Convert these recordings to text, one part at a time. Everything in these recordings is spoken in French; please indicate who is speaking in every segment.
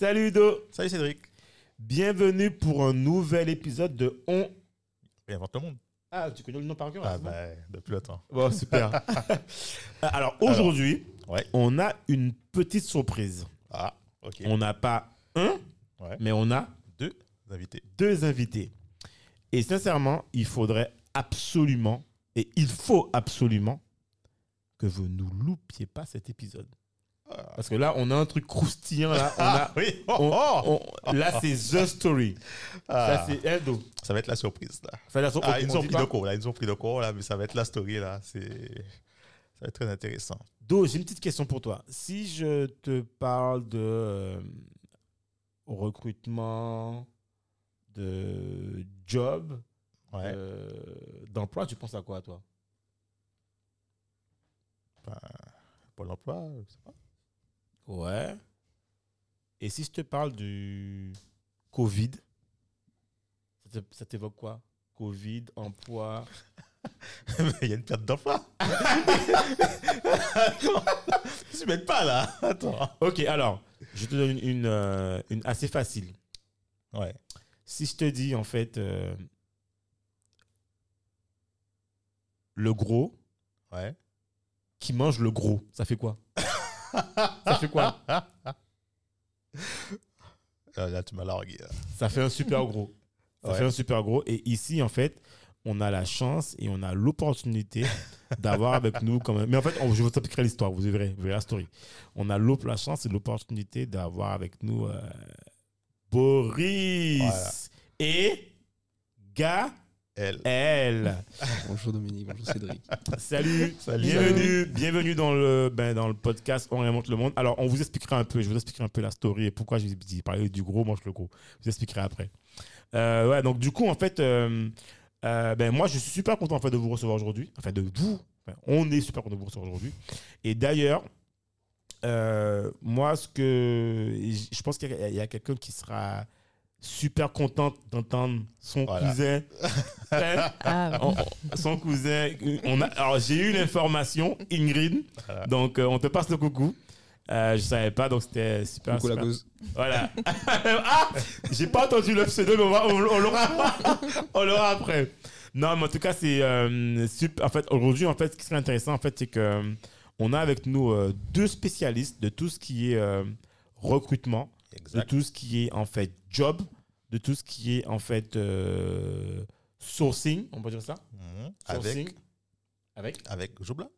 Speaker 1: Salut Udo,
Speaker 2: Salut Cédric.
Speaker 1: bienvenue pour un nouvel épisode de On.
Speaker 2: Réinvente le monde.
Speaker 1: Ah, tu connais le nom par cœur
Speaker 2: Ah
Speaker 1: c'est bon
Speaker 2: bah, depuis le temps.
Speaker 1: Bon, super. Alors aujourd'hui,
Speaker 2: Ouais.
Speaker 1: on a une petite surprise.
Speaker 2: Ah, ok.
Speaker 1: On n'a pas un,
Speaker 2: Ouais.
Speaker 1: mais on a
Speaker 2: Deux invités.
Speaker 1: deux invités. Et sincèrement, il faudrait absolument, et il faut absolument, que vous ne loupiez pas cet épisode.
Speaker 2: Ah.
Speaker 1: Parce que là, on a un truc croustillant. Là, on a,
Speaker 2: oui. Oh, oh.
Speaker 1: on- là c'est The Story.
Speaker 2: Ah,
Speaker 1: Ça, c'est Eldo.
Speaker 2: ça va être la surprise là.
Speaker 1: Ça, la
Speaker 2: Ah, ils nous ont pris de cours là. Ils nous ont pris de cours là, mais ça va être la story là. C'est, ça va être très intéressant.
Speaker 1: Do, j'ai une petite question pour toi. Si je te parle de euh, recrutement, de job,
Speaker 2: Ouais.
Speaker 1: euh, d'emploi, tu penses à quoi, toi?
Speaker 2: Pour l'emploi, je sais pas.
Speaker 1: Ouais. Et si je te parle du Covid, ça t'évoque quoi? Covid, emploi.
Speaker 2: Il y a une perte d'emploi. Tu m'aides pas là. Attends.
Speaker 1: Ok, alors, je te donne une, une, euh, une assez facile.
Speaker 2: Ouais.
Speaker 1: Si je te dis, en fait, euh, le gros
Speaker 2: Ouais.
Speaker 1: qui mange le gros, ça fait quoi? Ça fait quoi?
Speaker 2: Là, là, tu m'as largué. là.
Speaker 1: Ça fait un super gros. Ça
Speaker 2: Ouais.
Speaker 1: fait un super gros. Et ici, en fait, on a la chance et on a l'opportunité d'avoir avec nous quand même. Mais en fait, on- je vous expliquerai l'histoire, vous verrez, vous verrez la story. On a la chance et l'opportunité d'avoir avec nous euh, Boris
Speaker 2: Voilà.
Speaker 1: et Gaël.
Speaker 2: Elle.
Speaker 3: Bonjour Dominique, bonjour Cédric.
Speaker 1: Salut,
Speaker 2: Salut.
Speaker 1: bienvenue, bienvenue dans le, ben, dans le podcast On remonte le monde. Alors, on vous expliquera un peu, je vous expliquerai un peu la story et pourquoi j'ai parlé du gros mange le gros. Je vous expliquerai après. Euh, ouais, donc du coup, en fait, euh, euh, ben, moi, je suis super content en fait, de vous recevoir aujourd'hui. Enfin, de vous. Enfin, on est super content de vous recevoir aujourd'hui. Et d'ailleurs, euh, moi, ce que je pense qu'il y a, il y a quelqu'un qui sera super content d'entendre son
Speaker 2: Voilà.
Speaker 1: cousin.
Speaker 4: Ah,
Speaker 1: On- on- son cousin. On a, alors, j'ai eu l'information, Ingrid.
Speaker 2: Voilà.
Speaker 1: Donc, euh, on te passe le coucou. Euh, je savais pas, donc c'était super.
Speaker 3: Coucou la
Speaker 1: super.
Speaker 3: cause.
Speaker 1: Voilà. ah J'ai pas entendu le pseudo, mais on, va- on- on l'aura on l'aura après. Non, mais en tout cas, c'est euh, super. En fait, aujourd'hui, en fait, ce qui serait intéressant, en fait, c'est que euh, on a avec nous euh, deux spécialistes de tout ce qui est euh, de tout ce qui est en fait job, de tout ce qui est en fait euh, sourcing, on peut dire ça
Speaker 2: Mhm.
Speaker 1: Sourcing.
Speaker 2: Avec,
Speaker 1: Avec
Speaker 2: avec Jobla.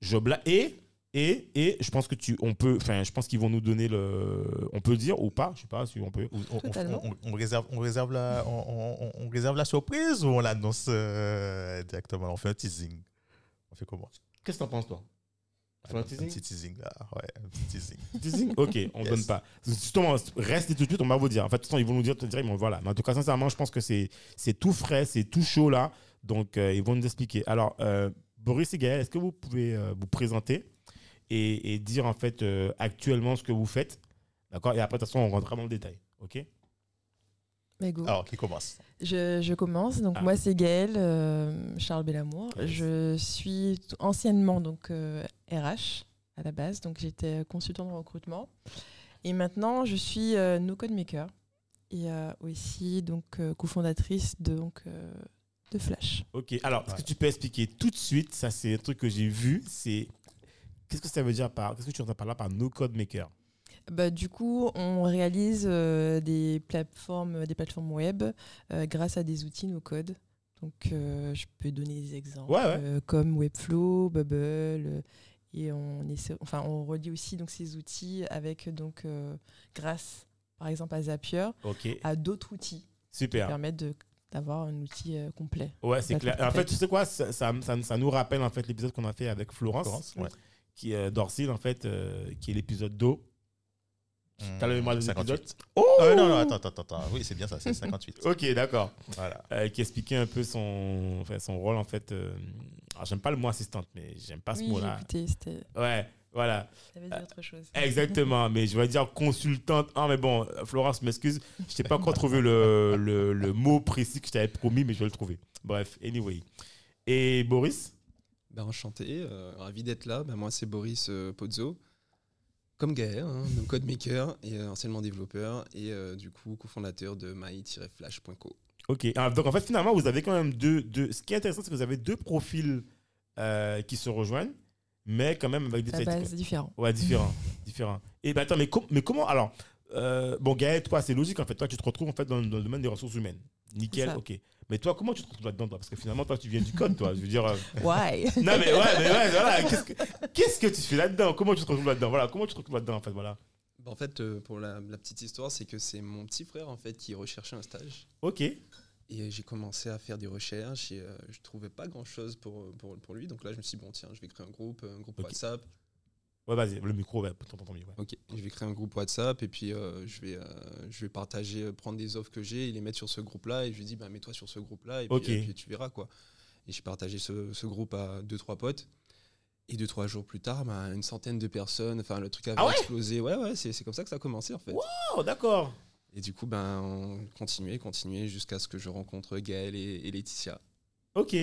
Speaker 1: Jobla et et et je pense que tu on peut enfin je pense qu'ils vont nous donner le on peut le dire ou pas je sais pas si on peut
Speaker 2: On, on-
Speaker 4: Totalement.
Speaker 2: on- on réserve, on, réserve la, on, on- on- on réserve la surprise ou on l'annonce euh, directement? On fait un teasing. On fait comment?
Speaker 1: Qu'est-ce que t'en penses toi? Un teasing?
Speaker 2: petit teasing là. Ouais, un petit teasing.
Speaker 1: Teasing? Ok on
Speaker 2: Yes.
Speaker 1: donne pas. Justement restez tout de suite on va vous dire. En fait de toute façon, ils vont nous dire te dire mais voilà. Mais en tout cas sincèrement je pense que c'est c'est tout frais c'est tout chaud là. Donc euh, ils vont nous expliquer. Alors euh, Boris et Gaël est-ce que vous pouvez euh, vous présenter et, et dire en fait actuellement ce que vous faites? D'accord? Et après de toute façon on rentrera dans le détail. Ok?
Speaker 5: Mais go.
Speaker 2: Alors, qui commence
Speaker 5: Je, je commence. Donc
Speaker 1: Ah.
Speaker 5: moi c'est Gaëlle euh, Charles Bellamour.
Speaker 1: Yes.
Speaker 5: Je suis anciennement donc euh, RH à la base. Donc j'étais consultante en recrutement. Et maintenant je suis euh, no code maker et euh, aussi donc euh, cofondatrice de donc euh, de Flash.
Speaker 1: Ok, alors, est-ce que tu peux expliquer tout de suite? Ça, c'est un truc que j'ai vu. C'est. Qu'est-ce que ça veut dire par. Qu'est-ce que tu entends par là par no code maker?
Speaker 5: Bah, du coup, on réalise euh, des plateformes, des plateformes web euh, grâce à des outils no code. Donc, euh, je peux donner des exemples
Speaker 1: Ouais, ouais.
Speaker 5: euh, comme Webflow, Bubble, euh, et on essaie, enfin, on relie aussi donc ces outils avec donc euh, grâce, par exemple, à Zapier, à d'autres outils qui
Speaker 1: super.
Speaker 5: permettent de- d'avoir un outil euh, complet.
Speaker 1: Ouais, c'est clair. En fait, tu sais quoi? Ça, ça, ça- ça nous rappelle en fait l'épisode qu'on a fait avec Florence,
Speaker 2: Florence Ouais.
Speaker 1: qui est Dorcil, en fait, euh, qui est l'épisode d'eau. T'as le mémoire des
Speaker 2: 58.
Speaker 1: épisodes Oh
Speaker 2: Euh, non, non, attends, attends, attends. Oui, c'est bien ça, c'est 58.
Speaker 1: Ok, d'accord.
Speaker 2: Voilà.
Speaker 1: Euh, qui expliquait un peu son, enfin, son rôle en fait. euh, alors, j'aime pas le mot assistante, mais j'aime pas ce
Speaker 5: Oui,
Speaker 1: mot-là.
Speaker 5: c'était.
Speaker 1: Ouais, voilà.
Speaker 5: Ça veut dire autre chose.
Speaker 1: Exactement, mais je vais dire consultante. Ah, mais bon, Florence m'excuse, je t'ai pas encore trouvé le, le, le mot précis que je t'avais promis, mais je vais le trouver. Bref, anyway. Et Boris?
Speaker 3: Ben, enchanté, euh, ravi d'être là. Ben, moi, c'est Boris euh, Pozzo. Comme Gaël, hein, codemaker et euh, anciennement développeur et euh, du coup cofondateur de my-flash.co.
Speaker 1: Ok, Ah, donc en fait, finalement, vous avez quand même deux. deux... Ce qui est intéressant, c'est que vous avez deux profils euh, qui se rejoignent, mais quand même avec des traits-
Speaker 5: base, différent.
Speaker 1: Ouais, différent. différent. Et ben attends, mais, com- mais comment alors euh, Bon, Gaël, toi, c'est logique en fait. Toi, tu te retrouves en fait dans, dans le domaine des ressources humaines. Nickel, ok. Mais toi, comment tu te retrouves là-dedans toi? Parce que finalement, toi, tu viens du code, toi. Je veux dire. euh,
Speaker 5: Ouais.
Speaker 1: Non, mais ouais, mais ouais, voilà. Qu'est-ce que, qu'est-ce que tu fais là-dedans? Comment tu te retrouves là-dedans? Voilà, comment tu te retrouves là-dedans en fait Voilà.
Speaker 3: Ben, en fait, euh, pour la, la petite histoire, c'est que c'est mon petit frère en fait qui recherchait un stage.
Speaker 1: Ok.
Speaker 3: Et j'ai commencé à faire des recherches et euh, je trouvais pas grand chose pour, pour, pour lui. Donc là, je me suis dit, bon, tiens, je vais créer un groupe, un groupe. WhatsApp.
Speaker 1: Ouais, vas-y, le micro, ouais, t'entends mieux. Ouais.
Speaker 3: Ok, je vais créer un groupe WhatsApp et puis euh, je, vais, euh, je vais partager, euh, prendre des offres que j'ai et les mettre sur ce groupe-là. Et je lui dis, bah, mets-toi sur ce groupe-là et puis, tu verras. quoi. Et j'ai partagé ce, ce groupe à deux, trois potes. Et deux, trois jours plus tard, bah, une centaine de personnes, enfin le truc avait
Speaker 1: Ah ouais
Speaker 3: explosé. Ouais, ouais, c'est comme ça que ça a commencé en fait.
Speaker 1: Oh, d'accord.
Speaker 3: Et du coup, ben, on continuait, continuait jusqu'à ce que je rencontre Gaël et, et Laetitia.
Speaker 1: Ok.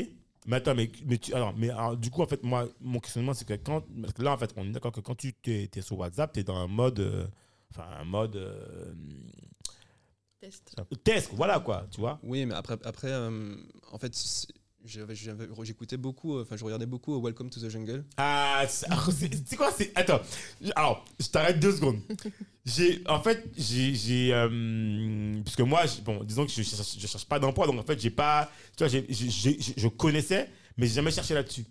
Speaker 1: Mais attends, mais, mais, tu, alors, mais alors, du coup, en fait, moi, mon questionnement, c'est que quand. Parce que là, en fait, on est d'accord que quand tu es, sur WhatsApp, tu es dans un mode. euh, Enfin, un mode. euh,
Speaker 5: Test.
Speaker 1: test, voilà quoi, tu vois.
Speaker 3: Oui, mais après, après euh, en fait, j'écoutais beaucoup, euh, enfin, je regardais beaucoup euh, Welcome to the Jungle.
Speaker 1: Ah, c'est c'est quoi c'est Attends, alors, je t'arrête deux secondes. J'ai, en fait, j'ai, euh, puisque moi, bon, disons que je je cherche pas d'emploi, donc en fait, j'ai pas, tu vois, je connaissais, mais j'ai jamais cherché là-dessus.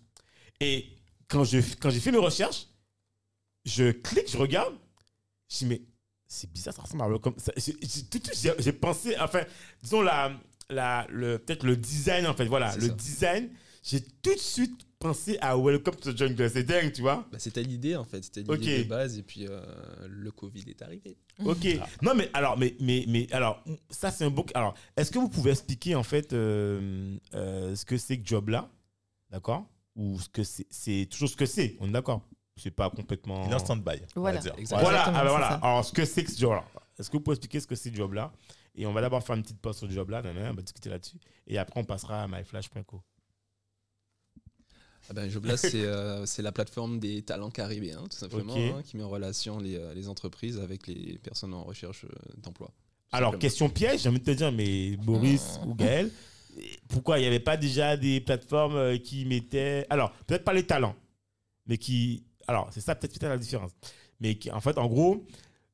Speaker 1: Et quand je, quand j'ai fait mes recherches, je clique, je regarde, je dis mais c'est bizarre, ça ressemble à Welcome. ça- Tout de suite, j'ai pensé, enfin, disons la, la, le, peut-être le design en fait, voilà,
Speaker 3: C'est
Speaker 1: le
Speaker 3: ça.
Speaker 1: design, j'ai tout de suite pensé à Welcome to the Jungle. C'est dingue, tu vois.
Speaker 3: Bah, c'était l'idée en fait, c'était l'idée
Speaker 1: Ok.
Speaker 3: de base et puis euh, le Covid est arrivé.
Speaker 1: Ok. Non, mais alors, mais, mais, mais alors, ça c'est un bon. Alors, est-ce que vous pouvez expliquer en fait euh, euh, ce que c'est que job là, d'accord Ou ce que c'est, c'est toujours ce que c'est. On est d'accord? C'est pas complètement.
Speaker 2: Il est en stand-by.
Speaker 5: Voilà.
Speaker 2: dire.
Speaker 3: Exactement.
Speaker 1: Voilà.
Speaker 5: Exactement,
Speaker 1: ah voilà.
Speaker 5: ça.
Speaker 1: Alors, ce que c'est que ce job là. Est-ce que vous pouvez expliquer ce que c'est ce job là? Et on va d'abord faire une petite pause sur le job là. On va discuter là-dessus. Et après, on passera à myflash.co.
Speaker 3: Ah ben, Joblas, c'est euh, la plateforme des talents caribéens, tout simplement, hein, qui met en relation les, euh, les entreprises avec les personnes en recherche euh, d'emploi.
Speaker 1: Alors,
Speaker 3: simplement.
Speaker 1: question piège, j'ai envie de te dire, mais Boris ou Gaël, pourquoi il n'y avait pas déjà des plateformes euh, qui mettaient. Alors, peut-être pas les talents, mais qui. Alors, c'est ça peut-être peut-être la différence. Mais qui, en fait, en gros,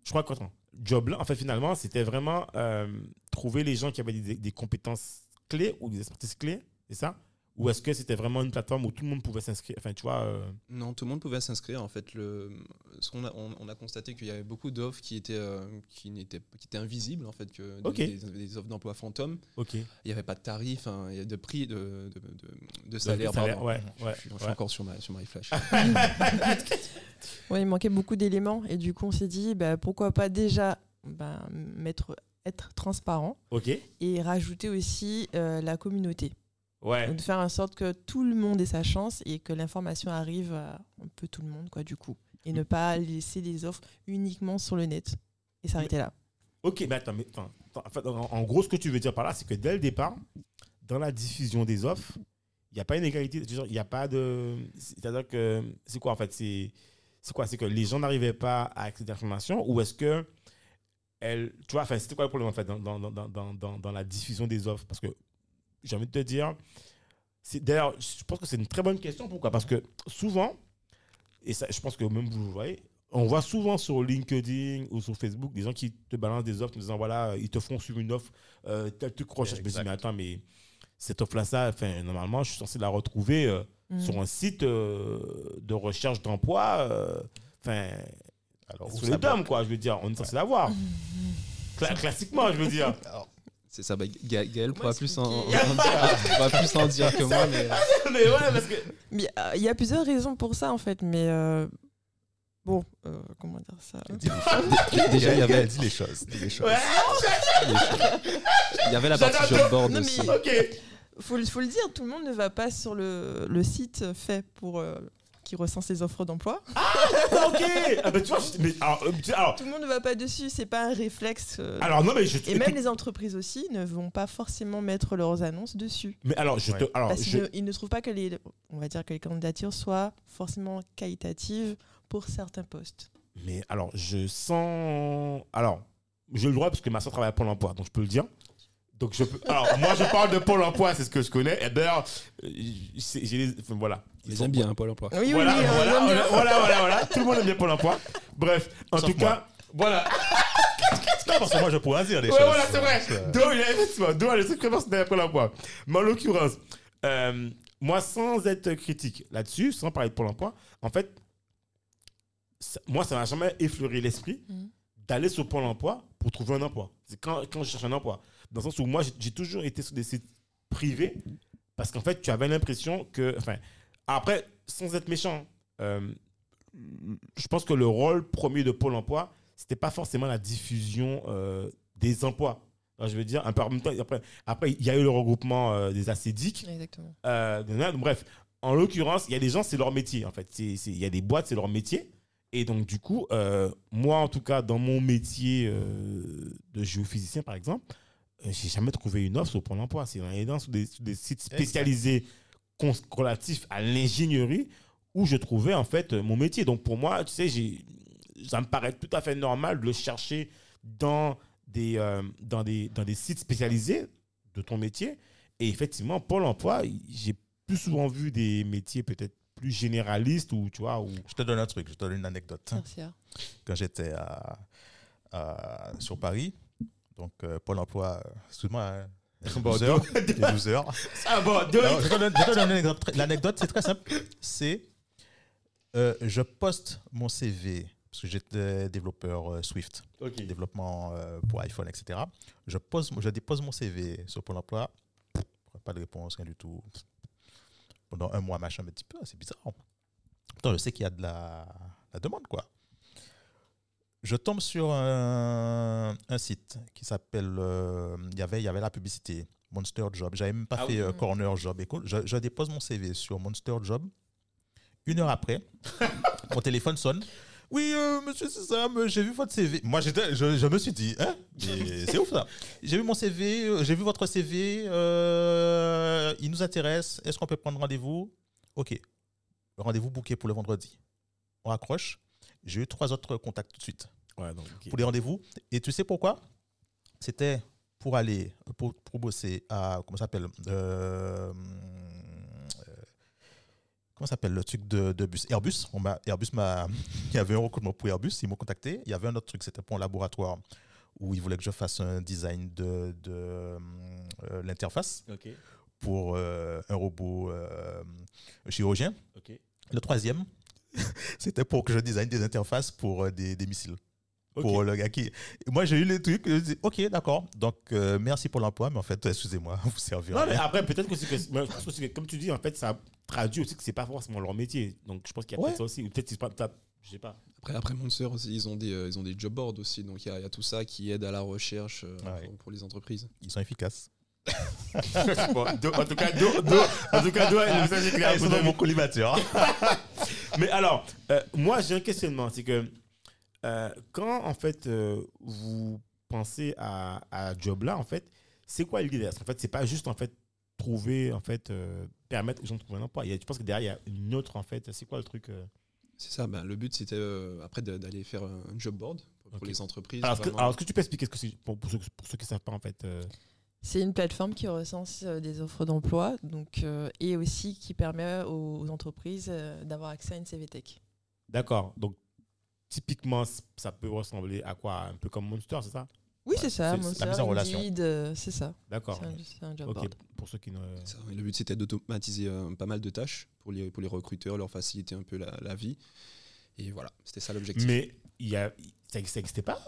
Speaker 1: je crois que job là, en fait, finalement, c'était vraiment euh, trouver les gens qui avaient des, des compétences clés ou des expertises clés, c'est ça? Ou est-ce que c'était vraiment une plateforme où tout le monde pouvait s'inscrire? Enfin, tu vois. euh,
Speaker 3: Non, tout le monde pouvait s'inscrire. En fait, le, ce qu'on a, on, on a constaté qu'il y avait beaucoup d'offres qui étaient, euh, qui, n'étaient, qui étaient invisibles, en fait, que des-
Speaker 1: Ok.
Speaker 3: des, des offres d'emploi fantômes.
Speaker 1: ok.
Speaker 3: Il n'y avait pas de tarif, hein, il y a de prix, de, de, de- de salaire.
Speaker 1: salaire,
Speaker 3: pardon.
Speaker 1: ouais, ouais,
Speaker 3: je, suis- je suis
Speaker 1: ouais.
Speaker 3: encore sur, ma, sur MyFlash.
Speaker 5: Ouais, il manquait beaucoup d'éléments et du coup on s'est dit bah, pourquoi pas déjà bah, mettre, être transparent
Speaker 1: Ok.
Speaker 5: et rajouter aussi euh, la communauté.
Speaker 1: Ouais.
Speaker 5: Donc, de faire en sorte que tout le monde ait sa chance et que l'information arrive à un peu tout le monde quoi du coup et ne pas laisser les offres uniquement sur le net et s'arrêter là.
Speaker 1: Ok, mais attends, mais attends, attends, en, fait, en- en gros, ce que tu veux dire par là, c'est que dès le départ, dans la diffusion des offres, il n'y a pas une égalité. Il n'y a pas de. C'est-à-dire que. C'est quoi en fait C'est c'est quoi? C'est que les gens n'arrivaient pas à accéder à l'information ou est-ce que. Elle, tu vois, enfin, c'était quoi le problème en fait dans, dans, dans, dans, dans, dans la diffusion des offres? Parce que j'ai envie de te dire. c'est- D'ailleurs, je pense que c'est une très bonne question. Pourquoi? Parce que souvent, et ça, je pense que même vous le voyez, on voit souvent sur LinkedIn ou sur Facebook des gens qui te balancent des offres en disant voilà, ils te font suivre une offre, euh, tel truc recherche. Je me dis, mais attends, mais cette offre-là, ça, enfin, normalement, je suis censé la retrouver euh,
Speaker 5: Mm.
Speaker 1: sur un site euh, de recherche d'emploi, euh, enfin,
Speaker 2: ça
Speaker 1: les dames,
Speaker 2: bloque?
Speaker 1: quoi, je veux dire, on est censé l'avoir. Cla- classiquement, je veux dire.
Speaker 2: Alors,
Speaker 3: C'est ça, bah, Ga- Gaël pourra plus, en, en plus en dire que moi, mais
Speaker 1: mais ouais, parce que.
Speaker 5: Mais, euh, Il y a plusieurs raisons pour ça en fait, mais euh, Bon, euh, comment dire ça?
Speaker 3: Déjà, il y avait,
Speaker 2: Dis les choses. dis les choses.
Speaker 1: Ouais,
Speaker 3: il y avait la partie job board
Speaker 5: Non,
Speaker 3: aussi.
Speaker 5: mais-
Speaker 1: ok.
Speaker 5: faut, le- faut le dire, tout le monde ne va pas sur le, le site fait pour euh, qui recense les offres d'emploi.
Speaker 1: ok. Ah bah tu vois, je- mais alors, euh, tu- alors,
Speaker 5: Tout le monde ne va pas dessus, c'est pas un réflexe. euh,
Speaker 1: alors non mais je.
Speaker 5: et même les entreprises aussi ne vont pas forcément mettre leurs annonces dessus.
Speaker 1: Mais alors je te,
Speaker 2: Ouais.
Speaker 1: alors
Speaker 5: Parce
Speaker 1: je,
Speaker 5: qu'ils ne, ils ne trouvent pas que les, on va dire que les candidatures soient forcément qualitatives pour certains postes.
Speaker 1: mais alors je sens, alors j'ai le droit parce que ma soeur travaille à Pôle Emploi, donc je peux le dire. Donc je peux. Alors moi je parle de Pôle Emploi, c'est ce que je connais. Et d'ailleurs, euh, c'est- j'ai les, enfin, voilà.
Speaker 3: Ils aiment bien, hein, Pôle emploi.
Speaker 5: Oui,
Speaker 1: voilà,
Speaker 5: oui, oui, on
Speaker 1: voilà,
Speaker 5: aime bien.
Speaker 1: voilà, voilà, voilà, voilà. Tout le monde aime bien Pôle Emploi. Bref, en
Speaker 2: Sauf
Speaker 1: tout
Speaker 2: moi.
Speaker 1: cas, voilà.
Speaker 2: Non, parce que moi, je pourrais dire des
Speaker 1: Ouais,
Speaker 2: choses.
Speaker 1: voilà, c'est vrai.
Speaker 2: Euh,
Speaker 1: Do, il a Do a les trucs personnels après l'emploi. Mais en l'occurrence, euh, moi, sans être critique là-dessus, sans parler de Pôle emploi, en fait, ça- moi, ça m'a jamais effleuré l'esprit
Speaker 5: Mhm.
Speaker 1: d'aller sur Pôle emploi pour trouver un emploi. C'est quand, quand je cherche un emploi. Dans le sens où moi, j'ai- j'ai toujours été sur des sites privés parce qu'en fait, tu avais l'impression que. Enfin, après, sans être méchant, euh, je pense que le rôle premier de Pôle emploi, c'était pas forcément la diffusion euh, des emplois. Alors, je veux dire, un peu en même temps, après, après, il y a eu le regroupement euh, des acédiques.
Speaker 5: Exactement.
Speaker 1: Donc, bref, en l'occurrence, il y a des gens, c'est leur métier, en fait. Il y a des boîtes, c'est leur métier. Et donc, du coup, moi, en tout cas, dans mon métier de géophysicien, par exemple, j'ai jamais trouvé une offre sur Pôle emploi. C'est dans les dents, sur des, sur des sites spécialisés relatifs à l'ingénierie où je trouvais, en fait, mon métier. Donc, pour moi, tu sais, j'ai- ça me paraît tout à fait normal de le chercher dans des, euh, dans des, dans des sites spécialisés de ton métier. Et effectivement, Pôle emploi, j'ai plus souvent vu des métiers peut-être plus généralistes ou, tu vois.
Speaker 2: Je te donne un truc, je te donne une anecdote.
Speaker 5: Merci. hein.
Speaker 2: Quand j'étais à, à- sur Paris, donc euh, Pôle emploi, euh, excuse-moi, hein,
Speaker 1: Bon,
Speaker 2: 12 heures, il est 12 heures.
Speaker 1: Ah bon, deux-
Speaker 2: Non, je te donne, je te donne une anecdote. très- L'anecdote, c'est très simple. C'est euh, je poste mon CV parce que j'étais développeur euh, Swift, développement euh, pour iPhone, etc. Je, pose, je dépose mon CV sur Pôle emploi. Pas de réponse, rien du tout. Pendant un mois, machin, me dit, Ah, c'est bizarre. Pourtant, je sais qu'il y a de la, la demande, quoi. Je tombe sur un, un site qui s'appelle. euh, Il y avait- il y avait la publicité, Monster Job. J'avais même pas
Speaker 1: Ah
Speaker 2: fait
Speaker 1: oui.
Speaker 2: euh, Corner Job. Écoute, je, je dépose mon CV sur Monster Job. Une heure après, mon téléphone sonne. Oui, euh, monsieur Sésame, j'ai vu votre CV. Moi, j'étais, je, je me suis dit, hein, c'est ouf ça. J'ai vu mon CV, j'ai vu votre CV, il nous intéresse. Est-ce qu'on peut prendre rendez-vous? Ok. Rendez-vous booké pour le vendredi. On raccroche. J'ai eu trois autres contacts tout de suite
Speaker 1: Ouais, donc,
Speaker 2: pour les rendez-vous. Et tu sais pourquoi? C'était pour aller, pour, pour bosser à, comment ça s'appelle Euh, euh, Comment ça s'appelle le truc de, de bus? Airbus. On m'a, Airbus m'a, il y avait un recrutement pour Airbus, ils m'ont contacté. Il y avait un autre truc, c'était pour un laboratoire où ils voulaient que je fasse un design de, de euh, l'interface pour euh, un robot euh, chirurgien. Le troisième, c'était pour que je design des interfaces pour euh, des, des missiles. Pour le gars qui. Moi, j'ai eu les trucs. Je dis, ok, d'accord. Donc, euh, merci pour l'emploi, mais en fait, excusez-moi, vous servirez.
Speaker 1: Non, mais après, peut-être que c'est que, que, comme tu dis, en fait, ça traduit aussi que c'est pas forcément leur métier. Donc, je pense qu'il y a
Speaker 2: Ouais.
Speaker 1: peut-être ça aussi. Ou peut-être, c'est pas, je sais pas.
Speaker 3: Après, après Monster aussi, ils ont des, euh, ils ont des job boards aussi, donc il y, a- il y a tout ça qui aide à la recherche euh,
Speaker 2: Ouais.
Speaker 3: pour, pour les entreprises.
Speaker 2: Ils sont efficaces.
Speaker 1: Bon, Do- en tout cas, Do- Do- en tout cas, Do, le message est clair.
Speaker 2: Ah, ils sont dans mon collimateur.
Speaker 1: Mais alors, euh, moi, j'ai un questionnement. C'est que euh, quand, en fait, euh, vous pensez à, à job là, en fait, c'est quoi l'idée En fait, c'est pas juste, en fait, trouver, en fait, permettre aux gens de trouver un emploi. Il y a- je pense que derrière, il y a une autre, en fait, c'est quoi le truc
Speaker 3: C'est ça, ben, le but c'était après d'aller faire un job board pour, les entreprises.
Speaker 1: alors, est-ce que,
Speaker 3: vraiment.
Speaker 1: alors, est-ce que tu peux expliquer ce que c'est pour, pour ceux, pour ceux qui ne savent pas, en fait
Speaker 5: C'est une plateforme qui recense euh, des offres d'emploi donc, euh, et aussi qui permet aux, aux entreprises euh, d'avoir accès à une CVTech.
Speaker 1: D'accord. Donc, typiquement, ça peut ressembler à quoi? Un peu comme Monster, c'est ça?
Speaker 5: Oui, c'est ça,
Speaker 1: c'est- c'est
Speaker 5: Monster,
Speaker 2: la mise en relation.
Speaker 5: Indeed, euh, c'est ça.
Speaker 1: D'accord.
Speaker 5: C'est un, c'est un job
Speaker 1: Ok,
Speaker 5: board.
Speaker 1: pour ceux qui ne.
Speaker 3: Ça, et le but c'était d'automatiser euh, pas mal de tâches pour les, pour les recruteurs, leur faciliter un peu la, la vie. Et voilà, c'était ça l'objectif.
Speaker 1: Mais il y a, ça n'existait pas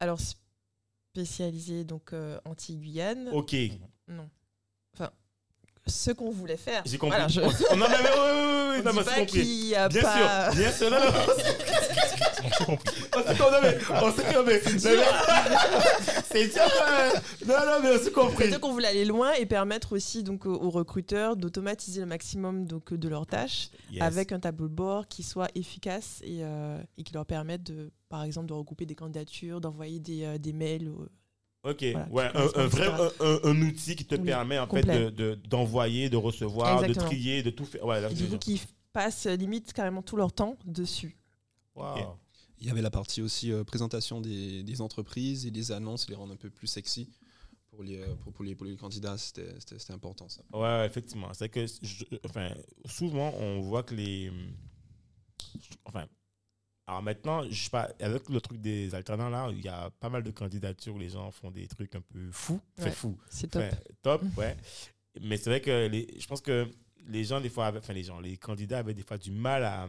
Speaker 5: Alors, spécialisé donc euh, anti-Guyane,
Speaker 1: Ok.
Speaker 5: non. Enfin, ce qu'on voulait faire.
Speaker 1: J'ai compris.
Speaker 5: Voilà, je-
Speaker 1: On- non, mais, oui, oui, oui, oui,
Speaker 5: on
Speaker 1: non,
Speaker 5: pas
Speaker 1: c'est compris.
Speaker 5: a
Speaker 1: Bien
Speaker 5: pas...
Speaker 1: sûr, bien sûr. Non, non, on s'est compris. On s'est compris. C'est dur. Non, non, mais on s'est compris.
Speaker 5: C'est-à-dire qu'on voulait aller loin et permettre aussi donc aux, recruteurs d'automatiser le maximum donc de leurs tâches
Speaker 1: Yes.
Speaker 5: avec un tableau de bord qui soit efficace et, euh, et qui leur permette de, par exemple, de regrouper des candidatures, d'envoyer des, euh, des mails.
Speaker 1: Ok,
Speaker 5: Voilà,
Speaker 1: ouais, un, un vrai un, un- outil qui te
Speaker 5: Oui,
Speaker 1: permet en fait
Speaker 5: complet.
Speaker 1: de- de- d'envoyer, de, recevoir,
Speaker 5: Exactement.
Speaker 1: de trier, de tout faire. Ouais,
Speaker 5: du coup, qui passent euh, limite carrément tout leur temps dessus.
Speaker 1: Wow.
Speaker 3: Il y avait la partie aussi euh, présentation des, des entreprises et des annonces, les rendre un peu plus sexy pour les, euh, pour, pour les, pour les candidats. C'était important ça.
Speaker 1: Ouais, effectivement. C'est que, je- enfin, souvent, on voit que les. Enfin, alors maintenant, je sais pas, avec le truc des alternants là, il y a pas mal de candidatures où les gens font des trucs un peu fous. Enfin,
Speaker 5: Ouais.
Speaker 1: fous.
Speaker 5: C'est top.
Speaker 1: Enfin, top, ouais. Mais c'est vrai que les, je pense que les gens, des fois, avaient, enfin, les gens, les candidats avaient des fois du mal à,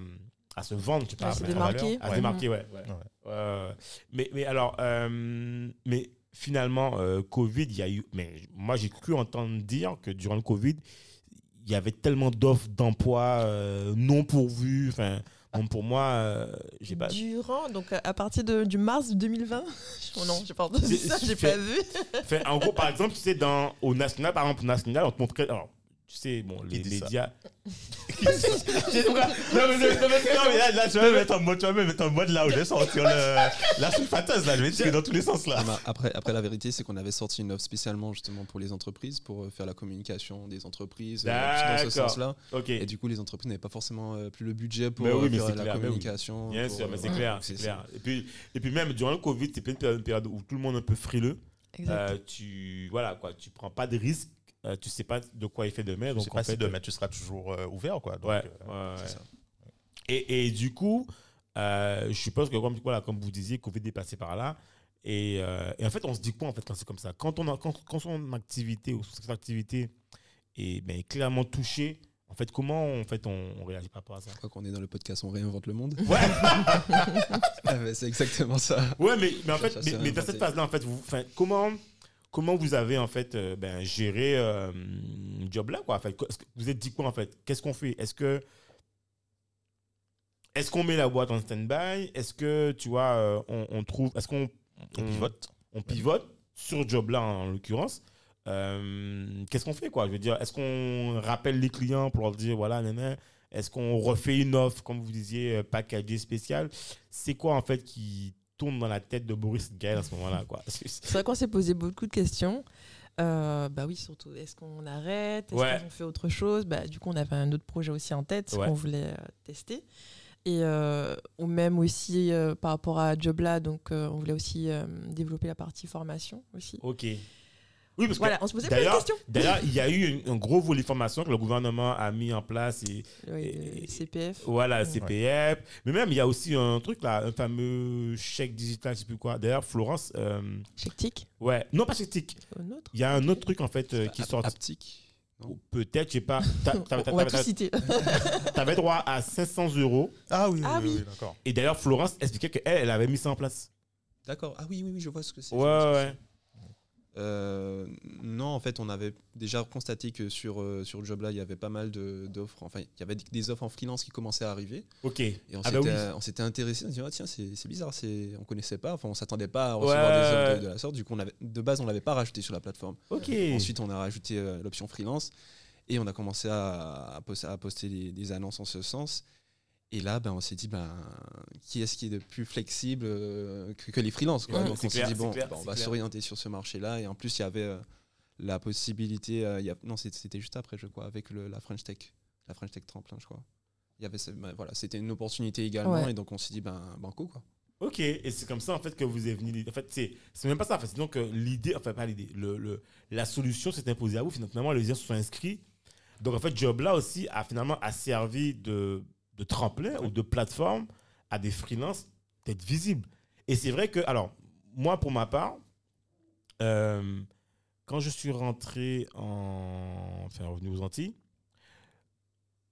Speaker 1: à se vendre, sais pas,
Speaker 5: À se démarquer.
Speaker 1: À se démarquer, ouais. ouais.
Speaker 2: Ouais.
Speaker 1: Ouais, ouais. mais, mais alors, euh, mais finalement, euh, Covid, il y a eu. Mais moi, j'ai cru entendre dire que durant le Covid, il y avait tellement d'offres d'emploi euh, non pourvues. Enfin, bon, pour moi, euh, j'ai pas.
Speaker 5: Durant, donc à partir de, du mars 2020, oh non, j'ai pas entendu ça, j'ai pas vu.
Speaker 1: En gros, par exemple, tu sais, dans, au national, par exemple, au national, on te montrait. Alors, tu sais, bon, les médias. J'ai- non, mais, non, mais, non, mais,
Speaker 2: Non, mais là, là, tu vas me mettre en mode, tu vas me mettre en mode là où je vais sortir le, la sulfateuse, là. Je vais tirer dans tous les sens, là.
Speaker 3: Après, après, la vérité, c'est qu'on avait sorti une offre spécialement justement pour les entreprises, pour euh, faire la communication des entreprises euh, dans ce
Speaker 1: D'accord.
Speaker 3: sens-là.
Speaker 1: Ok.
Speaker 3: Et du coup, les entreprises n'avaient pas forcément euh, plus le budget pour
Speaker 1: Mais oui, mais
Speaker 3: faire la
Speaker 1: clair, mais oui.
Speaker 3: communication.
Speaker 1: Bien
Speaker 3: pour,
Speaker 1: sûr, mais c'est clair, c'est clair. Et puis, et puis même durant le Covid, c'est une période où tout le monde est un peu frileux.
Speaker 5: Exact.
Speaker 1: Euh, tu voilà quoi, tu prends pas de risques, euh, tu sais pas de quoi il fait demain.
Speaker 2: Je
Speaker 1: Donc
Speaker 2: sais
Speaker 1: en
Speaker 2: pas
Speaker 1: fait,
Speaker 2: si demain tu seras toujours euh, ouvert, quoi. Donc,
Speaker 1: ouais,
Speaker 2: euh,
Speaker 1: ouais,
Speaker 3: c'est
Speaker 1: ouais.
Speaker 3: ça.
Speaker 1: Et, et du coup, euh, je suppose que comme voilà, comme vous disiez, Covid est passé par là. Et, euh, et en fait, on se dit quoi en fait quand c'est comme ça? Quand on a, quand, quand son activité ou cette activité est ben, clairement touchée, en fait, comment en fait on, on réagit par rapport à ça?
Speaker 3: Je crois qu'on est dans le podcast On réinvente le monde.
Speaker 1: Ouais.
Speaker 3: Ah, c'est exactement ça.
Speaker 1: Ouais, mais, mais en fait, mais, dans cette phase-là, en fait, vous, comment, comment vous avez en fait euh, ben, géré euh, job là quoi en fait, que Vous êtes dit quoi en fait? Qu'est-ce qu'on fait? Est-ce que est-ce qu'on met la boîte en stand-by? Est-ce que tu vois, euh, on, on trouve, est-ce qu'on
Speaker 2: on pivote.
Speaker 1: on pivote sur job là en l'occurrence? Euh, Qu'est-ce qu'on fait quoi? Je veux dire, est-ce qu'on rappelle les clients pour leur dire voilà, nanana, est-ce qu'on refait une offre, comme vous disiez, packagée spéciale? C'est quoi en fait qui tourne dans la tête de Boris Gaël à ce moment-là c'est-
Speaker 5: vrai qu'on s'est posé beaucoup de questions. Euh, bah oui, surtout, est-ce qu'on arrête? Est-ce
Speaker 1: Ouais.
Speaker 5: qu'on fait autre chose? Bah, Du coup, on avait un autre projet aussi en tête
Speaker 1: Ouais.
Speaker 5: qu'on voulait euh, tester. Et euh, ou même aussi euh, par rapport à Jobla, donc on voulait aussi développer la partie formation aussi.
Speaker 1: Ok. Oui, parce que
Speaker 5: Voilà, on se posait plein de questions.
Speaker 1: d'ailleurs, il y a eu un, un gros volet formation que le gouvernement a mis en place et
Speaker 5: Oui,
Speaker 1: et-
Speaker 5: CPF.
Speaker 1: voilà,
Speaker 5: Ouais.
Speaker 1: CPF. Mais même, il y a aussi un truc là, un fameux chèque digital, je sais plus quoi. D'ailleurs, Florence, euh,
Speaker 5: TIC,
Speaker 1: ouais, non pas chèque TIC.
Speaker 5: un autre.
Speaker 1: Il y a un autre truc en fait euh, qui sort.
Speaker 3: Aptique.
Speaker 1: Peut-être, je sais pas.
Speaker 5: On va tout citer.
Speaker 1: T'avais droit à 500 euros.
Speaker 2: Ah oui,
Speaker 5: Ah
Speaker 2: oui,
Speaker 5: oui.
Speaker 2: oui, d'accord.
Speaker 1: Et d'ailleurs, Florence expliquait qu'elle, elle avait mis ça en place.
Speaker 3: D'accord. Ah oui, oui, oui, je vois ce que c'est.
Speaker 1: Ouais, ouais.
Speaker 3: Euh, non, en fait, on avait déjà constaté que sur, euh, sur Jobla, il y avait pas mal d'offres. Enfin, il y avait des offres en freelance qui commençaient à arriver.
Speaker 1: Ok.
Speaker 3: Et on
Speaker 1: Ah bah
Speaker 3: s'était
Speaker 1: oui.
Speaker 3: on s'était intéressé. On s'est dit, ah, tiens, c'est bizarre. On connaissait pas. Enfin, on s'attendait pas à
Speaker 1: Ouais,
Speaker 3: recevoir des offres de, de la sorte. Du coup, on avait, de base, on l'avait pas rajouté sur la plateforme.
Speaker 1: Ok.
Speaker 3: Ensuite, on a rajouté euh, l'option freelance et on a commencé à, à poster, à poster des, des annonces en ce sens. Et là, ben, on s'est dit, ben, qui est-ce qui est de plus flexible euh, que, que les freelances quoi.
Speaker 1: Ouais,
Speaker 3: Donc on s'est dit, bon,
Speaker 1: clair,
Speaker 3: ben, on va s'orienter sur ce marché-là. Et en plus, il y avait euh, la possibilité, euh, il y a- non, c'était juste après, je crois, avec le- la French Tech, la French Tech Tremplin, je crois. Il y avait, ben, voilà, c'était une opportunité également.
Speaker 5: Ouais.
Speaker 3: Et donc, on s'est dit, ben, banco, quoi.
Speaker 1: Ok, et c'est comme ça en fait que vous est venu. En fait, c'est c'est même pas ça. En fait, c'est donc euh, l'idée, enfin pas l'idée, le, le- la solution s'est imposée à vous. Finalement, les gens se sont inscrits. Donc en fait, Jobla aussi a finalement a servi de, de tremplin ou de plateforme à des freelances d'être visibles. Et c'est vrai que, alors, moi pour ma part, euh, quand je suis rentré en. Enfin, revenu aux Antilles,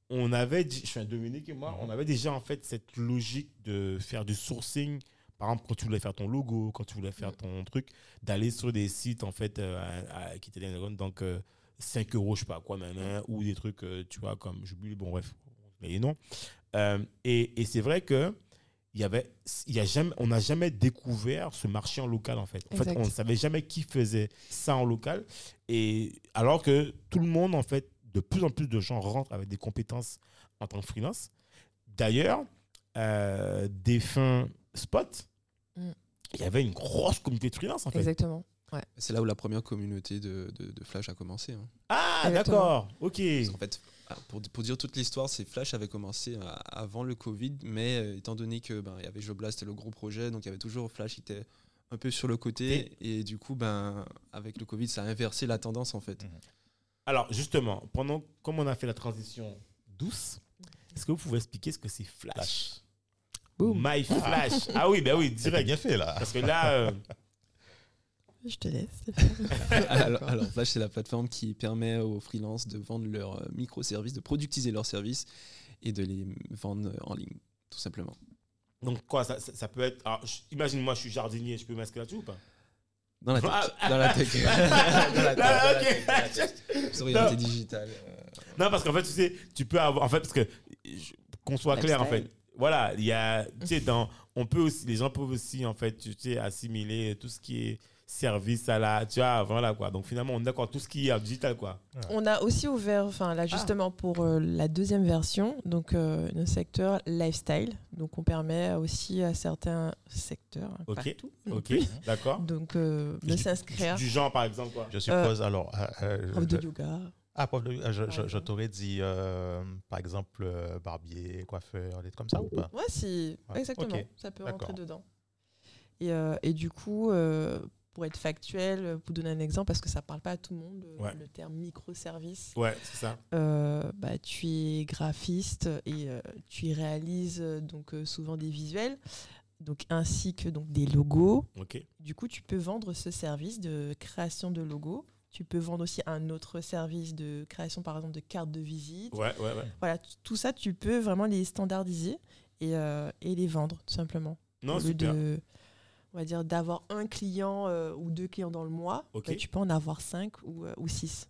Speaker 1: on avait, je suis un Dominique et moi, on avait déjà en fait cette logique de faire du sourcing. Par exemple, quand tu voulais faire ton logo, quand tu voulais faire ton truc, d'aller sur des sites en fait euh, à- à- qui étaient donc euh, 5 euros, je sais pas quoi, ou des trucs, euh, tu vois, comme, j'oublie, bon, bref, les noms. Euh, et et c'est vrai que il y avait, il y a jamais, on n'a jamais découvert ce marché en local, en fait. En fait, on ne savait jamais qui faisait ça en local. Et alors que tout le monde, en fait, de plus en plus de gens rentrent avec des compétences en tant que freelance. D'ailleurs, euh, des fins spot,
Speaker 5: Mm.
Speaker 1: il y avait une grosse communauté de freelance, en fait.
Speaker 5: Exactement.
Speaker 3: C'est là où la première communauté de, de- de Flash a commencé. hein.
Speaker 1: Ah, d'accord. Ok.
Speaker 3: Qu'en fait, ah, pour, pour dire toute l'histoire, c'est Flash avait commencé euh, avant le Covid, mais euh, étant donné que ben il y avait Jobla, c'était le gros projet, donc il y avait toujours Flash qui était un peu sur le côté, et du coup, ben avec le Covid, ça a inversé la tendance en fait.
Speaker 1: Alors, justement, pendant, comme on a fait la transition douce, est-ce que vous pouvez expliquer ce que c'est Flash? My Flash. Ah oui, ben oui, direct.
Speaker 2: bien fait là.
Speaker 1: Parce que là, euh,
Speaker 5: Je te laisse.
Speaker 3: alors, alors, Flash, c'est la plateforme qui permet aux freelances de vendre leurs euh, microservices, de productiser leurs services et de les vendre en ligne, tout simplement.
Speaker 1: donc quoi, ça, ça, ça peut être. alors, je- Imagine-moi, je suis jardinier, je peux m'inscrire là-dessus ou pas?
Speaker 3: Dans la tech.
Speaker 1: Ah,
Speaker 3: dans la tech. dans la tech,
Speaker 1: Ah,
Speaker 3: dans la tech.
Speaker 1: ok.
Speaker 3: Plus orienté digital. euh.
Speaker 1: Non, parce qu'en fait, tu sais, tu peux avoir. En fait, parce que qu'on soit clair, en fait. Voilà, il y a. Tu sais, dans. On peut aussi. Les gens peuvent aussi, en fait, tu sais, assimiler tout ce qui est service à la. Tu vois, voilà, quoi. Donc finalement, on est d'accord, tout ce qui est digital, quoi.
Speaker 5: On a aussi ouvert, enfin là justement pour euh, la deuxième version, donc euh, le secteur lifestyle. Donc on permet aussi à certains secteurs, hein,
Speaker 1: Ok. Ok, d'accord.
Speaker 5: donc euh, de
Speaker 2: Du-
Speaker 5: s'inscrire.
Speaker 1: Du genre, par exemple, quoi.
Speaker 2: Je suppose alors. euh, euh,
Speaker 5: Prof de yoga.
Speaker 2: Ah, prof de euh, je, t'aurais dit, euh, par exemple, barbier, coiffeur, des trucs comme ça ou pas?
Speaker 5: Ouais, si,
Speaker 2: Ouais,
Speaker 5: exactement, ça peut rentrer dedans. Et, euh, et du coup, euh, pour être factuel, euh, pour donner un exemple, parce que ça parle pas à tout le monde, euh,
Speaker 1: Ouais.
Speaker 5: le terme microservice.
Speaker 1: Ouais, c'est ça.
Speaker 5: Euh, bah, tu es graphiste et euh, tu réalises donc souvent des visuels, donc ainsi que donc des logos.
Speaker 1: Ok.
Speaker 5: Du coup, tu peux vendre ce service de création de logos. Tu peux vendre aussi un autre service de création, par exemple, de cartes de visite.
Speaker 1: Ouais, ouais, ouais.
Speaker 5: Voilà, tout ça, tu peux vraiment les standardiser et, euh, et les vendre, tout simplement.
Speaker 1: Non,
Speaker 5: Au lieu
Speaker 1: super.
Speaker 5: de, on va dire, d'avoir un client euh, ou deux clients dans le mois,
Speaker 1: Ok.
Speaker 5: bah, tu peux en avoir cinq ou, euh, ou six.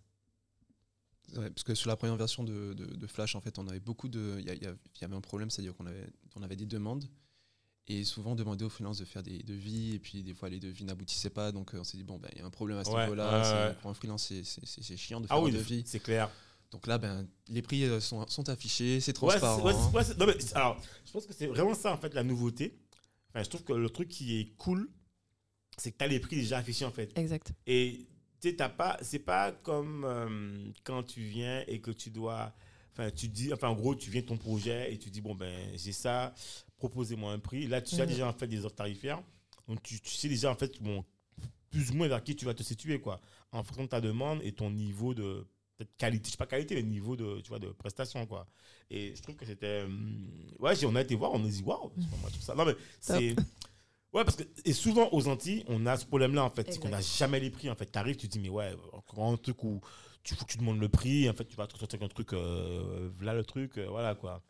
Speaker 3: Ouais, parce que sur la première version de, de- de Flash, en fait, on avait beaucoup de. Il y, avait un problème, c'est-à-dire qu'on avait, on avait des demandes. Et souvent, on demandait aux freelances de faire des devis. Et puis, des fois, les devis n'aboutissaient pas. Donc, euh, on s'est dit, bon, ben, il y a un problème à ce
Speaker 1: Ouais,
Speaker 3: niveau-là.
Speaker 1: ouais.
Speaker 3: Pour un freelance, c'est- chiant de faire
Speaker 1: Ah
Speaker 3: un
Speaker 1: oui,
Speaker 3: devis.
Speaker 1: c'est clair.
Speaker 3: Donc là, ben, les prix sont, sont affichés, c'est transparent.
Speaker 1: non, mais alors, je pense que c'est vraiment ça, en fait, la nouveauté. Enfin, je trouve que le truc qui est cool, c'est que tu as les prix déjà affichés, en fait.
Speaker 5: Exact.
Speaker 1: Et tu sais, t'as pas, c'est pas comme euh, quand tu viens et que tu dois, enfin, tu dis, enfin, en gros, tu viens de ton projet et tu dis, bon, ben, j'ai ça, proposez-moi un prix. Là, tu as
Speaker 5: Mhm.
Speaker 1: déjà, en fait, des offres tarifaires. Donc, tu, tu sais déjà, en fait, bon, plus ou moins vers qui tu vas te situer, quoi, en fonction de ta demande et ton niveau de peut-être qualité, je sais pas qualité, mais niveau de, tu vois, de prestation, quoi. Et je trouve que c'était, hum, ouais, on a été voir, on a dit, waouh, c'est pas mal tout ça. Non, mais c'est, ouais, parce que, et souvent aux Antilles, on a ce problème-là, en fait, c'est qu'on n'a jamais les prix, en fait. T'arrives, tu te dis, mais ouais, encore un truc où tu, tu demandes le prix, en fait, tu vas te sortir un truc, euh, là le truc, euh, voilà, quoi.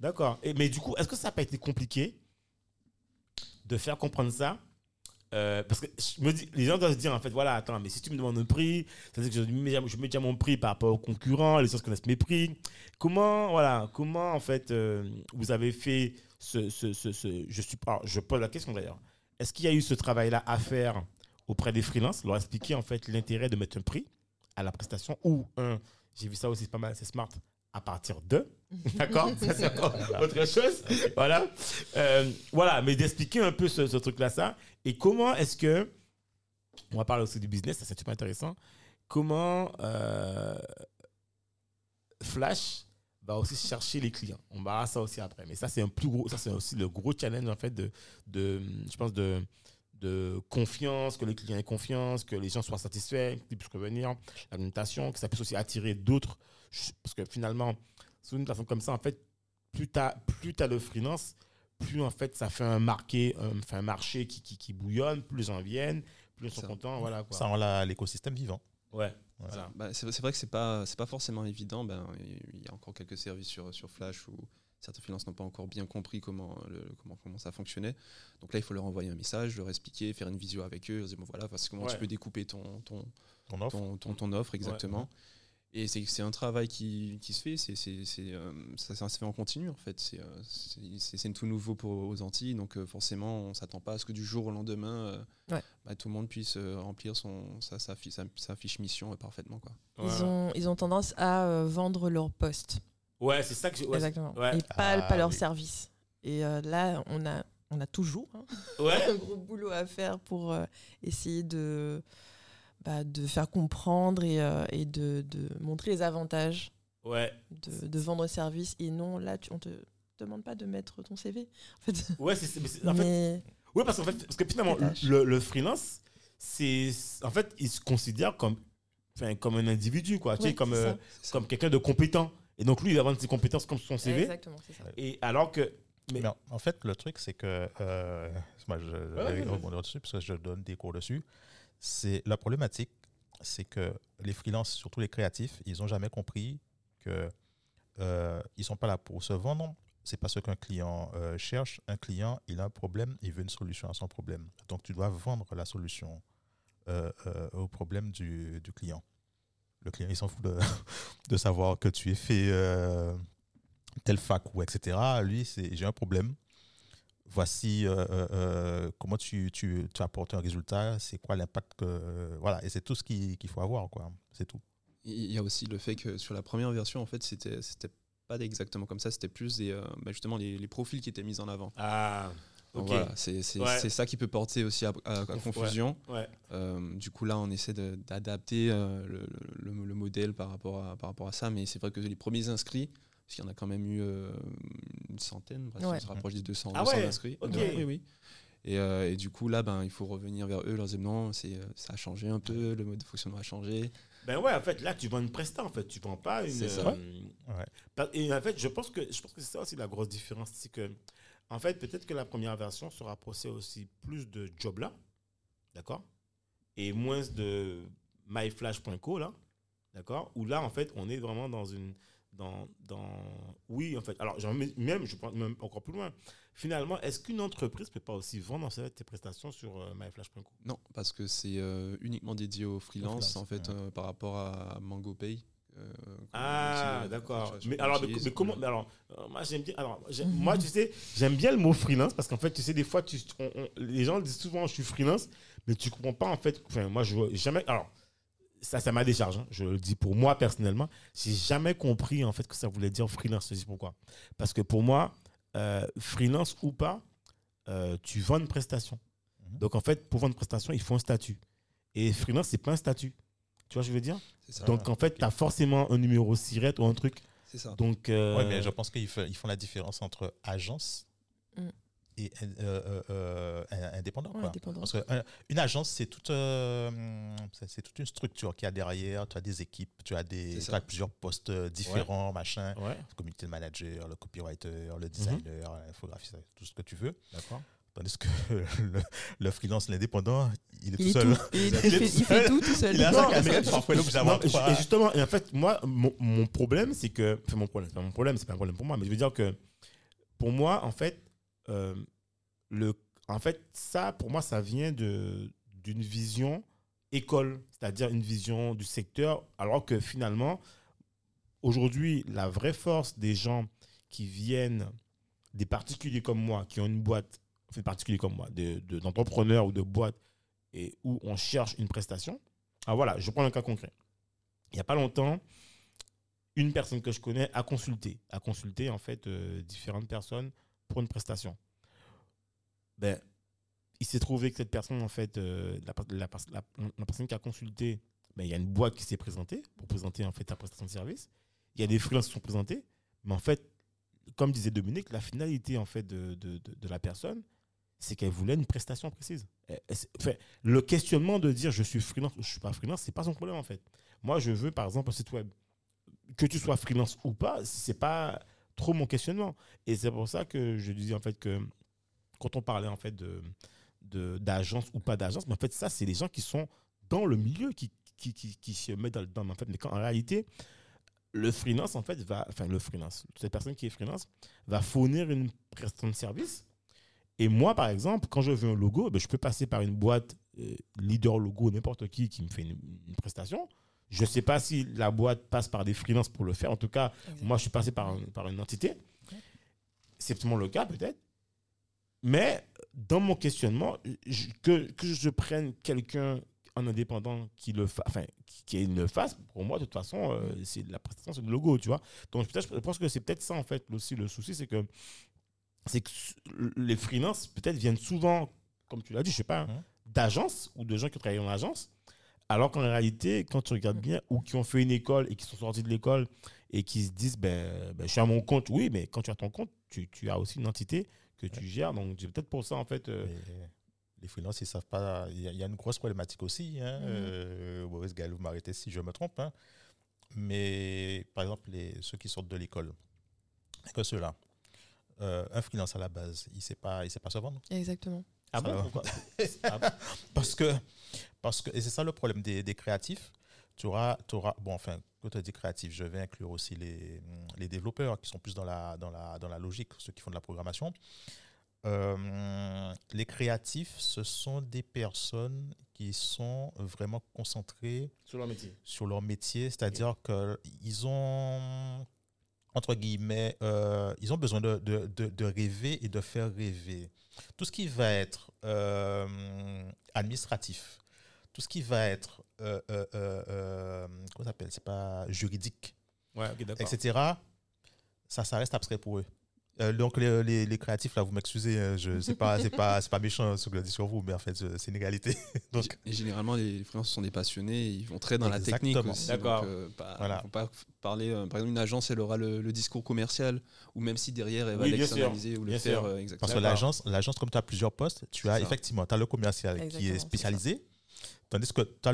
Speaker 1: D'accord. Mais du coup, est-ce que ça n'a pas été compliqué de faire comprendre ça Euh, parce que je dis, les gens doivent se dire en fait, voilà, attends, mais si tu me demandes un prix, c'est-à-dire que je mets, je déjà mon prix par rapport aux concurrents, les gens connaissent mes prix. Comment, voilà, comment en fait euh, vous avez fait ce, ce, ce, je suis je pose la question d'ailleurs. Est-ce qu'il y a eu ce travail-là à faire auprès des freelances, leur expliquer en fait l'intérêt de mettre un prix à la prestation ou un, j'ai vu ça aussi, c'est pas mal, c'est smart, à partir de, d'accord? C'est autre chose, voilà. Euh, voilà, mais d'expliquer un peu ce, ce truc-là, ça, et comment est-ce que, on va parler aussi du business, ça c'est super intéressant, comment euh, Flash va aussi chercher les clients? On verra ça aussi après, mais ça c'est un plus gros, ça c'est aussi le gros challenge en fait de, de je pense de de confiance, que les clients aient confiance, que les gens soient satisfaits, qu'ils puissent revenir, la notation, que ça puisse aussi attirer d'autres. Parce que finalement, sur une plateforme comme ça, en fait, plus tu as, plus as le freelance, plus en fait ça fait un, marqué, un, fait un marché qui, qui, qui bouillonne, plus les gens viennent, plus ils sont
Speaker 3: Ça.
Speaker 1: contents. Voilà, quoi.
Speaker 2: Ça rend la- l'écosystème vivant.
Speaker 1: Ouais. Voilà.
Speaker 3: Bah, c'est c'est vrai que c'est pas c'est pas forcément évident. Ben il y a encore quelques services sur sur Flash où certains freelances n'ont pas encore bien compris comment le, comment comment ça fonctionnait. Donc là il faut leur envoyer un message, leur expliquer, faire une visio avec eux, leur dire bon voilà voici comment
Speaker 1: Ouais.
Speaker 3: tu peux découper ton ton
Speaker 2: Ton offre.
Speaker 3: ton, ton, ton offre exactement. Et c'est c'est un travail qui, qui se fait, c'est euh, ça, ça se fait en continu en fait. C'est euh, c'est- c'est- c'est tout nouveau pour aux Antilles, donc euh, forcément on s'attend pas à ce que du jour au lendemain, euh,
Speaker 5: Ouais.
Speaker 3: bah, tout le monde puisse euh, remplir son, sa, sa, sa- sa fiche mission euh, parfaitement. Quoi.
Speaker 5: Ils, ont, ils ont tendance à euh, vendre leur poste.
Speaker 1: Ouais, c'est ça que je. ouais,
Speaker 5: Exactement.
Speaker 1: ouais.
Speaker 5: Et pas,
Speaker 2: Ah,
Speaker 5: pas leur
Speaker 2: oui.
Speaker 5: service. Et euh, là, on a, on a toujours hein,
Speaker 1: Ouais.
Speaker 5: un gros boulot à faire pour euh, essayer de, bah, de faire comprendre et, euh, et de, de montrer les avantages
Speaker 1: Ouais.
Speaker 5: de, de vendre service. Et non, là, tu, on te demande pas de mettre ton CV. En fait.
Speaker 1: Ouais, c'est- c'est- mais c'est- en fait,
Speaker 5: Mais
Speaker 1: ouais, parce qu'en fait, parce que finalement, le, le freelance, c'est, en fait, il se considère comme, enfin, comme un individu, quoi, tu sais, comme, euh, comme quelqu'un de compétent. Et donc lui, il va vendre ses compétences comme son CV.
Speaker 5: Exactement, c'est ça.
Speaker 1: Et alors que, mais,
Speaker 2: Mais en, en fait, le truc, c'est que. euh, moi, je
Speaker 1: ouais,
Speaker 2: vais
Speaker 1: ouais.
Speaker 2: rebondir dessus parce que je donne des cours dessus. C'est la problématique, c'est que les freelances, surtout les créatifs, ils n'ont jamais compris que euh, ils sont pas là pour se vendre. C'est pas ce qu'un client euh, cherche. Un client, il a un problème, il veut une solution à son problème. Donc, tu dois vendre la solution euh, euh, au problème du, client. Le client, il s'en fout de, savoir que tu es fait telle fac ou etc. Lui, c'est j'ai un problème. Voici euh, euh, euh, comment tu, tu, tu apportes un résultat, c'est quoi l'impact que. euh, voilà, et c'est tout ce qu'il qu'il faut avoir, quoi. C'est tout.
Speaker 3: Il y a aussi le fait que sur la première version, en fait, c'était c'était pas exactement comme ça, c'était plus des, euh, bah, justement les, les profils qui étaient mis en avant.
Speaker 1: ah,
Speaker 3: Donc
Speaker 1: ok,
Speaker 3: Voilà, c'est
Speaker 1: Ouais.
Speaker 3: ça qui peut porter aussi à, à- à
Speaker 1: Conf-
Speaker 3: confusion.
Speaker 1: ouais,
Speaker 3: Euh, du coup, là, on essaie de- d'adapter euh, le, le- le modèle par rapport à, par rapport à ça, mais c'est vrai que les premiers inscrits, parce qu'il y en a quand même eu euh, une centaine, bref,
Speaker 5: Ouais.
Speaker 3: on se rapproche des 200,
Speaker 1: Ah
Speaker 3: 200
Speaker 1: ouais,
Speaker 3: inscrits. oui, oui. Et, euh, et du coup, là, ben, il faut revenir vers eux, leur dire non, c'est, ça a changé un peu, le mode de fonctionnement a changé.
Speaker 1: Ben ouais, en fait, là, tu vends une presta, en fait. Tu vends pas une.
Speaker 3: C'est ça.
Speaker 1: euh, Et en fait, je pense que, je pense que c'est ça aussi la grosse différence. C'est que, en fait, peut-être que la première version se rapprochait aussi plus de Jobla, d'accord Et moins de myflash.co, là, d'accord Où là, en fait, on est vraiment dans une. Dans, dans... Oui, en fait. Alors, même, je prends même encore plus loin. Finalement, est-ce qu'une entreprise peut pas aussi vendre en fait, tes prestations sur euh, myflash.co
Speaker 3: Non, parce que c'est euh, uniquement dédié aux freelance,
Speaker 2: freelance,
Speaker 3: en fait,
Speaker 2: ouais.
Speaker 3: euh, par rapport à MangoPay. euh,
Speaker 1: Ah, d'accord. Mais alors, mais, comment mais alors, moi j'aime bien. Alors, moi, tu sais, j'aime bien le mot freelance parce qu'en fait, tu sais, des fois, tu, on- on- les gens disent souvent, je suis freelance, mais tu comprends pas en fait. Enfin, moi, je vois jamais. Alors, ça, ça m'a décharge. hein, je le dis pour moi personnellement, j'ai jamais compris en fait que ça voulait dire freelance. Je dis pourquoi. Parce que pour moi, euh, freelance ou pas, euh, tu vends une prestation.
Speaker 2: Mhm.
Speaker 1: Donc en fait, pour vendre une prestation, il faut un statut. Et freelance, c'est pas un statut. Tu vois ce que je veux dire?
Speaker 3: Ça.
Speaker 1: Donc en fait, tu as forcément un numéro SIRET ou un truc.
Speaker 3: C'est ça.
Speaker 1: Donc, euh,
Speaker 2: Ouais, mais je pense qu'ils font la différence entre agence. Et euh, euh, euh, indépendant.
Speaker 5: Ouais,
Speaker 2: quoi.
Speaker 5: indépendant.
Speaker 2: Parce que euh, une agence, c'est toute, euh, c'est toute une structure qui a derrière. Tu as des équipes, tu as, des, tu as plusieurs postes différents, machin.
Speaker 1: ouais,
Speaker 2: Le community manager, le copywriter, le designer, l'infographiste, tout ce que tu veux.
Speaker 1: d'accord.
Speaker 2: Tandis que le, le freelance, l'indépendant, il est
Speaker 5: Il,
Speaker 2: tout
Speaker 5: est
Speaker 2: seul.
Speaker 5: tout, il, il
Speaker 2: Il est
Speaker 5: fait,
Speaker 2: tout
Speaker 5: il fait tout tout seul.
Speaker 2: Il a
Speaker 1: Non,
Speaker 2: sa
Speaker 1: mais-
Speaker 2: parfois,
Speaker 1: Non, et- justement, et en fait, moi, mon, mon problème, c'est que. Enfin, mon problème, c'est pas mon problème, c'est pas un problème pour moi, mais je veux dire que pour moi, en fait, euh, le, en fait, ça, pour moi, ça vient d'une vision école, c'est-à-dire une vision du secteur, alors que finalement, aujourd'hui, la vraie force des gens qui viennent, des particuliers comme moi, qui ont une boîte, enfin, particuliers comme moi, de- d'entrepreneurs ou de boîtes, et où on cherche une prestation. Ah voilà, je prends un cas concret. Il n'y a pas longtemps, une personne que je connais a consulté, a consulté en fait euh, différentes personnes pour une prestation. Ben, il s'est trouvé que cette personne, en fait, euh, la, personne qui a consulté, ben, il y a une boîte qui s'est présentée pour présenter en fait la prestation de service. Il y a des freelances qui sont présentés, mais en fait, comme disait Dominique, la finalité en fait de, la personne, c'est qu'elle voulait une prestation précise. Enfin, le questionnement de dire je suis freelance ou je suis pas freelance, c'est pas son problème en fait. Moi, je veux par exemple un site web. Que tu sois freelance ou pas, c'est pas trop mon questionnement. Et c'est pour ça que je disais en fait que quand on parlait en fait de d'agence ou pas d'agence, mais en fait ça c'est les gens qui sont dans le milieu qui qui, qui, se mettent dans le dans, en fait mais quand en réalité le freelance en fait va enfin le freelance cette personne qui est freelance va fournir une prestation de service et moi, par exemple, quand je veux un logo, ben, je peux passer par une boîte euh, leader logo, n'importe qui qui me fait une prestation. Je ne sais pas si la boîte passe par des freelances pour le faire. En tout cas, moi, je suis passé par, un- par une entité. C'est sûrement le cas, peut-être. Mais dans mon questionnement, je- que, que je prenne quelqu'un en indépendant qui le fa- enfin, qui, qui le fasse, pour moi, de toute façon, euh, c'est la prestation, c'est le logo, tu vois. Donc, peut-être, je pense que c'est peut-être ça, en fait, aussi, le souci, c'est que, c'est que les freelances, peut-être, viennent souvent, comme tu l'as dit, je sais pas,
Speaker 2: Mhm.
Speaker 1: d'agences ou de gens qui travaillent en agence. Alors qu'en réalité, quand tu regardes bien, ou qui ont fait une école et qui sont sortis de l'école et qui se disent, ben, ben, je suis à mon compte, oui, mais quand tu as ton compte, tu, tu as aussi une entité que tu gères. Donc, c'est peut-être pour ça, en fait. euh,
Speaker 2: les freelances, ils savent pas. Il y, a- il y a une grosse problématique aussi. Hein.
Speaker 5: Mhm.
Speaker 2: Euh, Boris Gaël, vous m'arrêtez si je me trompe. hein. Mais par exemple, les, ceux qui sortent de l'école, que ceux-là, euh, un freelance à la base, il ne sait, pas- il sait pas se vendre?
Speaker 5: Exactement.
Speaker 1: Ah bon. Pourquoi Ah bon
Speaker 2: Parce que, parce que et c'est ça le problème des, des créatifs. Tu auras, tu auras, bon, enfin, quand tu dis créatif, je vais inclure aussi les, les développeurs qui sont plus dans la, dans, la, dans la logique, ceux qui font de la programmation. Euh, les créatifs, ce sont des personnes qui sont vraiment concentrées
Speaker 1: Sur leur métier.
Speaker 2: sur leur métier, c'est-à-dire qu'ils ont, entre guillemets, euh, ils ont besoin de, de, de, de rêver et de faire rêver. Tout ce qui va être euh, administratif, tout ce qui va être, euh, euh, comment ça s'appelle, c'est pas juridique,
Speaker 1: Ouais,
Speaker 2: etc., ça, ça reste abstrait pour eux. Euh, donc les, les, les créatifs là, vous m'excusez, hein, je c'est pas c'est pas c'est pas méchant ce que je dis sur vous, mais en fait c'est une réalité. donc
Speaker 3: Et généralement, les freelances sont des passionnés, ils vont très dans la technique
Speaker 2: Exactement.
Speaker 3: aussi.
Speaker 1: D'accord.
Speaker 3: euh, pas-
Speaker 2: Voilà.
Speaker 3: Vont pas parler. euh, par exemple, une agence, elle aura le, le discours commercial, ou même si derrière, elle va
Speaker 1: Oui,
Speaker 3: l'externaliser ou le
Speaker 1: Bien
Speaker 3: faire
Speaker 1: sûr.
Speaker 3: euh, exactement.
Speaker 2: Parce que l'agence, l'agence, comme tu as plusieurs postes, tu as
Speaker 3: ça.
Speaker 2: effectivement as le commercial qui est spécialisé, tandis que tu as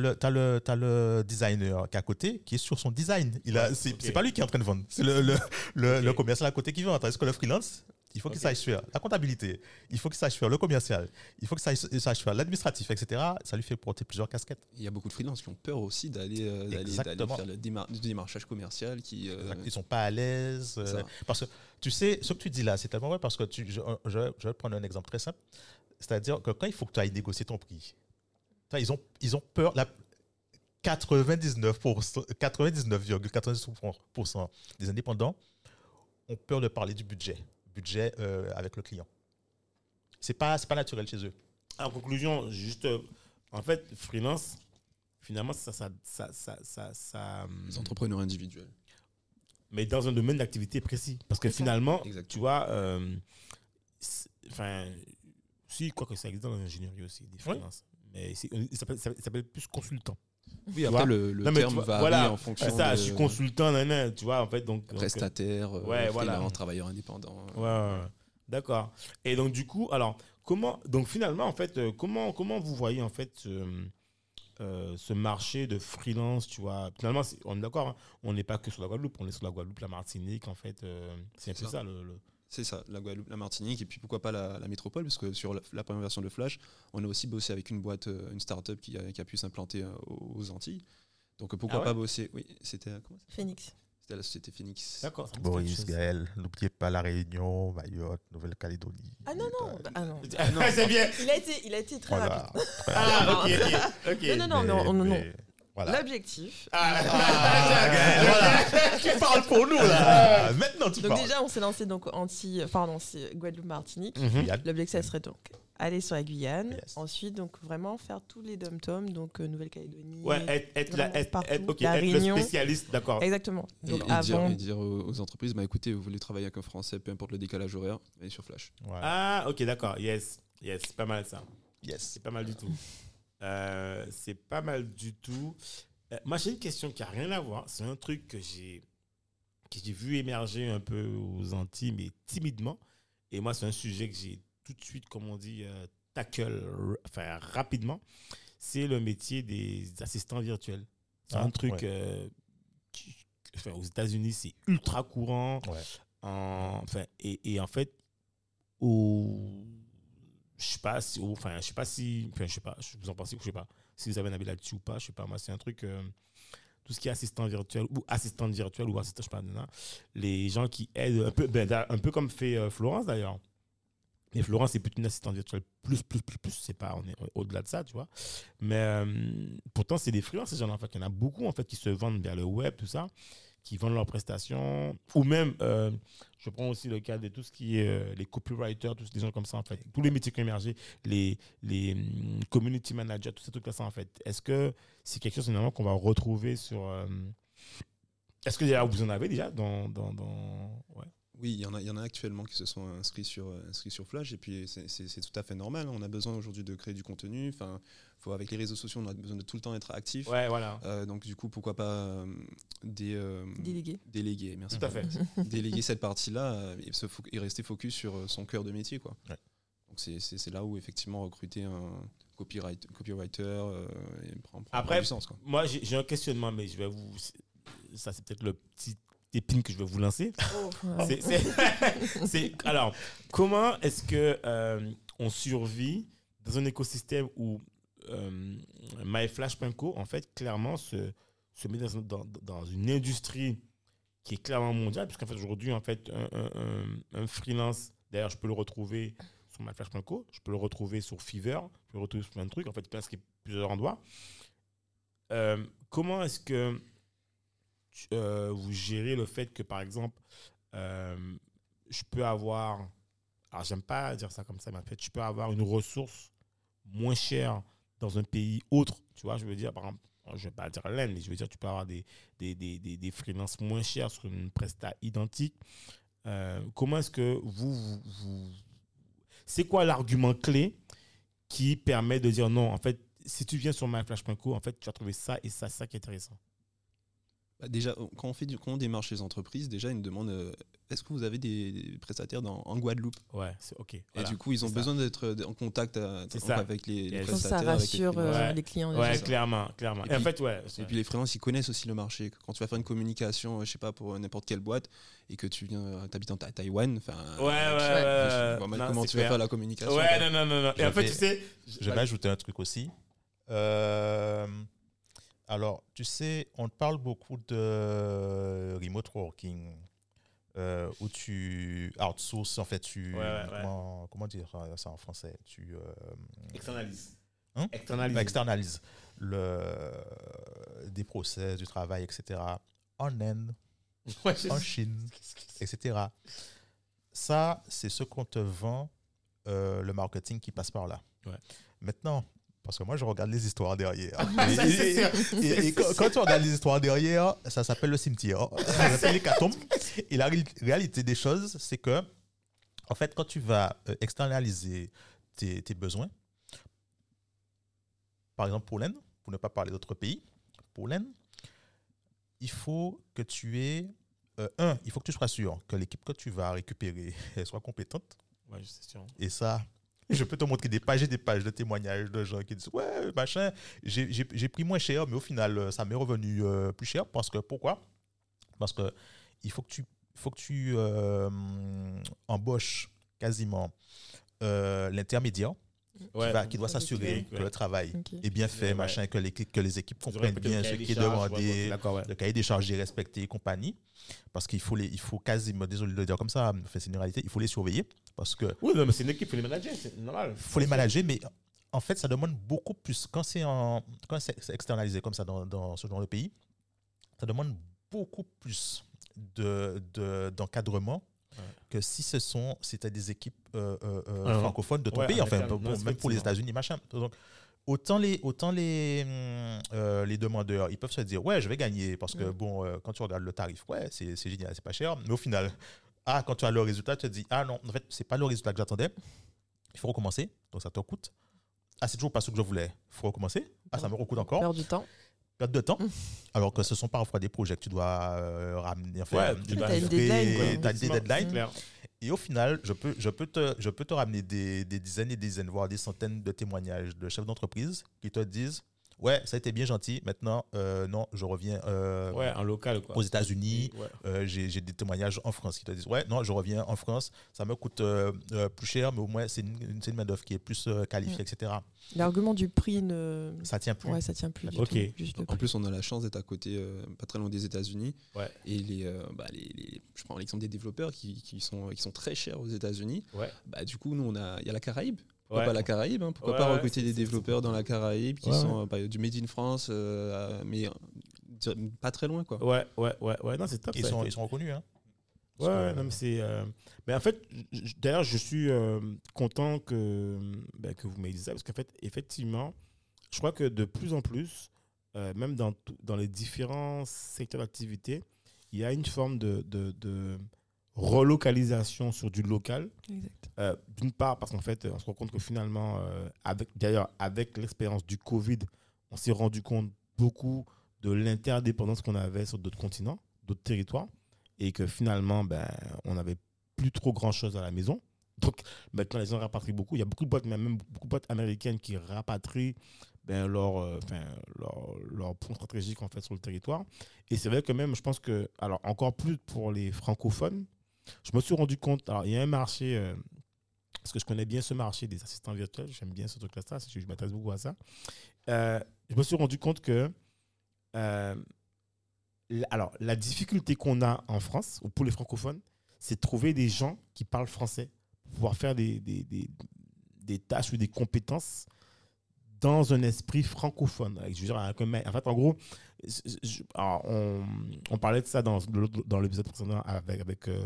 Speaker 2: le, designer qui est à côté, qui est sur son design. Il a, c'est, pas lui qui est en train de vendre, c'est le, le, le, commercial à côté qui vend. Tandis que le freelance, il faut qu'il sache faire la comptabilité, il faut qu'il sache faire le commercial, il faut qu'il sache, faire l'administratif, etc. Ça lui fait porter plusieurs casquettes.
Speaker 3: Il y a beaucoup de freelances qui ont peur aussi d'aller euh, faire le démar- démarchage commercial. Qui, euh,
Speaker 2: Ils sont pas à l'aise. euh, parce que tu sais, ce que tu dis là, c'est tellement vrai parce que tu, je, je- je vais prendre un exemple très simple. C'est-à-dire que quand il faut que tu ailles négocier ton prix, ils ont, ils ont peur. La, 99%, 99,99% des indépendants ont peur de parler du budget, budget euh, avec le client. C'est pas, c'est pas naturel chez eux.
Speaker 1: En conclusion, juste, euh, en fait, freelance, finalement, ça, ça, ça, ça, ça, ça,
Speaker 3: Les entrepreneurs individuels.
Speaker 1: mais dans un domaine d'activité précis. Parce que finalement,
Speaker 3: Exactement.
Speaker 1: tu vois, euh, enfin, si, quoi que ça existe dans l'ingénierie aussi, des freelances. Mais c'est- il s'appelle ça s'appelle plus consultant.
Speaker 3: Oui, après, le, le
Speaker 1: Non,
Speaker 3: terme
Speaker 1: vois,
Speaker 3: varie
Speaker 1: voilà,
Speaker 3: en fonction
Speaker 1: ça,
Speaker 3: de
Speaker 1: je suis consultant, nan, nan, tu vois, en fait, donc. donc, euh,
Speaker 3: prestataire, euh,
Speaker 1: Ouais, voilà.
Speaker 3: freelance, travailleur indépendant.
Speaker 1: Ouais, ouais, ouais. d'accord. Et donc, du coup, alors, comment, donc finalement, en fait, euh, comment, comment vous voyez, en fait, ce, euh, ce marché de freelance, tu vois? Finalement, on est d'accord, hein, on n'est pas que sur la Guadeloupe, on est sur la Guadeloupe, la Martinique, en fait, euh, c'est un peu
Speaker 3: ça.
Speaker 1: ça, le. le-
Speaker 3: C'est ça, la Guadeloupe, la Martinique, et puis pourquoi pas la, la métropole, parce que sur la, la première version de Flash, on a aussi bossé avec une boîte, euh, une start-up qui a, qui a pu s'implanter euh, aux aux Antilles. Donc euh, pourquoi
Speaker 1: Ah ouais
Speaker 3: pas bosser Oui, c'était comment
Speaker 5: Phoenix.
Speaker 3: C'était la société Phoenix.
Speaker 1: D'accord.
Speaker 2: Boris. Gaël, n'oubliez pas la Réunion, Mayotte, Nouvelle-Calédonie.
Speaker 5: Ah non, non. Ah non.
Speaker 1: Ah, non, c'est bien.
Speaker 5: Il a été, il a été très
Speaker 2: Voilà.
Speaker 5: rapide.
Speaker 1: Ah, ok, ok.
Speaker 5: Non, non, non, mais non.
Speaker 2: mais voilà.
Speaker 5: L'objectif.
Speaker 1: Ah,
Speaker 2: Ah, Gaël, voilà. tu parles pour nous là. Maintenant tu
Speaker 5: Donc
Speaker 2: parles.
Speaker 5: déjà, on s'est lancé donc anti, pardon, c'est Guadeloupe, Martinique.
Speaker 1: Mhm.
Speaker 2: Yann,
Speaker 5: L'objectif, ça serait donc aller sur la Guyane.
Speaker 2: Yes.
Speaker 5: Ensuite, donc vraiment faire tous les dom-toms, donc euh, Nouvelle-Calédonie.
Speaker 1: Ouais, être, être, la- être,
Speaker 5: partout.
Speaker 1: être- ok,
Speaker 5: La
Speaker 1: être le
Speaker 5: Réunion.
Speaker 1: spécialiste, d'accord.
Speaker 5: Exactement.
Speaker 3: Et,
Speaker 5: Donc
Speaker 3: et
Speaker 5: avant.
Speaker 3: et dire aux, entreprises, bah, écoutez, vous voulez travailler avec un Français, peu importe le décalage horaire, allez sur Flash.
Speaker 2: Ouais.
Speaker 1: Ah, ok, d'accord. Yes, yes, c'est pas mal ça.
Speaker 2: Yes.
Speaker 1: C'est pas mal du tout. Euh, c'est pas mal du tout. Euh, moi, j'ai une question qui a rien à voir. C'est un truc que j'ai que j'ai vu émerger un peu aux Antilles, mais timidement. Et moi, c'est un sujet que j'ai tout de suite, comme on dit, euh, tackle, enfin rapidement. C'est le métier des assistants virtuels. C'est
Speaker 2: Ah,
Speaker 1: un truc
Speaker 2: ouais.
Speaker 1: euh, qui- enfin, aux États-Unis, c'est ultra courant.
Speaker 2: Ouais.
Speaker 1: En- enfin, et, et en fait, au, je sais pas si, enfin, je sais pas si, enfin, je sais pas, vous en pensez, je sais pas si vous avez un avis là-dessus ou pas, je sais pas. Moi, c'est un truc, euh, tout ce qui est assistant virtuel ou assistante virtuelle ou assistant, je sais pas, les gens qui aident un peu, ben, un peu comme fait euh, Florence d'ailleurs. Mais Florence, c'est plutôt une assistante virtuelle plus, plus, plus, plus. C'est pas, on est au-delà de ça, tu vois. Mais euh, pourtant, c'est des freelances, ces gens-là. En fait, il y en a beaucoup, en fait, qui se vendent vers le web, tout ça, qui vendent leurs prestations. Ou même, euh, je prends aussi le cas de tout ce qui est euh, les copywriters, tous les gens comme ça, en fait. Tous les métiers qui ont émergé, les, les hum, community managers, tous ces trucs-là, ça, en fait. Est-ce que c'est quelque chose, finalement, qu'on va retrouver sur. euh, Est-ce que vous en avez déjà dans. dans, dans... Ouais.
Speaker 3: Oui, il y, en a, il y en a actuellement qui se sont inscrits sur, euh, inscrits sur Flash, et puis c'est- tout à fait normal. On a besoin aujourd'hui de créer du contenu. Enfin, faut, avec les réseaux sociaux, on a besoin de tout le temps être actif.
Speaker 1: Ouais, voilà.
Speaker 3: Euh, donc, du coup, pourquoi pas euh, des, euh,
Speaker 5: Délégué.
Speaker 3: déléguer Merci.
Speaker 1: Tout à fait.
Speaker 3: déléguer cette partie-là et, rester focus sur son cœur de métier. Quoi.
Speaker 2: Ouais.
Speaker 3: Donc c'est- là où effectivement recruter un copyright, copywriter euh, et prend, prend
Speaker 1: Après,
Speaker 3: du sens. Quoi.
Speaker 1: Moi, j'ai un questionnement, mais je vais vous. Ça, c'est peut-être le petit épine que je vais vous lancer.
Speaker 5: Ouais.
Speaker 1: C'est- c'est- c'est- alors, comment est-ce que euh, on survit dans un écosystème où euh, MyFlash.co, en fait, clairement, se, se met dans, dans- dans une industrie qui est clairement mondiale, puisqu'en fait, aujourd'hui, en fait, un, un- un- un freelance, d'ailleurs, je peux le retrouver sur MyFlash.co, je peux le retrouver sur Fiverr, je peux le retrouver sur plein de trucs, en fait, presque plusieurs endroits. Euh, comment est-ce que euh, vous gérez le fait que, par exemple, euh, je peux avoir, alors j'aime pas dire ça comme ça, mais en fait, je peux avoir une ressource moins chère dans un pays autre, tu vois, je veux dire, par exemple, je vais pas dire l'Inde, mais je veux dire, tu peux avoir des, des, des, des, freelances moins chers sur une presta identique. Euh, comment est-ce que vous, vous, vous- c'est quoi l'argument clé qui permet de dire non, en fait, si tu viens sur myflash.co, en fait, tu vas trouver ça et ça, ça qui est intéressant?
Speaker 3: Bah, déjà, quand on, fait du, quand on démarche les entreprises, déjà ils nous demandent euh, est-ce que vous avez des, des prestataires dans, en Guadeloupe?
Speaker 1: Ouais, c'est ok.
Speaker 3: Et
Speaker 1: voilà.
Speaker 3: du coup, ils ont
Speaker 1: ça.
Speaker 3: besoin d'être euh, en contact euh,
Speaker 1: ça.
Speaker 3: avec les, les
Speaker 5: ça
Speaker 3: prestataires. avec les
Speaker 5: rassure euh,
Speaker 1: Ouais.
Speaker 5: les clients.
Speaker 1: Ouais, clairement, clairement.
Speaker 3: Et
Speaker 1: Et, en
Speaker 3: puis-
Speaker 1: fait, ouais.
Speaker 3: Et puis les freelances, ils connaissent aussi le marché. Quand tu vas faire une communication, je sais pas, pour n'importe quelle boîte, et que tu viens, habites en Ta- Taïwan, enfin,
Speaker 1: Ouais, ouais, ouais,
Speaker 3: comment tu vas faire la communication.
Speaker 1: Ouais, non, non, non, non. Et en fait, tu sais.
Speaker 2: Je vais ajouter un truc aussi. Euh, alors, tu sais, on parle beaucoup de remote working, euh, où tu outsources, en fait, tu...
Speaker 1: Ouais, ouais, ouais.
Speaker 2: Comment, dire ça en français Tu euh,
Speaker 1: Externalise.
Speaker 2: Hein?
Speaker 1: Externalise.
Speaker 2: externalises le, des process, du travail, etc. En Inde, en Chine, etc. Ça, c'est ce qu'on te vend, euh, le marketing qui passe par là. Maintenant, parce que moi, je regarde les histoires derrière. Et, quand, quand tu regardes les histoires derrière, ça s'appelle le cimetière. Ça s'appelle l'hécatombe. Et la ré- réalité des choses, c'est que, en fait, quand tu vas euh, externaliser tes, tes besoins, par exemple pour l'Inde, pour ne pas parler d'autres pays, pour l'Inde, il faut que tu aies, euh, un, il faut que tu sois sûr que l'équipe que tu vas récupérer elle soit compétente.
Speaker 1: Ouais, sûr.
Speaker 2: Et ça, je peux te montrer des pages et des pages de témoignages de gens qui disent Ouais, machin, j'ai pris moins cher, mais au final, euh, ça m'est revenu euh, plus cher. Parce que, pourquoi? Parce que il faut que tu, faut que tu euh, embauches quasiment l'intermédiaire
Speaker 1: Ouais.
Speaker 2: qui, va- qui doit s'assurer que le travail est bien fait,
Speaker 1: Ouais.
Speaker 2: machin, que, les, que les équipes comprennent bien ce qui est demandé, le cahier des charges est respecté et compagnie. Parce qu'il faut les, il faut quasiment, désolé de le dire comme ça, mais c'est une réalité, il faut les surveiller. Parce que
Speaker 1: Oui, non, mais c'est une équipe, il faut les manager, c'est normal.
Speaker 2: faut les manager, mais en fait, ça demande beaucoup plus. Quand c'est en- quand c'est c'est externalisé comme ça dans, dans ce genre de pays, ça demande beaucoup plus de, de- d'encadrement
Speaker 1: Ouais.
Speaker 2: Que si ce sont c'était des équipes euh, euh, euh, francophones de ton
Speaker 1: ouais,
Speaker 2: pays,
Speaker 1: en
Speaker 2: enfin,
Speaker 1: non,
Speaker 2: même pour les. États-Unis, machin. Donc, autant les, autant les, hum, euh, les demandeurs, ils peuvent se dire, ouais, je vais gagner parce que,
Speaker 5: Mm.
Speaker 2: bon, euh, quand tu regardes le tarif, ouais, c'est, c'est génial, c'est pas cher, mais au final, ah, quand tu as le résultat, tu te dis, ah non, en fait, c'est pas le résultat que j'attendais, il faut recommencer, donc ça te coûte. Ah, c'est toujours pas ce que je voulais, il faut recommencer. Ah, ça me recoûte encore
Speaker 5: Perdre du temps.
Speaker 2: Perte de temps,
Speaker 5: Mm.
Speaker 2: alors que ce sont parfois des projets que tu dois euh, ramener, enfin,
Speaker 1: Ouais,
Speaker 2: tu
Speaker 1: tu
Speaker 2: dois
Speaker 5: as une
Speaker 2: livrer,
Speaker 5: deadline, quoi.
Speaker 2: t'as des
Speaker 1: Effectivement,
Speaker 2: deadlines.
Speaker 1: clair.
Speaker 2: Et au final, je peux, je peux, te, je peux te ramener des, des dizaines et des dizaines, voire des centaines de témoignages de chefs d'entreprise qui te disent Ouais, ça a été bien gentil. Maintenant, euh, non, je reviens euh,
Speaker 1: Ouais, en local, quoi.
Speaker 2: aux États-Unis.
Speaker 1: Ouais.
Speaker 2: Euh, J'ai des témoignages en France qui te disent Ouais, non, je reviens en France. Ça me coûte euh, euh, plus cher, mais au moins, c'est une, une, une main-d'œuvre qui est plus euh, qualifiée, etc.
Speaker 5: L'argument du prix ne.
Speaker 2: Ça tient plus.
Speaker 5: Ouais, ça tient plus du
Speaker 1: Ok.
Speaker 5: tout. Juste le
Speaker 3: En plus, on a la chance d'être à côté, euh, pas très loin des États-Unis.
Speaker 1: Ouais.
Speaker 3: Et les, euh, bah, les, les- je prends l'exemple des développeurs qui, qui sont, qui sont très chers aux États-Unis.
Speaker 1: Ouais.
Speaker 3: Bah, du coup, nous, il y a la Caraïbe. Pourquoi
Speaker 1: Ouais.
Speaker 3: pas la Caraïbe hein Pourquoi
Speaker 1: Ouais,
Speaker 3: pas recruter des développeurs dans la Caraïbe qui
Speaker 1: Ouais,
Speaker 3: sont euh, bah, du Made in France, euh, mais euh, pas très loin, quoi.
Speaker 1: Ouais, ouais, ouais, ouais. Non, c'est top.
Speaker 2: Ils
Speaker 1: ça.
Speaker 2: sont, ils sont reconnus. Hein.
Speaker 1: Ouais,
Speaker 2: que-
Speaker 1: non, mais c'est. euh, Mais en fait, d'ailleurs, je suis euh, content que, ben, que vous m'ayez dit ça, parce qu'en fait, effectivement, je crois que de plus en plus, euh, même dans, dans les différents secteurs d'activité, il y a une forme de, de, de relocalisation sur du local. Euh, D'une part, parce qu'en fait, on se rend compte que finalement, euh, avec, d'ailleurs, avec l'expérience du Covid, on s'est rendu compte beaucoup de l'interdépendance qu'on avait sur d'autres continents, d'autres territoires, et que finalement, ben, on n'avait plus trop grand-chose à la maison. Donc maintenant, les gens rapatrient beaucoup. Il y a beaucoup de boîtes, même beaucoup de boîtes américaines qui rapatrient ben, leur, euh, leur, leur point stratégique en fait, sur le territoire. Et c'est vrai que même, je pense que, alors encore plus pour les francophones, je me suis rendu compte, alors il y a un marché, euh, parce que je connais bien ce marché des assistants virtuels, j'aime bien ce truc-là, ça, je, m'intéresse beaucoup à ça. Euh, je me suis rendu compte que, euh, alors, la difficulté qu'on a en France, ou pour les francophones, c'est de trouver des gens qui parlent français pour pouvoir faire des, des, des, des tâches ou des compétences dans un esprit francophone. Je veux dire, en fait, en gros, alors, on, on parlait de ça dans, dans l'épisode précédent avec, avec euh,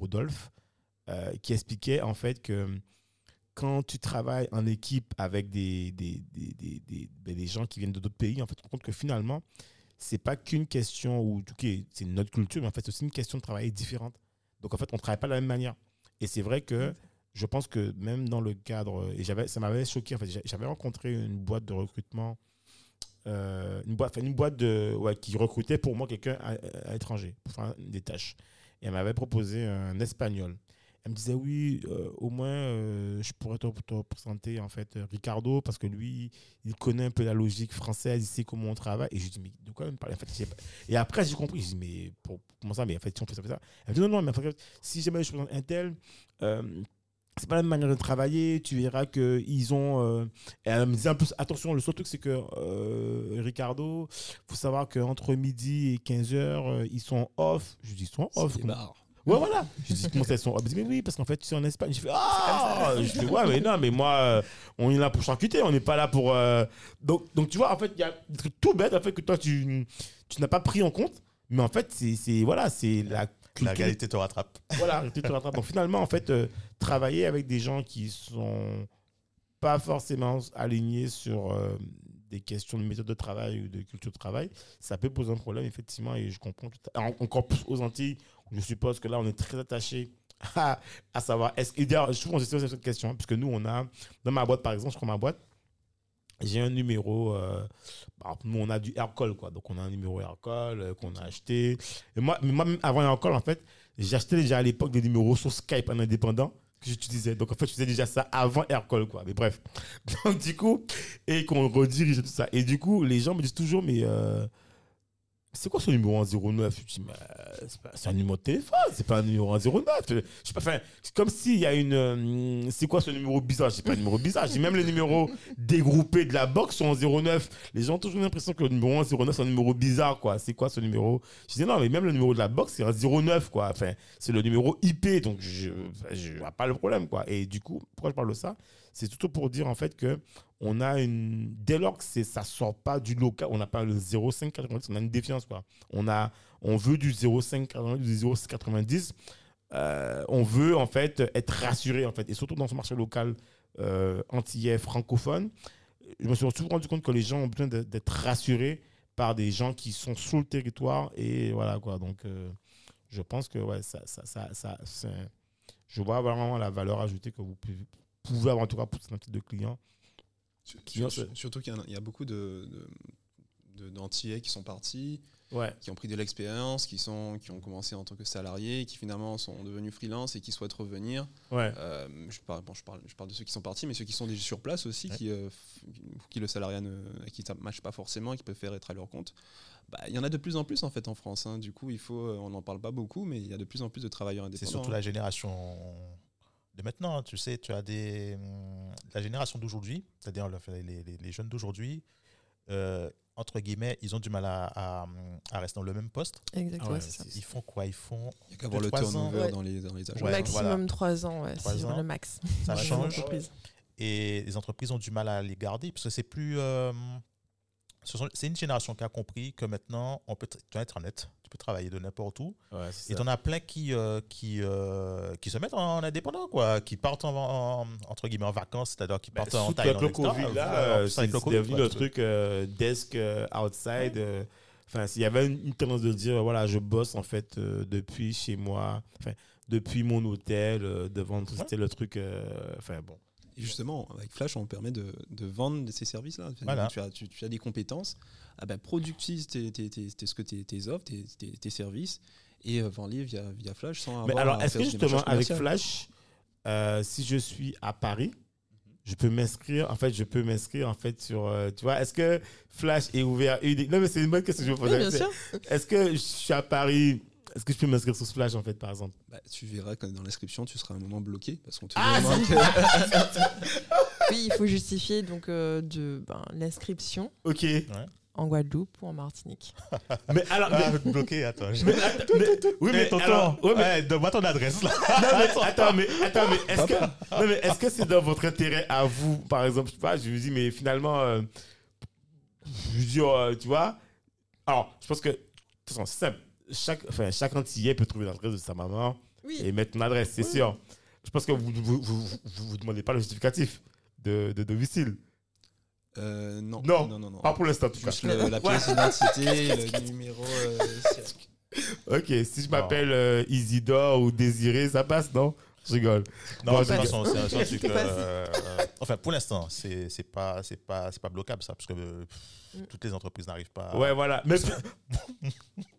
Speaker 1: Rodolphe, euh, qui expliquait en fait que quand tu travailles en équipe avec des, des, des, des, des- ben, des gens qui viennent de d'autres pays, en fait, tu te rends compte que finalement, c'est pas qu'une question où, ok, c'est notre culture, mais en fait, c'est aussi une question de travailler différente. Donc, en fait, on ne travaille pas de la même manière. Et c'est vrai que je pense que même dans le cadre, et j'avais, ça m'avait choqué, en fait, j'a- j'avais rencontré une boîte de recrutement, euh, une, boîte, une boîte de, ouais, qui recrutait pour moi quelqu'un à, à l'étranger pour faire des tâches. Et elle m'avait proposé un espagnol. Elle me disait oui, euh, au moins euh, je pourrais te, te présenter en fait Ricardo parce que lui, il connaît un peu la logique française, il sait comment on travaille. Et je dis mais de quoi elle me parle en fait, Et après j'ai compris, je dis mais pour, comment ça? Mais en fait si on fait ça, fait ça. Elle me dit non non mais en fait, si jamais je présente un tel, c'est pas la même manière de travailler. Tu verras que ils ont. euh, et elle me disait en plus attention, le seul truc c'est que euh, Ricardo, faut savoir qu'entre midi et 15 h ils sont off. Je dis ils sont off. Ouais, voilà. Je dis, comment ça, ils sont off? Mais oui, parce qu'en fait, tu sais, en Espagne. Je fais, ah Je fais, ouais, mais non, mais moi, euh, on est là pour charcuter, on n'est pas là pour. euh, Donc, donc, tu vois, en fait, il y a des trucs tout bêtes, en fait, que toi, tu, tu n'as pas pris en compte. Mais en fait, c'est c'est- voilà, c'est la
Speaker 2: La réalité te rattrape.
Speaker 1: Voilà, tu te rattrapes. Donc finalement, en fait, euh, travailler avec des gens qui sont pas forcément alignés sur euh, des questions de méthode de travail ou de culture de travail, ça peut poser un problème, effectivement, et je comprends tout à- en- encore plus aux Antilles, je suppose que là, on est très attaché à, à savoir, est-ce que, d'ailleurs, souvent, j'ai posé cette question, hein, puisque nous, on a, dans ma boîte, par exemple, je prends ma boîte, j'ai un numéro, euh, bah, nous on a du Aircall, quoi. Donc on a un numéro Aircall euh, qu'on a acheté. Et moi, mais moi même avant Aircall, en fait, j'achetais déjà à l'époque des numéros sur Skype en indépendant que j'utilisais. Donc en fait, je faisais déjà ça avant Aircall, quoi. Mais bref. Donc du coup, et qu'on redirige tout ça. Et du coup, les gens me disent toujours, mais euh, c'est quoi ce numéro en 09 Je dis, c'est un numéro de téléphone, c'est pas un numéro en 09. Je sais pas, enfin, comme s'il y a une. euh, c'est quoi ce numéro bizarre? Je sais pas un numéro bizarre. J'ai même les numéros dégroupés de la box sont en 09. Les gens ont toujours l'impression que le numéro en 09 c'est un numéro bizarre, quoi. C'est quoi ce numéro? Je dis non, mais même le numéro de la box c'est un 09, quoi. Enfin, c'est le numéro IP, donc je, je pas le problème, quoi. Et du coup, pourquoi je parle de ça? C'est surtout pour dire en fait que on a une dès lors que ça sort pas du local, on n'a pas le 0590, on a une défiance quoi. On a on veut du 0590, du 0690. euh, on veut en fait être rassuré en fait et surtout dans ce marché local euh, antillais francophone. Je me suis souvent rendu compte que les gens ont besoin d'être rassurés par des gens qui sont sur le territoire et voilà quoi. Donc euh, je pense que ouais ça ça ça, ça je vois vraiment la valeur ajoutée que vous pouvez avoir en tout cas pour ce type de clients
Speaker 3: Sur- sur- Surtout qu'il y, y a beaucoup de, d'Antillais qui sont partis,
Speaker 1: Ouais.
Speaker 3: qui ont pris de l'expérience, qui, sont, qui ont commencé en tant que salariés, qui finalement sont devenus freelance et qui souhaitent revenir.
Speaker 1: Ouais.
Speaker 3: Euh, je, parle, bon, je, parle, je parle de ceux qui sont partis, mais ceux qui sont déjà sur place aussi,
Speaker 2: Ouais.
Speaker 3: qui, euh, qui le salariat ne qui ça marche pas forcément et qui préfèrent être à leur compte. Bah, Il y en a de plus en plus en fait en France. hein. Du coup, il faut, euh, on n'en parle pas beaucoup, mais il y a de plus en plus de travailleurs
Speaker 2: C'est
Speaker 3: indépendants.
Speaker 2: surtout la génération de maintenant. hein. Tu sais, tu as des, hum, la génération d'aujourd'hui, c'est-à-dire le- les, les- les jeunes d'aujourd'hui, euh, entre guillemets, ils ont du mal à, à- à rester dans le même poste.
Speaker 5: Exactement,
Speaker 1: Ah ouais,
Speaker 5: c'est ça.
Speaker 1: c'est-
Speaker 2: Ils font quoi Ils font.
Speaker 3: Il y a qu'à voir
Speaker 2: deux,
Speaker 3: le
Speaker 2: trois ans,
Speaker 3: turnover
Speaker 5: ouais.
Speaker 3: dans, les, dans les agences.
Speaker 2: Ouais,
Speaker 5: Maximum
Speaker 2: voilà.
Speaker 5: 3 ans, ouais,
Speaker 2: Trois
Speaker 5: c'est
Speaker 2: ans.
Speaker 5: le max.
Speaker 2: Ça change. Et les entreprises ont du mal à les garder parce que c'est plus. euh, sont- c'est une génération qui a compris que maintenant, on peut, tu as Internet, tu peux travailler de n'importe où.
Speaker 1: Ouais,
Speaker 2: Et t'en as plein qui, euh, qui, euh, qui se mettent en indépendant, quoi, qui partent en, en- entre guillemets en vacances, c'est-à-dire qui
Speaker 1: Bah,
Speaker 2: partent en
Speaker 1: avec
Speaker 2: Thaïlande.
Speaker 1: le
Speaker 2: etc.
Speaker 1: Covid, là, euh, c'est
Speaker 2: le
Speaker 1: devenu le truc euh, desk euh, outside. euh, Enfin, s'il y avait une, une tendance de dire, voilà, je bosse en fait euh, depuis chez moi, enfin, depuis mon hôtel, euh, de vendre,
Speaker 2: Ouais.
Speaker 1: c'était le truc. euh, Enfin, bon.
Speaker 3: Et justement, avec Flash, on permet de, de vendre ces services-là.
Speaker 2: Voilà.
Speaker 3: Tu, as, tu, tu as des compétences, ah ben, productise tes, tes, tes, tes- ce que tes, offres, tes, services, et euh, vends-les via, via Flash sans
Speaker 1: Mais
Speaker 3: avoir
Speaker 1: alors,
Speaker 3: à
Speaker 1: est-ce que justement, avec. Flash, euh, si je suis à Paris, je peux m'inscrire, en fait, je peux m'inscrire, en fait, sur, euh, tu vois, est-ce que Flash est ouvert? Unique- Non, mais c'est une bonne question que je me
Speaker 5: Oui,
Speaker 1: C'est-
Speaker 5: sûr.
Speaker 1: Est-ce que je suis à Paris, est-ce que je peux m'inscrire sur Flash, en fait, par exemple?
Speaker 3: Bah, tu verras que dans l'inscription, tu seras un moment bloqué parce qu'on te
Speaker 1: Ah,
Speaker 3: que-
Speaker 5: Oui, il faut justifier donc euh, de ben, l'inscription
Speaker 1: Ok.
Speaker 5: en Guadeloupe ou en Martinique.
Speaker 1: Mais alors,
Speaker 2: Ah,
Speaker 1: mais-
Speaker 2: bloqué, attends. je-
Speaker 1: mais attends, mais- oui, mais
Speaker 2: tonton,
Speaker 1: alors, ouais, mais-
Speaker 2: ouais, donne-moi ton adresse là.
Speaker 1: non, mais attends, mais attends, mais est-ce que, non, mais est-ce que c'est dans votre intérêt à vous, par exemple, je sais pas, je me dis, mais finalement, euh, je dire, euh, tu vois, alors, je pense que, de toute façon, c'est simple. Chaque, enfin, chaque Antillais peut trouver l'adresse de sa maman
Speaker 5: Oui.
Speaker 1: et mettre une adresse, c'est sûr. Je pense que vous vous, vous, vous, vous demandez pas le justificatif de, de domicile.
Speaker 3: Euh, non.
Speaker 1: Non,
Speaker 3: non, non, non.
Speaker 1: Pas pour l'instant.
Speaker 3: Juste le- la pièce d'identité, le numéro. euh.
Speaker 1: Ok, si je m'appelle euh, Isidore ou Désiré, ça passe, non? Je rigole.
Speaker 2: Non,
Speaker 1: Bon,
Speaker 2: de toute
Speaker 1: c'est-
Speaker 2: façon, c'est un- truc. Euh, euh, enfin, pour l'instant, c'est c'est pas, c'est pas, c'est pas bloquable ça, parce que euh, pff,
Speaker 5: Mm.
Speaker 2: toutes les entreprises n'arrivent pas. à-
Speaker 1: Ouais, voilà. Mais,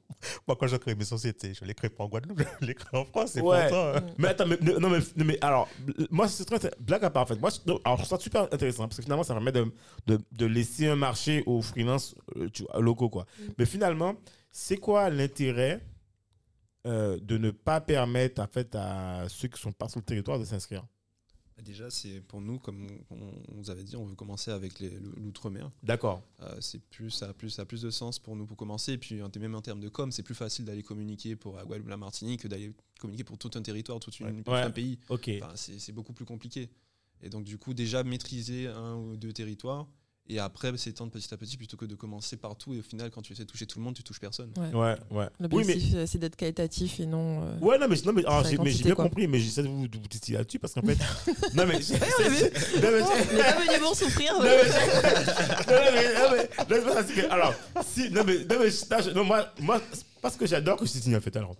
Speaker 2: Moi, quand je crée mes sociétés, je les crée pas en Guadeloupe, je les crée en France. C'est
Speaker 1: Ouais.
Speaker 2: pourtant,
Speaker 5: Mm.
Speaker 1: Mais attends, mais, non, mais, alors, moi, c'est très. Blague à part, en fait. Moi, non, alors, je trouve ça super intéressant parce que finalement, ça permet de, de, de laisser un marché aux freelances euh, locaux, quoi.
Speaker 5: Mm.
Speaker 1: Mais finalement, c'est quoi l'intérêt euh, de ne pas permettre, en fait, à ceux qui sont pas sur le territoire de s'inscrire?
Speaker 3: Déjà, c'est pour nous, comme on, on vous avait dit, on veut commencer avec l'outre-mer.
Speaker 1: D'accord.
Speaker 3: Euh, c'est plus, ça, a plus, ça a plus de sens pour nous pour commencer. Et puis, même en termes de com, c'est plus facile d'aller communiquer pour la Guadeloupe, la Martinique que d'aller communiquer pour tout un territoire, tout,
Speaker 1: Ouais.
Speaker 3: un pays.
Speaker 1: Ok.
Speaker 3: Enfin, c'est c'est beaucoup plus compliqué. Et donc, du coup, déjà maîtriser un ou deux territoires et après s'étendre petit à petit plutôt que de commencer partout. Et au final, quand tu essaies de toucher tout le monde, tu touches personne.
Speaker 5: Ouais.
Speaker 1: Ouais, ouais. Oui, mais.
Speaker 5: L'objectif, euh, c'est d'être qualitatif et non. euh,
Speaker 1: Ouais, non, mais, non, mais, alors,
Speaker 5: Sa
Speaker 1: j'ai mais j'ai
Speaker 5: quantité,
Speaker 1: bien
Speaker 5: quoi.
Speaker 1: compris, mais j'essaie de vous, de vous titiller là-dessus parce qu'en fait. non, mais. c'est-
Speaker 5: vu.
Speaker 1: c'est- non, mais-
Speaker 5: Non, on n'est pas venu pour souffrir.
Speaker 1: Non, mais, non, mais, c'est c'est alors, si, non, mais, non, mais, non, moi, moi, c'est parce que j'adore que je signe, en fait, alors.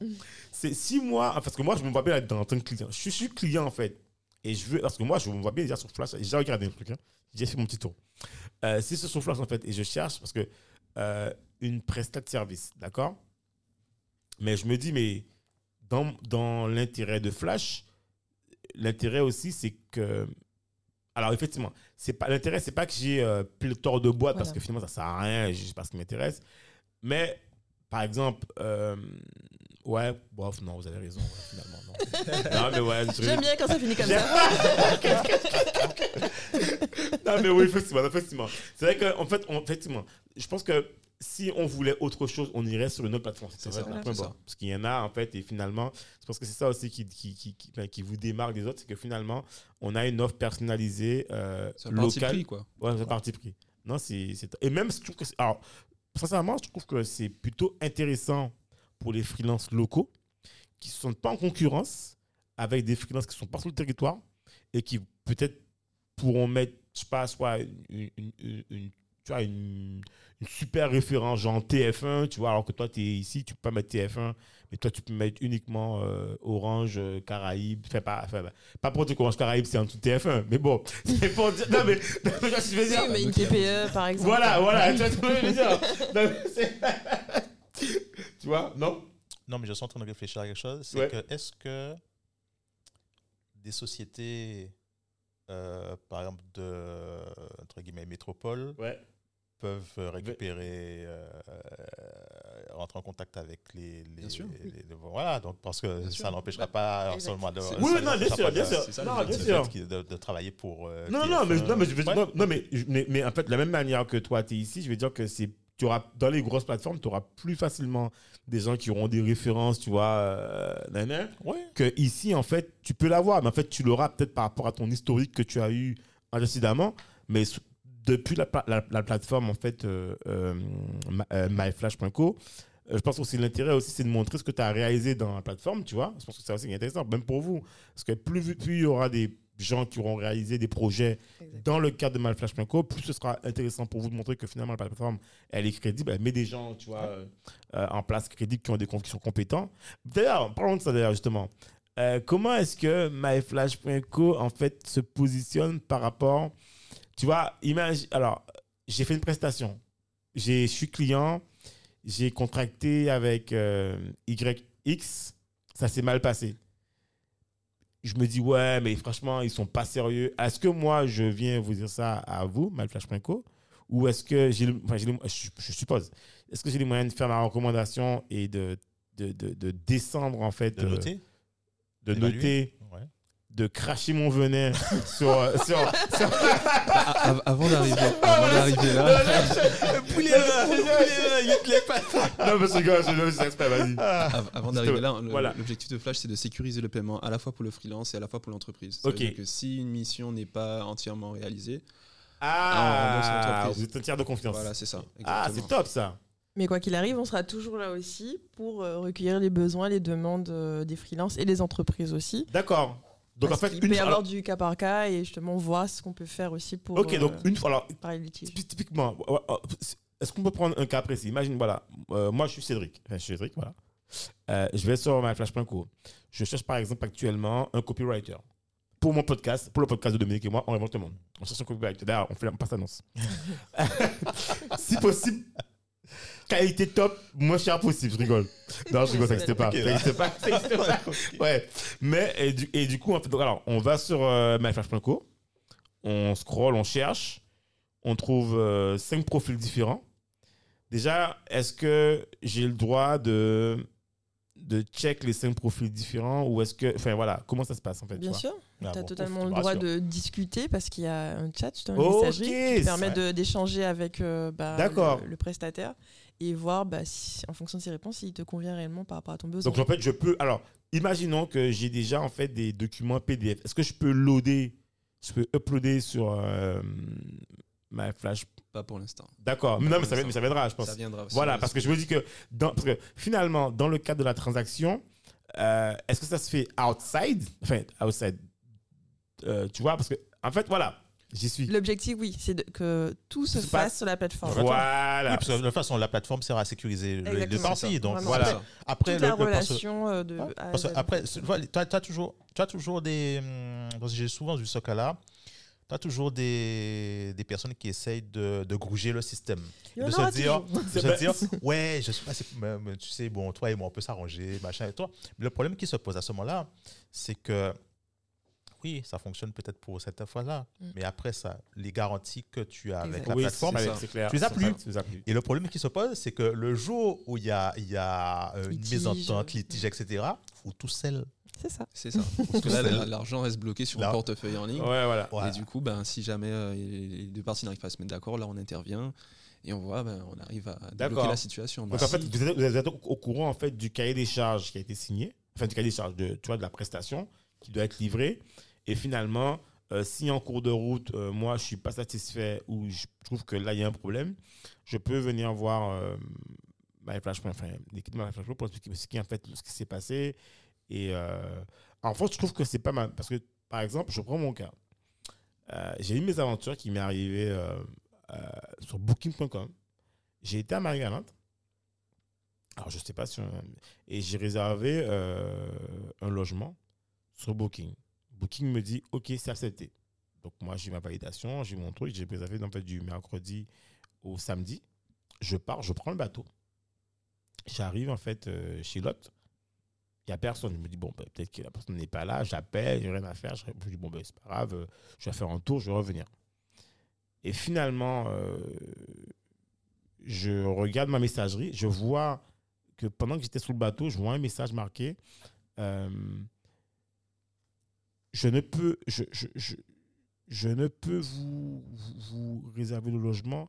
Speaker 1: C'est si moi, parce que moi, je me vois bien être en tant que client. Je suis, client, en fait. Et je veux, parce que moi, je me vois bien déjà sur Flash. J'ai regardé un truc, hein. J'ai fait mon petit tour. Euh, si c'est sur Flash, en fait, et je cherche, parce que, euh, une prestat de service, d'accord? Mais je me dis, mais, dans, dans l'intérêt de Flash, l'intérêt aussi, c'est que, alors effectivement, c'est pas l'intérêt, c'est pas que j'ai euh, pléthore de boîtes parce que finalement ça sert à rien, je sais pas ce qui m'intéresse. Mais par exemple, euh, ouais, bof, non, vous avez raison, ouais, finalement non. non mais ouais, je-
Speaker 5: J'aime bien quand ça finit comme ça.
Speaker 1: non mais oui, effectivement, effectivement. C'est vrai que en fait, on- effectivement, je pense que si on voulait autre chose, on irait sur une autre plateforme.
Speaker 3: C'est
Speaker 1: vrai,
Speaker 3: ça, ça.
Speaker 1: Parce qu'il y en a en fait, et finalement, je pense que c'est ça aussi qui, qui, qui, qui- enfin, qui vous démarque des autres, c'est que finalement, on a une offre personnalisée euh,
Speaker 3: C'est un parti
Speaker 1: locale.
Speaker 3: pris, quoi.
Speaker 1: Ouais, c'est parti pris. Non, c'est, Et même, je trouve que. c'est- Alors, sincèrement, je trouve que c'est plutôt intéressant pour les freelances locaux qui ne sont pas en concurrence avec des freelances qui sont pas sur le territoire et qui peut-être pourront mettre, je sais pas, soit une, une- une- tu vois, une, super référence, genre TF1, tu vois, alors que toi, tu es ici, tu peux pas mettre TF1, Mais toi, tu peux mettre uniquement euh, Orange, euh, Caraïbes. Enfin, pas, enfin, pas pour dire qu'Orange Caraïbes, c'est en dessous TF1. Mais bon, c'est pour dire. Non, mais, non, mais je veux dire?
Speaker 5: Oui, mais une TPE, par exemple.
Speaker 1: Voilà, voilà, tu vois ce que je veux dire? Non, mais c'est- tu vois, non?
Speaker 2: Non, mais je suis en train de réfléchir à quelque chose. C'est
Speaker 1: Ouais.
Speaker 2: que est-ce que des sociétés, euh, par exemple de entre guillemets métropole,
Speaker 1: Ouais.
Speaker 2: peuvent récupérer, euh, rentrer en contact avec les, les,
Speaker 3: Bien sûr.
Speaker 2: les- les- voilà. Donc parce que
Speaker 3: Bien
Speaker 2: ça n'empêchera pas
Speaker 5: exact.
Speaker 2: seulement de,
Speaker 1: Oui, non, bien sûr,
Speaker 2: pas
Speaker 1: bien sûr.
Speaker 3: ça,
Speaker 1: Non, bien sûr.
Speaker 2: de, de travailler pour. euh,
Speaker 1: Non,
Speaker 2: TF1.
Speaker 1: non, mais, non, mais je veux
Speaker 2: Ouais.
Speaker 1: non, mais, mais, mais en fait, de la même manière que toi, tu es ici, je veux dire que c'est. Tu auras, dans les grosses plateformes, tu auras plus facilement des gens qui auront des références, tu vois, euh, nan, nan,
Speaker 2: Ouais.
Speaker 1: que ici, en fait, tu peux l'avoir, mais en fait, tu l'auras peut-être par rapport à ton historique que tu as eu précédemment, mais depuis la, la, la plateforme, en fait, euh, euh, euh, myflash.co, je pense aussi l'intérêt aussi, c'est de montrer ce que tu as réalisé dans la plateforme, tu vois. Je pense que c'est aussi intéressant, même pour vous. Parce que plus, plus il y aura des gens qui auront réalisé des projets dans le cadre de myflash.co, plus ce sera intéressant pour vous de montrer que finalement la plateforme, elle est crédible, elle met des gens, tu vois, euh, euh, en place crédibles qui ont des qui sont compétents. D'ailleurs, parlons de ça d'ailleurs justement. Euh, comment est-ce que myflash.co en fait se positionne par rapport, tu vois, imagine, alors j'ai fait une prestation, j'ai, je suis client, j'ai contracté avec euh, YX, ça s'est mal passé. Je me dis, ouais, mais franchement, ils sont pas sérieux. Est-ce que moi, je viens vous dire ça à vous, myflash.co, ou est-ce que j'ai, le- enfin, j'ai le- je, je suppose, est-ce que j'ai les moyens de faire ma recommandation et de, de, de, de descendre, en fait,
Speaker 2: De
Speaker 1: euh,
Speaker 2: noter.
Speaker 1: de noter,
Speaker 2: Ouais.
Speaker 1: de cracher mon venin sur, sur, sur-
Speaker 3: av- avant d'arriver avant d'arriver là,
Speaker 1: non, mais c'est gars, c'est c'est exprès, vas-y.
Speaker 3: av- avant d'arriver là, l'objectif de Flash, c'est de sécuriser le paiement à la fois pour le freelance et à la fois pour l'entreprise.
Speaker 1: Ok.
Speaker 3: Que si une mission n'est pas entièrement réalisée,
Speaker 1: Ah, vous êtes un tiers de confiance.
Speaker 3: voilà, c'est ça.
Speaker 1: ah, c'est top ça.
Speaker 5: Mais quoi qu'il arrive, on sera toujours là aussi pour euh, recueillir les besoins, les demandes euh, des freelances et des entreprises aussi.
Speaker 1: D'accord. Donc
Speaker 5: Parce
Speaker 1: en fait,
Speaker 5: peut
Speaker 1: une
Speaker 5: y
Speaker 1: fois.
Speaker 5: avoir du cas par cas et justement voir ce qu'on peut faire aussi pour
Speaker 1: ok, donc
Speaker 5: euh,
Speaker 1: une fois. Alors, Typiquement, ouais, est-ce qu'on peut prendre un cas précis? Imagine, voilà, euh, moi je suis Cédric. Enfin, je suis Cédric, voilà. Euh, je vais sur myflash.co. Je cherche par exemple actuellement un copywriter. Pour mon podcast, pour le podcast de Dominique et moi, on réinvente le monde. On cherche un copywriter. D'ailleurs, on fait la passe annonce. si possible, qualité top, moins cher possible. Je rigole. Non, je rigole, ça n'existe pas. Ça n'existe pas. ça n'existe pas. Ouais. Mais, et du, et du coup, en fait, donc, alors, on va sur euh, myflash.co, on scroll, on cherche, on trouve euh, cinq profils différents. Déjà, est-ce que j'ai le droit de, de check les cinq profils différents ou est-ce que. Enfin, voilà, comment ça se passe en fait
Speaker 5: Bien sûr,
Speaker 2: Ah,
Speaker 5: tu as
Speaker 2: bon,
Speaker 5: totalement
Speaker 2: ouf,
Speaker 5: le droit de discuter parce qu'il y a un chat, une
Speaker 1: Ok,
Speaker 5: messagerie qui permet d'échanger avec euh, bah, le prestataire et voir bah, si- en fonction de ses réponses s'il te convient réellement par rapport à ton besoin.
Speaker 1: Donc, en fait, je peux. Alors, imaginons que j'ai déjà en fait des documents PDF. Est-ce que je peux loader Je peux uploader sur euh, ma flash
Speaker 3: Pas pour l'instant.
Speaker 1: D'accord. Mais non, mais ça, mais ça viendra, je pense.
Speaker 3: Ça viendra aussi.
Speaker 1: Voilà, parce que je me dis que, dans, parce que finalement, dans le cadre de la transaction, euh, est-ce que ça se fait outside? Enfin, outside. euh, tu vois, parce que, en fait, voilà, j'y suis.
Speaker 5: L'objectif, oui, c'est que tout se
Speaker 1: Se
Speaker 5: fasse
Speaker 1: passe.
Speaker 5: sur la plateforme.
Speaker 1: Voilà.
Speaker 2: Oui, parce que de toute façon, la plateforme sert à sécuriser le- les parties. Donc
Speaker 5: Vraiment.
Speaker 1: Voilà.
Speaker 2: après, après
Speaker 5: Toute
Speaker 2: le,
Speaker 5: la
Speaker 2: le-
Speaker 5: relation euh, de
Speaker 2: Ouais,
Speaker 5: A à
Speaker 2: parce après, tu tu as, toujours, tu as toujours des. hum, j'ai souvent vu ce cas-là. Tu as toujours des, des personnes qui essayent de, de grouger le système.
Speaker 5: Il y en
Speaker 2: de se dire, de se dire ouais, je suis pas. mais- mais tu sais, bon, toi et moi, on peut s'arranger, machin et toi. Mais le problème qui se pose à ce moment-là, c'est que. Oui, ça fonctionne peut-être pour cette fois-là,
Speaker 5: Mm.
Speaker 2: mais après ça, les garanties que tu as avec la
Speaker 1: oui,
Speaker 2: plateforme,
Speaker 1: c'est
Speaker 3: ça.
Speaker 1: c'est clair.
Speaker 2: Tu les as plus.
Speaker 1: ça,
Speaker 2: et le problème qui se pose, c'est que le jour où il y a, il y a euh, une
Speaker 5: Litige.
Speaker 2: mésentente, litige, etc., faut tout seul.
Speaker 5: C'est ça.
Speaker 3: C'est ça. Parce que là, la- l'argent reste bloqué sur
Speaker 2: Là.
Speaker 3: le portefeuille en ligne.
Speaker 1: Ouais, voilà.
Speaker 2: Voilà.
Speaker 3: Et du coup, ben, si jamais euh, les deux parties n'arrivent pas à se mettre d'accord, là, on intervient et on voit, ben, on arrive à
Speaker 1: D'accord.
Speaker 3: débloquer la situation.
Speaker 1: Donc, en fait, vous êtes, vous êtes au courant, en fait, du cahier des charges qui a été signé, enfin, du cahier des charges de, tu vois, de la prestation qui doit être livré. Et finalement, euh, si en cours de route, euh, moi, je suis pas satisfait ou je trouve que là, il y a un problème, je peux venir voir euh, enfin, l'équipe de MyFlash pour expliquer ce qui, en fait, ce qui s'est passé. Et euh, en fait, je trouve que c'est pas mal. Parce que, par exemple, je prends mon cas. J'ai eu mes aventures qui m'est arrivé euh, sur booking.com. J'ai été à Marie-Galante. Alors, je sais pas si. Et j'ai réservé un logement sur Booking. Booking me dit OK, c'est accepté. Donc, moi, j'ai ma validation, j'ai mon truc, j'ai réservé en fait, du mercredi au samedi. Je pars, je prends le bateau. J'arrive en fait euh, chez l'hôte. Il n'y a personne. Je me dis, bon, ben, peut-être que la personne n'est pas là. J'appelle, j'ai rien à faire. Je me dis, bon, ben, c'est pas grave, euh, je vais faire un tour, je vais revenir. Et finalement, euh, je regarde ma messagerie, je vois que pendant que j'étais sur le bateau, je vois un message marqué Je ne peux, je, je, je, je ne peux vous, vous, vous réserver le logement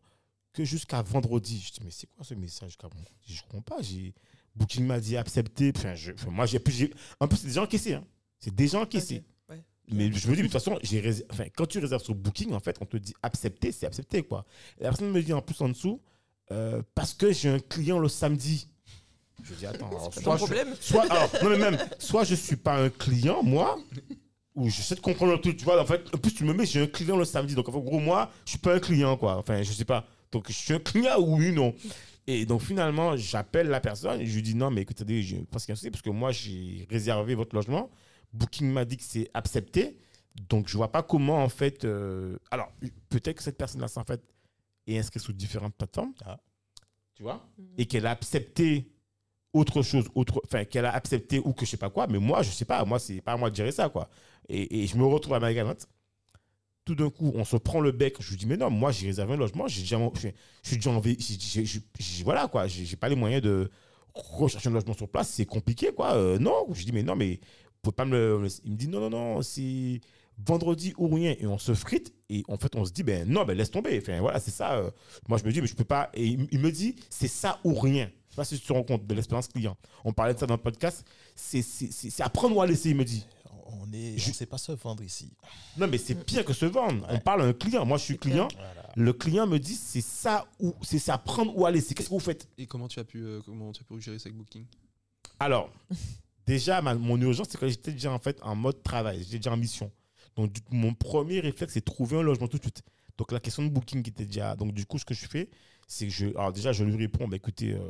Speaker 1: que jusqu'à vendredi. Je dis, mais c'est quoi ce message jusqu'à vendredi? Je ne comprends pas. J'ai, Booking m'a dit accepter. Enfin, je, enfin, moi, j'ai, en plus, c'est déjà encaissé. Hein. C'est déjà encaissé.
Speaker 5: Ok, ouais.
Speaker 1: Mais je me dis, de toute façon, rés- enfin, quand tu réserves sur Booking, en fait, on te dit accepter, c'est accepter. Quoi. Et la personne me dit en plus en dessous, euh, parce que j'ai un client le samedi. Je dis, attends, alors,
Speaker 5: C'est
Speaker 1: soit, je,
Speaker 5: problème.
Speaker 1: soit, alors, non, mais même, soit je suis pas un client, moi, ou j'essaie de comprendre le truc, tu vois. En fait, en plus, tu me mets, j'ai un client le samedi. Donc, en fait, gros, moi, je suis pas un client, quoi. Enfin, je sais pas. Donc, je suis un client ou oui, non. Et donc, finalement, j'appelle la personne et je lui dis, non, mais écoutez, je pense qu'il y a un souci parce que moi, j'ai réservé votre logement. Booking m'a dit que c'est accepté. Donc, je vois pas comment, en fait. euh, Alors, peut-être que cette personne-là, en fait, est inscrite sur différentes plateformes.
Speaker 2: Ah.
Speaker 1: Tu vois? Et qu'elle a accepté autre chose, autre, enfin, qu'elle a accepté ou que je sais pas quoi, mais moi, je sais pas, moi, c'est pas à moi de gérer ça, quoi. Et, je me retrouve à ma galante. Tout d'un coup, on se prend le bec. Je lui dis, mais non, moi, j'ai réservé un logement, j'ai déjà, je, je suis déjà voilà, quoi, j'ai pas les moyens de rechercher un logement sur place, c'est compliqué, quoi. Euh, non, je dis, mais non, mais vous pouvez pas me le. Il me dit, non, non, non, c'est vendredi ou rien. Et on se frite, et en fait, on se dit, ben non, ben laisse tomber. Enfin, voilà, c'est ça. euh, moi, je me dis, mais je peux pas. Et il, me dit, c'est ça ou rien. Je sais pas si tu te rends compte de l'expérience client. On parlait de ça dans le podcast. C'est à prendre ou à laisser, il me dit.
Speaker 2: On est,
Speaker 1: Je-
Speaker 2: on sait pas se vendre ici.
Speaker 1: Non, mais c'est pire que se vendre. On parle à un client. Moi, je suis
Speaker 5: C'est
Speaker 1: client.
Speaker 2: Voilà.
Speaker 1: Le client me dit, c'est ça ou c'est ça prendre ou à laisser. Qu'est-ce que vous faites?
Speaker 3: Et comment tu as pu, euh, comment tu as pu gérer ça avec Booking?
Speaker 1: Alors, déjà, ma- mon urgence, c'est que j'étais déjà en fait en mode travail. J'étais déjà en mission. Donc, du coup, mon premier réflexe, c'est de trouver un logement tout de suite. Donc, la question de booking qui était déjà. Donc, du coup, ce que je fais, c'est que je. Alors, déjà, je lui réponds, bah, écoutez, euh,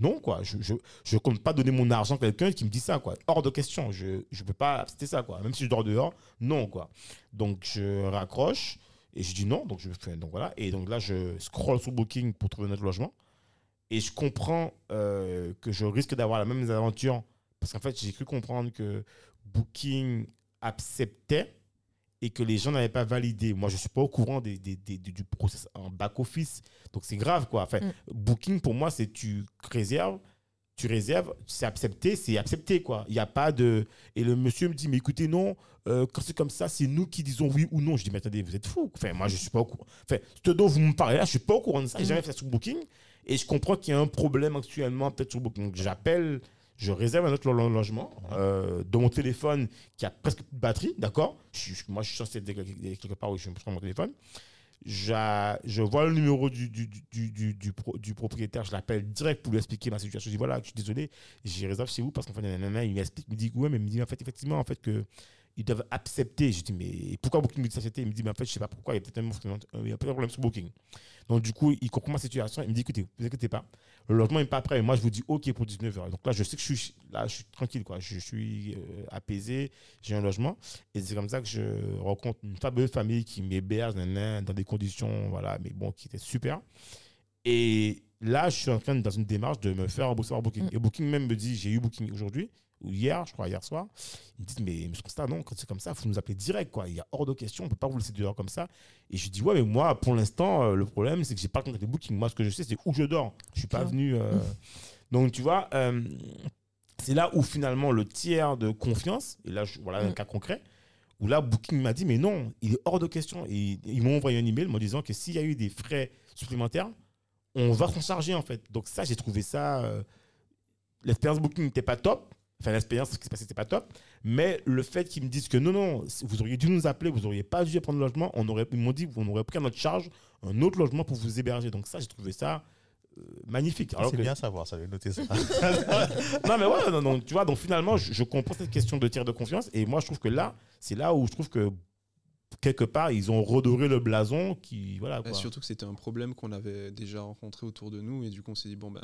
Speaker 1: non, quoi. Je je compte pas donner mon argent à quelqu'un qui me dit ça, quoi. Hors de question. Je ne peux pas accepter ça, quoi. Même si je dors dehors, non, quoi. Donc, je raccroche et je dis non. Donc, je fais. Donc, voilà. Et donc, là, je scroll sur Booking pour trouver notre logement. Et je comprends euh, que je risque d'avoir la même aventure. Parce qu'en fait, j'ai cru comprendre que Booking acceptait et que les gens n'avaient pas validé. Moi, je ne suis pas au courant des, des- des- du process en back-office. Donc, c'est grave, quoi. Enfin,
Speaker 5: Mm.
Speaker 1: Booking, pour moi, c'est tu réserves, tu réserves, c'est accepté, c'est accepté, quoi. Il n'y a pas de... Et le monsieur me dit, mais écoutez, non, euh, quand c'est comme ça, c'est nous qui disons oui ou non. Je dis, mais attendez, vous êtes fou. Enfin, moi, je ne suis pas au courant. Enfin, ce dont vous me parlez là, je ne suis pas au courant de ça. J'ai
Speaker 5: Mm.
Speaker 1: jamais fait ça sur Booking. Et je comprends qu'il y a un problème actuellement, peut-être sur Booking. Donc, j'appelle, je réserve un autre lo- logement euh, de mon téléphone qui a presque plus de batterie, d'accord? Moi, je suis censé être quelque part où je prends mon téléphone. Je vois le numéro du, du, du, du, du pro- du propriétaire, je l'appelle direct pour lui expliquer ma situation. Je dis voilà, je suis désolé, j'ai réservé chez vous parce qu'en fait, nanana, il m'explique, il me dit ouais, mais il me dit en fait, effectivement, en fait, que ils doivent accepter. Je dis mais pourquoi Booking me dit d'accepter Il me dit mais en fait, je sais pas pourquoi, il y a peut-être un, il y a peut-être un problème sur Booking. Donc, du coup, il comprend ma situation. Il me dit écoutez, ne vous inquiétez pas, le logement n'est pas prêt. Moi, je vous dis OK pour 19h. Donc là, je sais que je suis, là, je suis tranquille, quoi. Je suis euh, apaisé, j'ai un logement. Et c'est comme ça que je rencontre une fabuleuse famille qui m'héberge dans des conditions, voilà, mais bon, qui étaient super. Et là, je suis en train, dans une démarche de me faire rembourser par Booking.
Speaker 5: Mm.
Speaker 1: Et Booking même me dit j'ai eu Booking aujourd'hui, ou hier, je crois, hier soir. Ils me disent mais monsieur Constant, non, quand c'est comme ça, il faut nous appeler direct, quoi. Il y a hors de question, on ne peut pas vous laisser dehors comme ça. Et je dis ouais, mais moi, pour l'instant, euh, le problème, c'est que j'ai pas contacté Booking. Moi, ce que je sais, c'est où je dors. Je suis pas venu. euh, Donc, tu vois, euh, c'est là où finalement le tiers de confiance, et là, je- voilà un
Speaker 5: Mm.
Speaker 1: cas concret, où là, Booking m'a dit, mais non, il est hors de question. Et ils m'ont envoyé un email me disant que s'il y a eu des frais supplémentaires, on va s'en charger en fait. Donc ça, j'ai trouvé ça. l'expérience Booking n'était pas top. Enfin, l'expérience, ce qui s'est passé, n'était pas top. Mais le fait qu'ils me disent que non, non, vous auriez dû nous appeler, vous n'auriez pas dû prendre le logement, on aurait, ils m'ont dit qu'on aurait pris à notre charge un autre logement pour vous héberger. Donc ça, j'ai trouvé ça euh, magnifique. Alors
Speaker 2: C'est
Speaker 1: que-
Speaker 2: bien savoir, ça, de noter ça.
Speaker 1: non, mais ouais, non, non, tu vois, donc finalement, je, je comprends cette question de tiers de confiance. Et moi, je trouve que là, c'est là où je trouve que quelque part, ils ont redoré le blason qui. Voilà,
Speaker 3: Bah,
Speaker 1: quoi.
Speaker 3: surtout que c'était un problème qu'on avait déjà rencontré autour de nous et du coup on s'est dit bon ben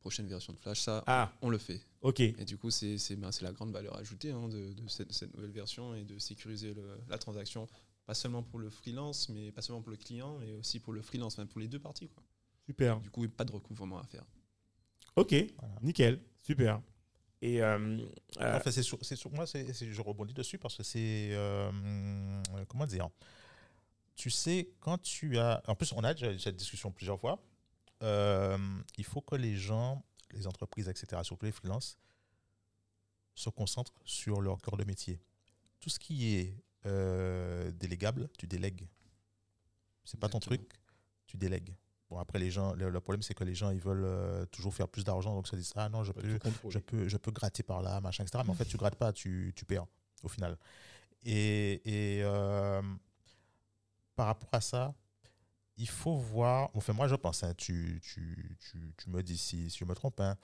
Speaker 3: prochaine version de Flash. Ça,
Speaker 1: Ah,
Speaker 3: on le fait.
Speaker 1: ok.
Speaker 3: Et du coup, c'est c'est- ben, c'est la grande valeur ajoutée hein, de, de cette, cette nouvelle version et de sécuriser le- la transaction, pas seulement pour le freelance, mais pas seulement pour le client, mais aussi pour le freelance, même pour les deux parties. Quoi.
Speaker 1: Super.
Speaker 3: Du coup, pas de recouvrement à faire.
Speaker 1: Ok,
Speaker 2: Voilà.
Speaker 1: nickel. Super. Et euh, euh,
Speaker 2: Enfin, c'est sur, moi, je rebondis dessus parce que c'est. euh, comment dire? Tu sais, quand tu as. En plus, on a déjà eu cette discussion plusieurs fois. Euh, il faut que les gens, les entreprises, etc., surtout les freelances, se concentrent sur leur cœur de métier. Tout ce qui est euh, délégable, tu délègues. C'est pas ton truc, tu délègues. Bon, après, les gens, le, le problème, c'est que les gens, ils veulent euh, toujours faire plus d'argent, donc se disent Ah non, je peux, je peux, je peux gratter par là, machin, etc. Mais en fait, tu grattes pas, tu, tu perds au final. Et, et, euh, par rapport à ça, il faut voir. Enfin, moi, je pense, hein, tu, tu, tu, tu me dis si, si je me trompe, hein,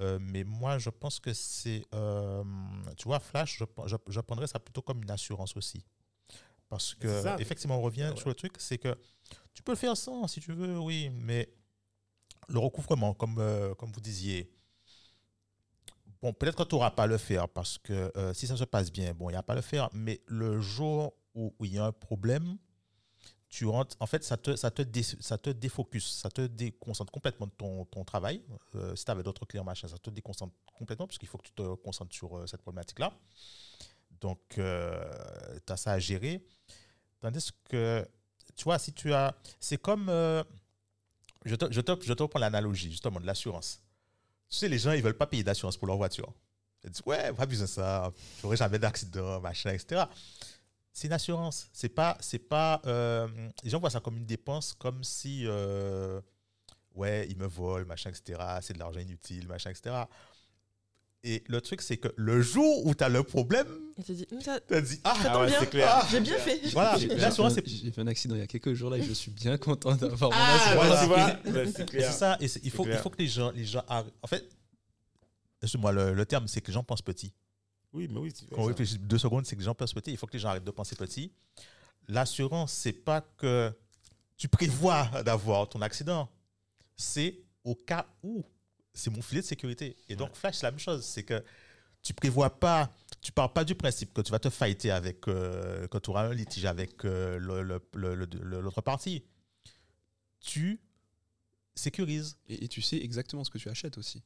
Speaker 2: euh, mais moi, je pense que c'est. euh, tu vois, Flash, je, je, je prendrais ça plutôt comme une assurance aussi. Parce que,
Speaker 1: ça.
Speaker 2: effectivement, on revient
Speaker 1: Ouais.
Speaker 2: sur le truc, c'est que tu peux le faire sans, si tu veux, oui, mais le recouvrement, comme, euh, comme vous disiez, bon, peut-être que tu n'auras pas à le faire parce que si ça se passe bien, bon, il n'y a pas à le faire, mais le jour où il y a un problème, tu rentres, en fait, ça te, ça te, ça te défocus, ça te déconcentre complètement de ton, ton travail. Euh, si tu avais d'autres clients, machin, ça te déconcentre complètement parce qu'il faut que tu te concentres sur euh, cette problématique-là. Donc, tu as ça à gérer. Tandis que, tu vois, si tu as. C'est comme. euh, je, te, je, te, je te reprends l'analogie, justement, de l'assurance. Tu sais, les gens, ils veulent pas payer d'assurance pour leur voiture. Ils disent, ouais, pas besoin de ça, j'aurai jamais d'accident, machin, etc. C'est une assurance. C'est pas. c'est pas euh, les gens voient ça comme une dépense, comme si. euh, ouais, ils me volent, machin, etc. C'est de l'argent inutile, machin, etc. Et le truc, c'est que le jour où tu as le problème,
Speaker 5: dit,
Speaker 2: tu as dit, ah,
Speaker 5: tombe
Speaker 1: ouais, c'est clair.
Speaker 5: Ah, J'ai bien fait.
Speaker 2: voilà, l'assurance,
Speaker 3: fait
Speaker 2: c'est
Speaker 3: un- J'ai fait un accident il y a quelques jours là et je suis bien content d'avoir mon
Speaker 1: ah,
Speaker 3: assurance.
Speaker 1: voilà, c'est clair.
Speaker 2: c'est ça, et il, faut, il faut que les gens, les gens En fait, excuse-moi, le, le terme, c'est que les gens pensent petit.
Speaker 1: Oui, mais oui. c'est-
Speaker 2: Quand on réfléchit deux secondes, c'est que les gens pensent petit. Il faut que les gens arrêtent de penser petit. L'assurance, c'est pas que tu prévois d'avoir ton accident. C'est au cas où. C'est mon filet de sécurité. Et donc, Flash, c'est la même chose. C'est que tu prévois pas, tu pars pas du principe que tu vas te fighter avec, euh, que tu auras un litige avec euh, le- le- le- le- le- l'autre partie. Tu sécurises.
Speaker 3: Et, et tu sais exactement ce que tu achètes aussi.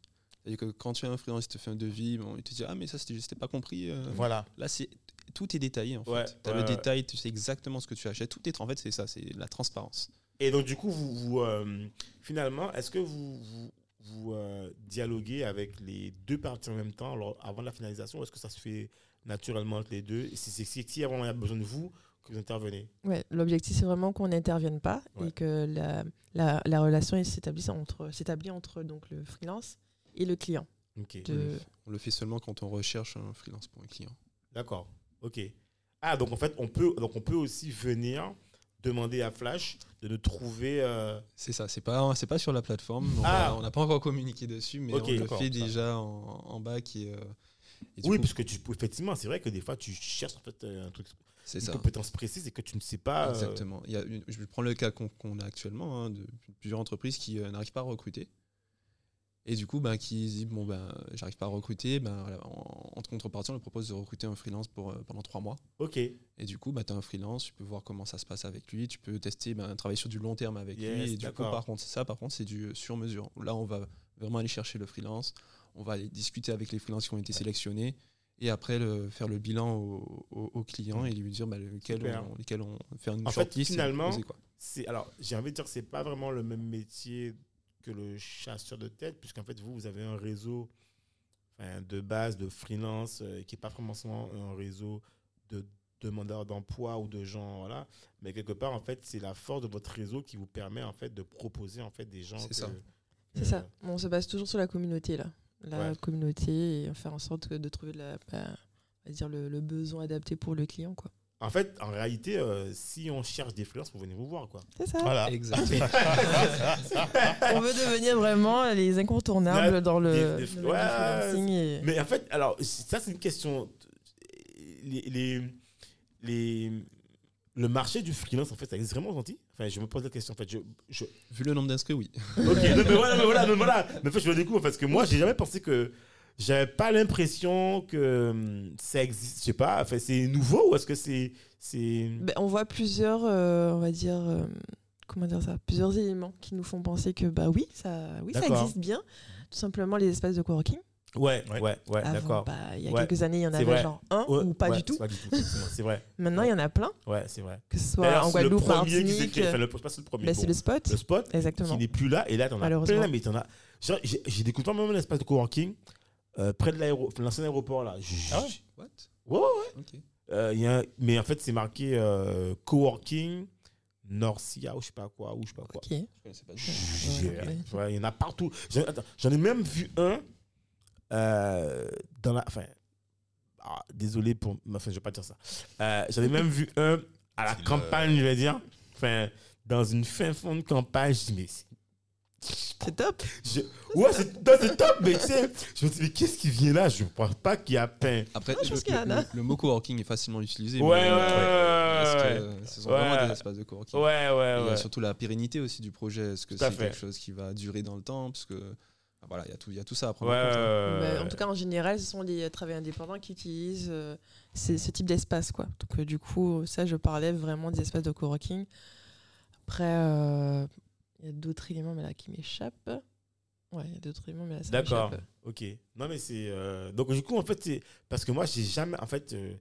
Speaker 3: Que quand tu as un freelance, il te fait un devis, bon, il te dit Ah, mais ça, c'était c'était pas compris. euh.
Speaker 2: Voilà.
Speaker 3: Là, c'est tout est détaillé en
Speaker 1: Ouais,
Speaker 3: fait. Tu as
Speaker 1: ouais,
Speaker 3: le
Speaker 1: ouais.
Speaker 3: détail, tu sais exactement ce que tu achètes. Tout est en fait, c'est ça, c'est la transparence.
Speaker 1: Et donc, du coup, vous, vous, euh, finalement, est-ce que vous, vous, vous, euh, dialoguez avec les deux parties en même temps alors, avant la finalisation ou Est-ce que ça se fait naturellement entre les deux? Et si, si, si, il y a besoin de vous, que vous intervenez?
Speaker 5: Ouais, L'objectif, c'est vraiment qu'on n'intervienne pas
Speaker 1: Ouais.
Speaker 5: et que la, la, la relation elle s'établisse entre, s'établit entre donc, le freelance et le client. De-
Speaker 3: On le fait seulement quand on recherche un freelance pour un client.
Speaker 1: D'accord. Ok. Ah, donc en fait, on peut, donc on peut aussi venir demander à Flash de nous trouver. euh,
Speaker 3: C'est ça, c'est pas, c'est pas sur la plateforme. On
Speaker 1: Ah.
Speaker 3: on n'a pas encore communiqué dessus, mais on le fait déjà en, en bas. Qui, euh,
Speaker 1: Oui,
Speaker 3: coup,
Speaker 1: parce que tu, effectivement, c'est vrai que des fois, tu cherches en fait euh, un truc,
Speaker 3: c'est
Speaker 1: une
Speaker 3: ça.
Speaker 1: compétence précise et que tu ne sais pas. euh,
Speaker 3: Exactement. Il y a une- je prends le cas qu'on a actuellement hein, de plusieurs entreprises qui euh, n'arrivent pas à recruter. Et du coup, ben, qui disent Bon, ben, j'arrive pas à recruter. Ben, voilà, en, en contrepartie, on leur propose de recruter un freelance pour, euh, pendant trois mois.
Speaker 1: Ok.
Speaker 3: Et du coup, bah, tu as un freelance, tu peux voir comment ça se passe avec lui, tu peux tester, ben, travailler sur du long terme avec
Speaker 1: Yes,
Speaker 3: lui. Et du coup, par contre, ça, par contre, c'est du sur mesure. Là, on va vraiment aller chercher le freelance, on va aller discuter avec les freelances qui ont été sélectionnés, et après le, faire le bilan au, au- au client et lui dire bah, lequel,
Speaker 1: Super.
Speaker 3: on, faire une
Speaker 1: En fait, finalement. C'est alors, j'ai envie de dire que c'est pas vraiment le même métier que le chasseur de tête, puisqu'en fait vous vous avez un réseau enfin, de base de freelance euh, qui est pas vraiment seulement un réseau de demandeurs d'emploi ou de gens voilà, mais quelque part en fait c'est la force de votre réseau qui vous permet en fait de proposer en fait des gens.
Speaker 3: C'est
Speaker 1: que-
Speaker 3: ça.
Speaker 5: C'est ça. On se base toujours sur la communauté, là. La
Speaker 1: Ouais.
Speaker 5: communauté et faire en sorte que de trouver la, bah, dire le, le besoin adapté pour le client. quoi.
Speaker 1: En fait, en réalité, euh, si on cherche des freelances, vous venez vous voir quoi.
Speaker 5: C'est ça.
Speaker 2: Voilà.
Speaker 3: Exactement.
Speaker 5: On veut devenir vraiment les incontournables dans le,
Speaker 1: des- des-
Speaker 5: du
Speaker 1: ouais,
Speaker 5: freelancing et-
Speaker 1: Mais en fait, alors, ça, c'est une question. Les, les, les- le marché du freelance, en fait, ça existe vraiment gentil Enfin, je me pose la question. En fait, je, je...
Speaker 3: Vu le nombre d'inscrits, oui.
Speaker 1: Ok, non, mais voilà, mais voilà, mais voilà. Mais en fait, je le découvre parce que moi, j'ai jamais pensé que. J'avais pas l'impression que hum, ça existe. Je sais pas, enfin, c'est nouveau ou est-ce que c'est. c'est...
Speaker 5: Ben, on voit plusieurs, euh, on va dire, euh, comment dire ça, plusieurs éléments qui nous font penser que bah oui, ça, oui, ça
Speaker 1: D'accord.
Speaker 5: existe bien. Tout simplement les espaces de coworking.
Speaker 1: Ouais,
Speaker 2: Ouais.
Speaker 1: ouais, ouais,
Speaker 5: Avant,
Speaker 1: d'accord.
Speaker 5: bah, il y a
Speaker 1: Ouais,
Speaker 5: quelques années, il y en
Speaker 1: c'est
Speaker 5: avait
Speaker 1: vrai.
Speaker 5: genre un
Speaker 1: Ouais,
Speaker 5: ou pas
Speaker 1: ouais,
Speaker 5: du tout.
Speaker 1: c'est Pas effectivement, c'est vrai.
Speaker 5: Maintenant, il y en a plein,
Speaker 1: Ouais, c'est vrai.
Speaker 5: que ce soit
Speaker 1: D'ailleurs,
Speaker 5: en
Speaker 1: c'est
Speaker 5: Guadeloupe,
Speaker 1: le premier qui s'est
Speaker 5: Martinique.
Speaker 1: créé. Enfin, le, je sais pas c'est le premier.
Speaker 5: ben,
Speaker 1: bon,
Speaker 5: c'est le spot.
Speaker 1: le spot
Speaker 5: Exactement.
Speaker 1: qui n'est plus là. Et là, t'en as
Speaker 5: Malheureusement.
Speaker 1: plein, mais t'en as. Genre, J'ai j'ai découvert même un espace de coworking euh, près de l'ancien aéroport là.
Speaker 2: Ah ouais?
Speaker 3: What?
Speaker 1: Ouais, ouais, ouais.
Speaker 3: Ok.
Speaker 1: Euh, il y a mais en fait, c'est marqué euh, coworking Norcia ou je sais pas quoi ou je sais pas quoi.
Speaker 5: Ok.
Speaker 3: Je connaissais pas du tout.
Speaker 1: J'ai-
Speaker 5: Ouais.
Speaker 1: ouais, Il y en a partout. J'en ai même vu un euh, dans la. Enfin, ah, désolé pour. Enfin, je vais pas dire ça. Euh, J'en ai même vu un à la campagne, je vais dire. Enfin, dans une fin fond de campagne. Je dis, mais. C'est-
Speaker 5: top.
Speaker 1: je- Ouais, c'est top, mais tu sais, je me dis, mais qu'est-ce qui vient là? Je ne pense pas qu'il y a peint.
Speaker 3: Après,
Speaker 5: Ah, je
Speaker 3: le,
Speaker 5: pense qu'il y en
Speaker 3: le-
Speaker 5: a.
Speaker 3: le- le mot coworking est facilement utilisé.
Speaker 1: Ouais,
Speaker 3: mais,
Speaker 1: ouais,
Speaker 3: euh,
Speaker 1: ouais,
Speaker 3: que,
Speaker 1: ouais.
Speaker 3: euh, Ce sont
Speaker 1: Ouais.
Speaker 3: vraiment des espaces de coworking.
Speaker 1: Ouais, ouais,
Speaker 3: Et Il y a
Speaker 1: ouais.
Speaker 3: surtout la pérennité aussi du projet. Est-ce que c'est
Speaker 1: fait.
Speaker 3: quelque chose qui va durer dans le temps? Parce que voilà, il y a tout, il y a tout ça à prendre
Speaker 1: Ouais,
Speaker 3: en compte. hein.
Speaker 5: en tout cas, en général, ce sont les travailleurs indépendants qui utilisent euh, ces- ce type d'espace. Quoi. Donc, euh, du coup, ça, je parlais vraiment des espaces de coworking. Après, euh, il y a d'autres éléments mais là, qui m'échappent. Ouais, il y a d'autres éléments, mais là, ça
Speaker 1: D'accord. Ok. Non, mais c'est. euh, Donc, du coup, en fait, c'est. Parce que moi, j'ai jamais. En fait, euh,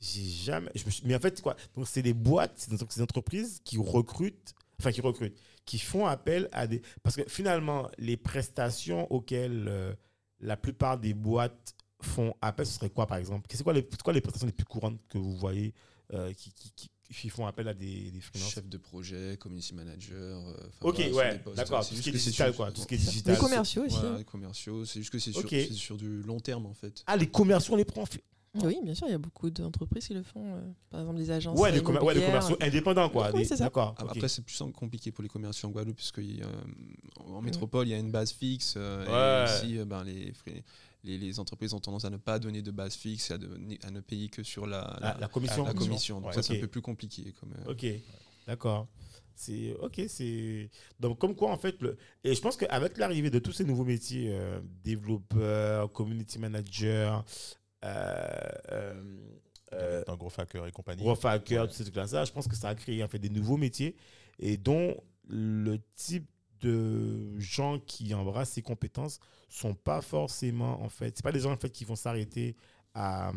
Speaker 1: j'ai jamais. Je me suis... Mais en fait, quoi Donc, c'est des boîtes, c'est des entreprises qui recrutent. Enfin, qui recrutent. Qui font appel à des. Parce que finalement, les prestations auxquelles euh, la plupart des boîtes font appel, ce serait quoi, par exemple? C'est quoi, les... quoi les prestations les plus courantes que vous voyez euh, qui, qui, qui, qui font appel à des, des freelances
Speaker 3: Chef de projet, community manager. euh,
Speaker 1: Ok,
Speaker 3: voilà,
Speaker 1: ouais,
Speaker 3: des
Speaker 1: d'accord.
Speaker 3: C'est
Speaker 1: Tout ce
Speaker 3: juste
Speaker 1: qui est
Speaker 3: que c'est
Speaker 1: digital,
Speaker 3: sur-
Speaker 1: quoi. Tout ce qui est
Speaker 5: Les
Speaker 1: digital.
Speaker 5: commerciaux aussi.
Speaker 3: Les commerciaux. C'est juste que c'est sur,
Speaker 1: Ok.
Speaker 3: c'est sur du long terme en fait.
Speaker 1: Ah, les commerciaux, on les prend. en fait.
Speaker 5: Oui, bien sûr, il y a beaucoup d'entreprises qui le font. euh, par exemple, des agences.
Speaker 1: Ouais,
Speaker 5: euh,
Speaker 1: les, commer- ouais, les commerciaux indépendants, quoi.
Speaker 5: Oui,
Speaker 1: Des-
Speaker 5: c'est ça.
Speaker 1: D'accord.
Speaker 3: Ah,
Speaker 1: ok.
Speaker 3: Après, c'est plus compliqué pour les commerciaux en Guadeloupe, puisque en métropole, il y a une base fixe. euh,
Speaker 1: Ouais.
Speaker 3: Et ici, euh, ben, les, frais- les, les entreprises ont tendance à ne pas donner de base fixe, à, donner- à ne payer que sur la,
Speaker 1: La, la commission.
Speaker 3: la commission. Donc,
Speaker 1: Ouais,
Speaker 3: ça, c'est un peu plus compliqué. Comme, euh,
Speaker 1: Ok, d'accord. C'est ok, c'est donc comme quoi en fait le et je pense qu'avec l'arrivée de tous ces nouveaux métiers, euh, développeur, community manager, euh, euh, euh,
Speaker 2: un gros hacker et compagnie.
Speaker 1: gros hacker,
Speaker 2: Ouais.
Speaker 1: tous ces trucs-là, ça, je pense que ça a créé en fait des nouveaux métiers et dont le type de gens qui embrassent ces compétences sont pas forcément en fait, c'est pas des gens en fait qui vont s'arrêter à,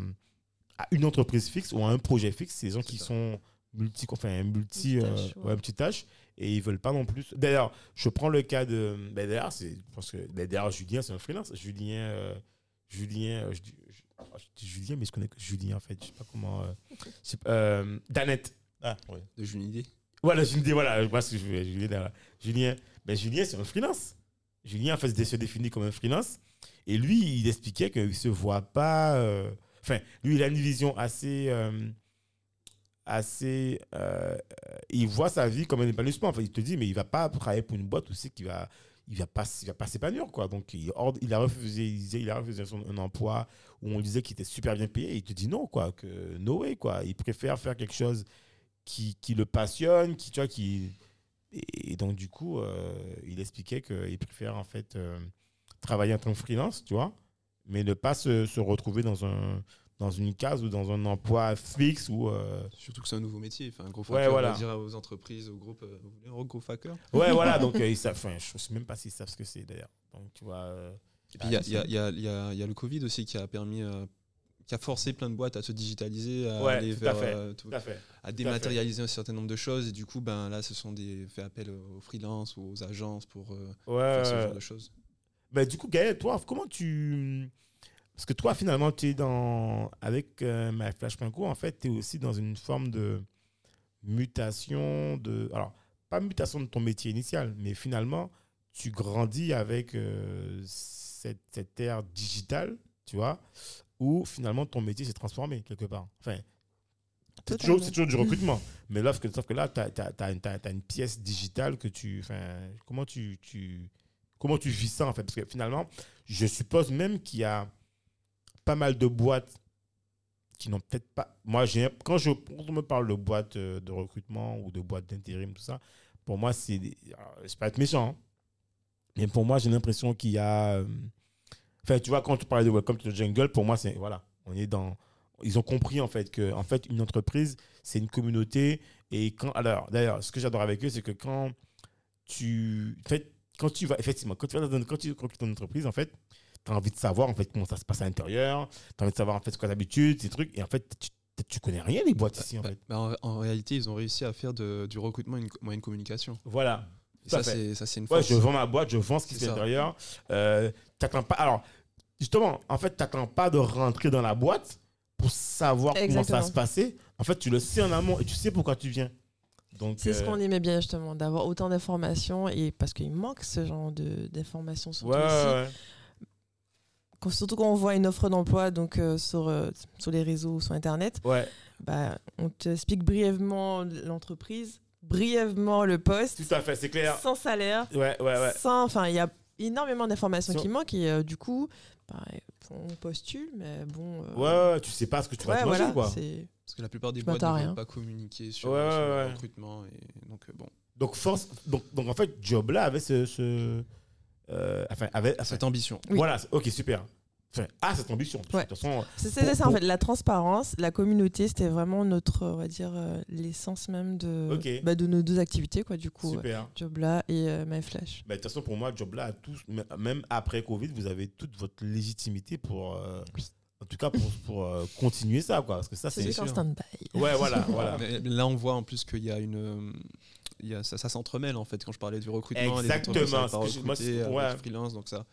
Speaker 1: à une entreprise fixe ou à un projet fixe, c'est des gens qui
Speaker 3: ça.
Speaker 1: sont multi enfin multi euh,
Speaker 5: Multitâches, ouais.
Speaker 1: ouais, multitâches et ils veulent pas non plus. D'ailleurs, je prends le cas de ben d'ailleurs, c'est parce que ben d'ailleurs Julien c'est un freelance, Julien euh, Julien euh, je, dis, je- je dis Julien mais je connais que Julien en fait, je sais pas comment euh, euh, Danette.
Speaker 2: Ah, ouais.
Speaker 3: de j'ai une idée.
Speaker 1: Voilà, Julien, voilà, je vois ce que je derrière. Julien, ben Julien, c'est un freelance. Julien, en fait, se définit comme un freelance. Et lui, il expliquait qu'il ne se voit pas. euh, Enfin, lui, il a une vision assez. euh, assez euh, il voit sa vie comme un épanouissement. Enfin, il te dit, mais il ne va pas travailler pour une boîte aussi qui va. Il va pas, va pas s'épanouir. Donc, il, il a refusé, il, disait, il a refusé un emploi où on disait qu'il était super bien payé. Il te dit non, quoi, que no way, quoi. Il préfère faire quelque chose qui, qui le passionne, qui, tu vois, qui... Et, et donc, du coup, euh, il expliquait qu'il préfère, en fait, euh, travailler en tant que freelance, tu vois, mais ne pas se, se retrouver dans, un, dans une case ou dans un emploi fixe ou... euh,
Speaker 3: Surtout que c'est un nouveau métier. Enfin, un gros
Speaker 1: Ouais,
Speaker 3: hacker,
Speaker 1: voilà.
Speaker 3: on va dire aux entreprises, aux groupes, euh, vous voulez un gros hacker
Speaker 1: Ouais, voilà, donc euh, ils savent, enfin, je ne sais même pas s'ils savent ce que c'est, d'ailleurs. Donc, tu vois...
Speaker 3: Et puis il y a, y y y le Covid aussi qui a permis, qui a forcé plein de boîtes à se digitaliser, à
Speaker 1: Ouais,
Speaker 3: aller
Speaker 1: à
Speaker 3: vers, euh, tout-
Speaker 1: à
Speaker 3: à dématérialiser un certain nombre de choses. Et du coup, ben là, ce sont des fait appel aux freelances ou aux agences pour euh,
Speaker 1: Ouais,
Speaker 3: faire ce genre de choses.
Speaker 1: Bah, du coup, Gaël, toi, comment tu. Parce que toi, finalement, tu es dans. Avec euh, MyFlash.co, en fait, tu es aussi dans une forme de mutation de. Alors, pas mutation de ton métier initial, mais finalement, tu grandis avec euh, cette, cette ère digitale, tu vois, où finalement ton métier s'est transformé quelque part. Enfin, c'est toujours, c'est du recrutement. mais là, sauf que, là, tu as, une pièce digitale que tu. Enfin, comment tu, tu. Comment tu vis ça en fait? Parce que finalement, je suppose même qu'il y a pas mal de boîtes qui n'ont peut-être pas. Moi, quand, je, quand on me parle de boîte euh, de recrutement ou de boîte d'intérim, tout ça, pour moi, c'est. vais pas être méchant, hein, mais pour moi, j'ai l'impression qu'il y a. Enfin, tu vois, quand tu parlais de Welcome to the Jungle, pour moi, c'est. Voilà, on est dans. Ils ont compris, en fait, que en fait, une entreprise, c'est une communauté. Et quand. Alors, d'ailleurs, ce que j'adore avec eux, c'est que quand tu. En fait, quand tu vas. Effectivement, quand tu vas dans quand tu recrutes une entreprise, en fait, tu as envie de savoir, en fait, comment ça se passe à l'intérieur. Tu as envie de savoir, en fait, ce quoi d'habitude, ces trucs. Et en fait, tu, tu connais rien des boîtes ici, en
Speaker 3: Bah,
Speaker 1: fait.
Speaker 3: bah, en, en réalité, ils ont réussi à faire de- du recrutement une co- moyen de communication.
Speaker 1: Voilà.
Speaker 3: Ça,
Speaker 1: fait.
Speaker 3: c'est ça, c'est une
Speaker 1: Ouais,
Speaker 3: force.
Speaker 1: je vends ma boîte, je vends ce qui fait à l'intérieur. Euh, pas. Alors, justement, en fait, t'attends pas de rentrer dans la boîte pour savoir comment ça va se passer. En fait, tu le sais en amont et tu sais pourquoi tu viens.
Speaker 5: C'est ce
Speaker 1: euh,
Speaker 5: qu'on aimait bien justement, d'avoir autant d'informations et parce qu'il manque ce genre d'informations surtout
Speaker 1: ouais,
Speaker 5: ici.
Speaker 1: ouais.
Speaker 5: Quand- surtout quand on voit une offre d'emploi donc euh, sur, euh, sur les réseaux ou sur internet,
Speaker 1: Ouais,
Speaker 5: bah, on te explique brièvement l'entreprise, brièvement le poste,
Speaker 1: tout à fait, c'est clair.
Speaker 5: sans salaire,
Speaker 1: Ouais, ouais, ouais.
Speaker 5: sans. Enfin, il y a énormément d'informations qui manquent et du coup, on postule, mais bon. euh,
Speaker 1: Ouais, tu sais pas ce que tu vas te manger, quoi.
Speaker 5: c'est-
Speaker 3: Parce que la plupart des boîtes ne veulent
Speaker 5: rien.
Speaker 3: pas communiquer sur,
Speaker 1: Ouais, ouais,
Speaker 3: sur le recrutement. Et donc, euh, bon,
Speaker 1: Donc, force, donc, donc, en fait, Job là avait ce. ce euh, enfin, avait, enfin,
Speaker 3: cette ambition.
Speaker 5: Oui.
Speaker 1: Voilà, ok, super. Enfin, ah, cette ambition.
Speaker 5: Ouais.
Speaker 1: De toute façon,
Speaker 5: C'est
Speaker 1: Pour-
Speaker 5: ça en fait, la transparence, la communauté, c'était vraiment notre, on va dire, euh, l'essence même de,
Speaker 1: Ok.
Speaker 5: bah, de nos deux activités, quoi, du coup, euh,
Speaker 1: super.
Speaker 5: Jobla et euh, MyFlash.
Speaker 1: Bah, de toute façon, pour moi, Job là, a tous, m- même après Covid, vous avez toute votre légitimité pour. euh, en tout cas, pour, pour euh, continuer ça, quoi. Parce que ça,
Speaker 5: C'est
Speaker 1: c'est.
Speaker 5: stand-by.
Speaker 1: Ouais, voilà, voilà.
Speaker 3: Mais là, on voit en plus qu'il y a une. Il y a, ça ça s'entremêle en fait quand je parlais du recrutement. les
Speaker 1: Exactement, je- moi, ouais.
Speaker 3: freelance, donc ça,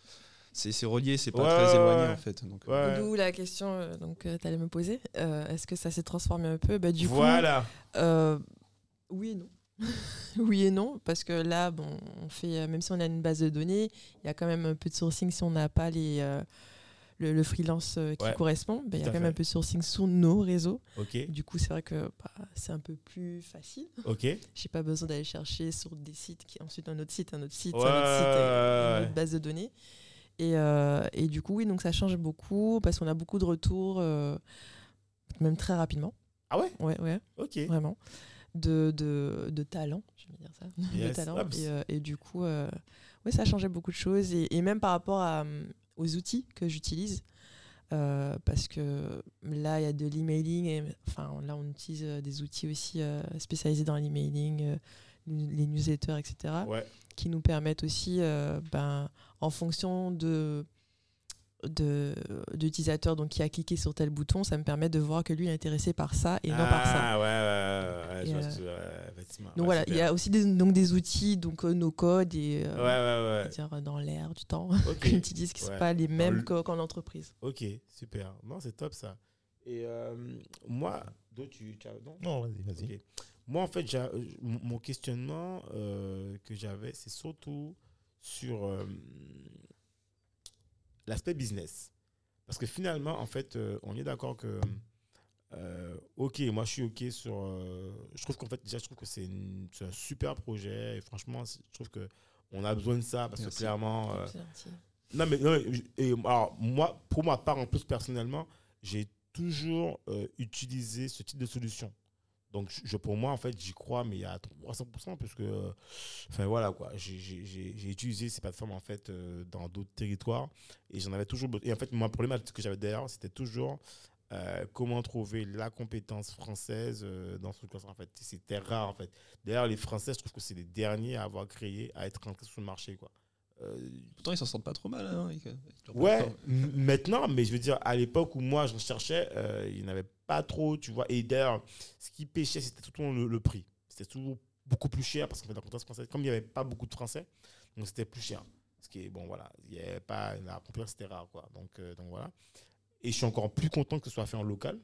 Speaker 3: c'est c'est relié, c'est pas
Speaker 1: Ouais,
Speaker 3: très
Speaker 1: ouais,
Speaker 3: éloigné
Speaker 1: ouais.
Speaker 3: en fait. Donc,
Speaker 1: Ouais.
Speaker 3: euh,
Speaker 5: D'où la question euh, donc tu allais me poser. Euh, Est-ce que ça s'est transformé un peu? Bah, Du coup,
Speaker 1: voilà.
Speaker 5: euh, oui et non. oui et non, parce que là, bon, on fait, euh, même si on a une base de données, il y a quand même un peu de sourcing si on n'a pas les, euh, le, le freelance euh, qui
Speaker 1: Ouais,
Speaker 5: correspond. bah, Il y a quand même un peu de sourcing sur nos réseaux. Du coup, c'est vrai que bah, c'est un peu plus facile.
Speaker 1: ok.
Speaker 5: J'ai pas besoin d'aller chercher sur des sites, qui ensuite un autre site, un autre site,
Speaker 1: Ouais,
Speaker 5: un autre site, et une autre base de données. Et, euh, et du coup, oui, donc ça change beaucoup parce qu'on a beaucoup de retours, euh, même très rapidement.
Speaker 1: Ah ouais?
Speaker 5: Ouais, ouais,
Speaker 1: Ok.
Speaker 5: vraiment. De, de, de talent, je vais dire ça. de talent. Et, euh, et du coup, ouais, ça a changé beaucoup de choses. Et, et même par rapport à, aux outils que j'utilise. euh, parce que là, il y a de l'emailing. Et, enfin, là, on utilise euh, des outils aussi euh, spécialisés dans l'emailing, les newsletters, etc.
Speaker 1: Ouais.
Speaker 5: Qui nous permettent aussi, euh, ben, en fonction de de d'utilisateur donc qui a cliqué sur tel bouton ça me permet de voir que lui est intéressé par ça et non par ça
Speaker 1: Ah, ouais, ouais, ouais, ouais, je
Speaker 5: Et,
Speaker 1: vois ce
Speaker 5: euh,
Speaker 1: que tu veux, ouais, effectivement.
Speaker 5: donc
Speaker 1: Ouais,
Speaker 5: voilà il y a aussi des, donc des outils donc euh, nos codes et euh,
Speaker 1: Ouais, ouais,
Speaker 5: dire dans l'air du temps
Speaker 1: ouais. Ok.
Speaker 5: qu'on utilise qui ne
Speaker 1: Ouais.
Speaker 5: sont pas les mêmes
Speaker 1: le-
Speaker 5: qu'en entreprise
Speaker 1: Ok, super. Non, c'est top ça. Et euh, moi, tu, as- non?
Speaker 2: Non, vas-y, vas-y.
Speaker 1: Moi, en fait, j'ai- mon questionnement euh, que j'avais, c'est surtout sur euh, l'aspect business. Parce que finalement, en fait, euh, on est d'accord que, euh, ok, moi, je suis ok sur. euh, je trouve qu'en fait, déjà, je trouve que c'est un super projet. Et franchement, je trouve que on a besoin de ça parce
Speaker 3: Merci.
Speaker 1: que clairement. euh, non, mais, non, mais- et, alors, moi, pour ma part, en plus, personnellement, j'ai toujours euh, utilisé ce type de solution. Donc, pour moi, en fait, j'y crois, mais à 300%, parce que, enfin, voilà, quoi. J'ai- utilisé ces plateformes, en fait, euh, dans d'autres territoires, et j'en avais toujours. Et en fait, mon problème que j'avais derrière, c'était toujours euh, comment trouver la compétence française euh, dans ce truc En fait, c'était rare, en fait. D'ailleurs, les Français, je trouve que c'est les derniers à avoir créé, à être rentrés sur le marché, quoi. Euh,
Speaker 3: Pourtant, ils s'en sortent pas trop mal. Hein, avec, avec leur
Speaker 1: Ouais, maintenant, mais je veux dire, à l'époque où moi j'en cherchais, euh, il n'y en avait pas trop, tu vois. Et d'ailleurs, ce qui pêchait, c'était tout le, temps le, le prix. C'était toujours beaucoup plus cher parce qu'en fait, dans la contexte français, comme il n'y avait pas beaucoup de Français, donc c'était plus cher. Ce qui est, bon, voilà, il n'y avait pas, la compétence c'était rare, quoi. Donc, euh, donc voilà. Et je suis encore plus content que ce soit fait en local,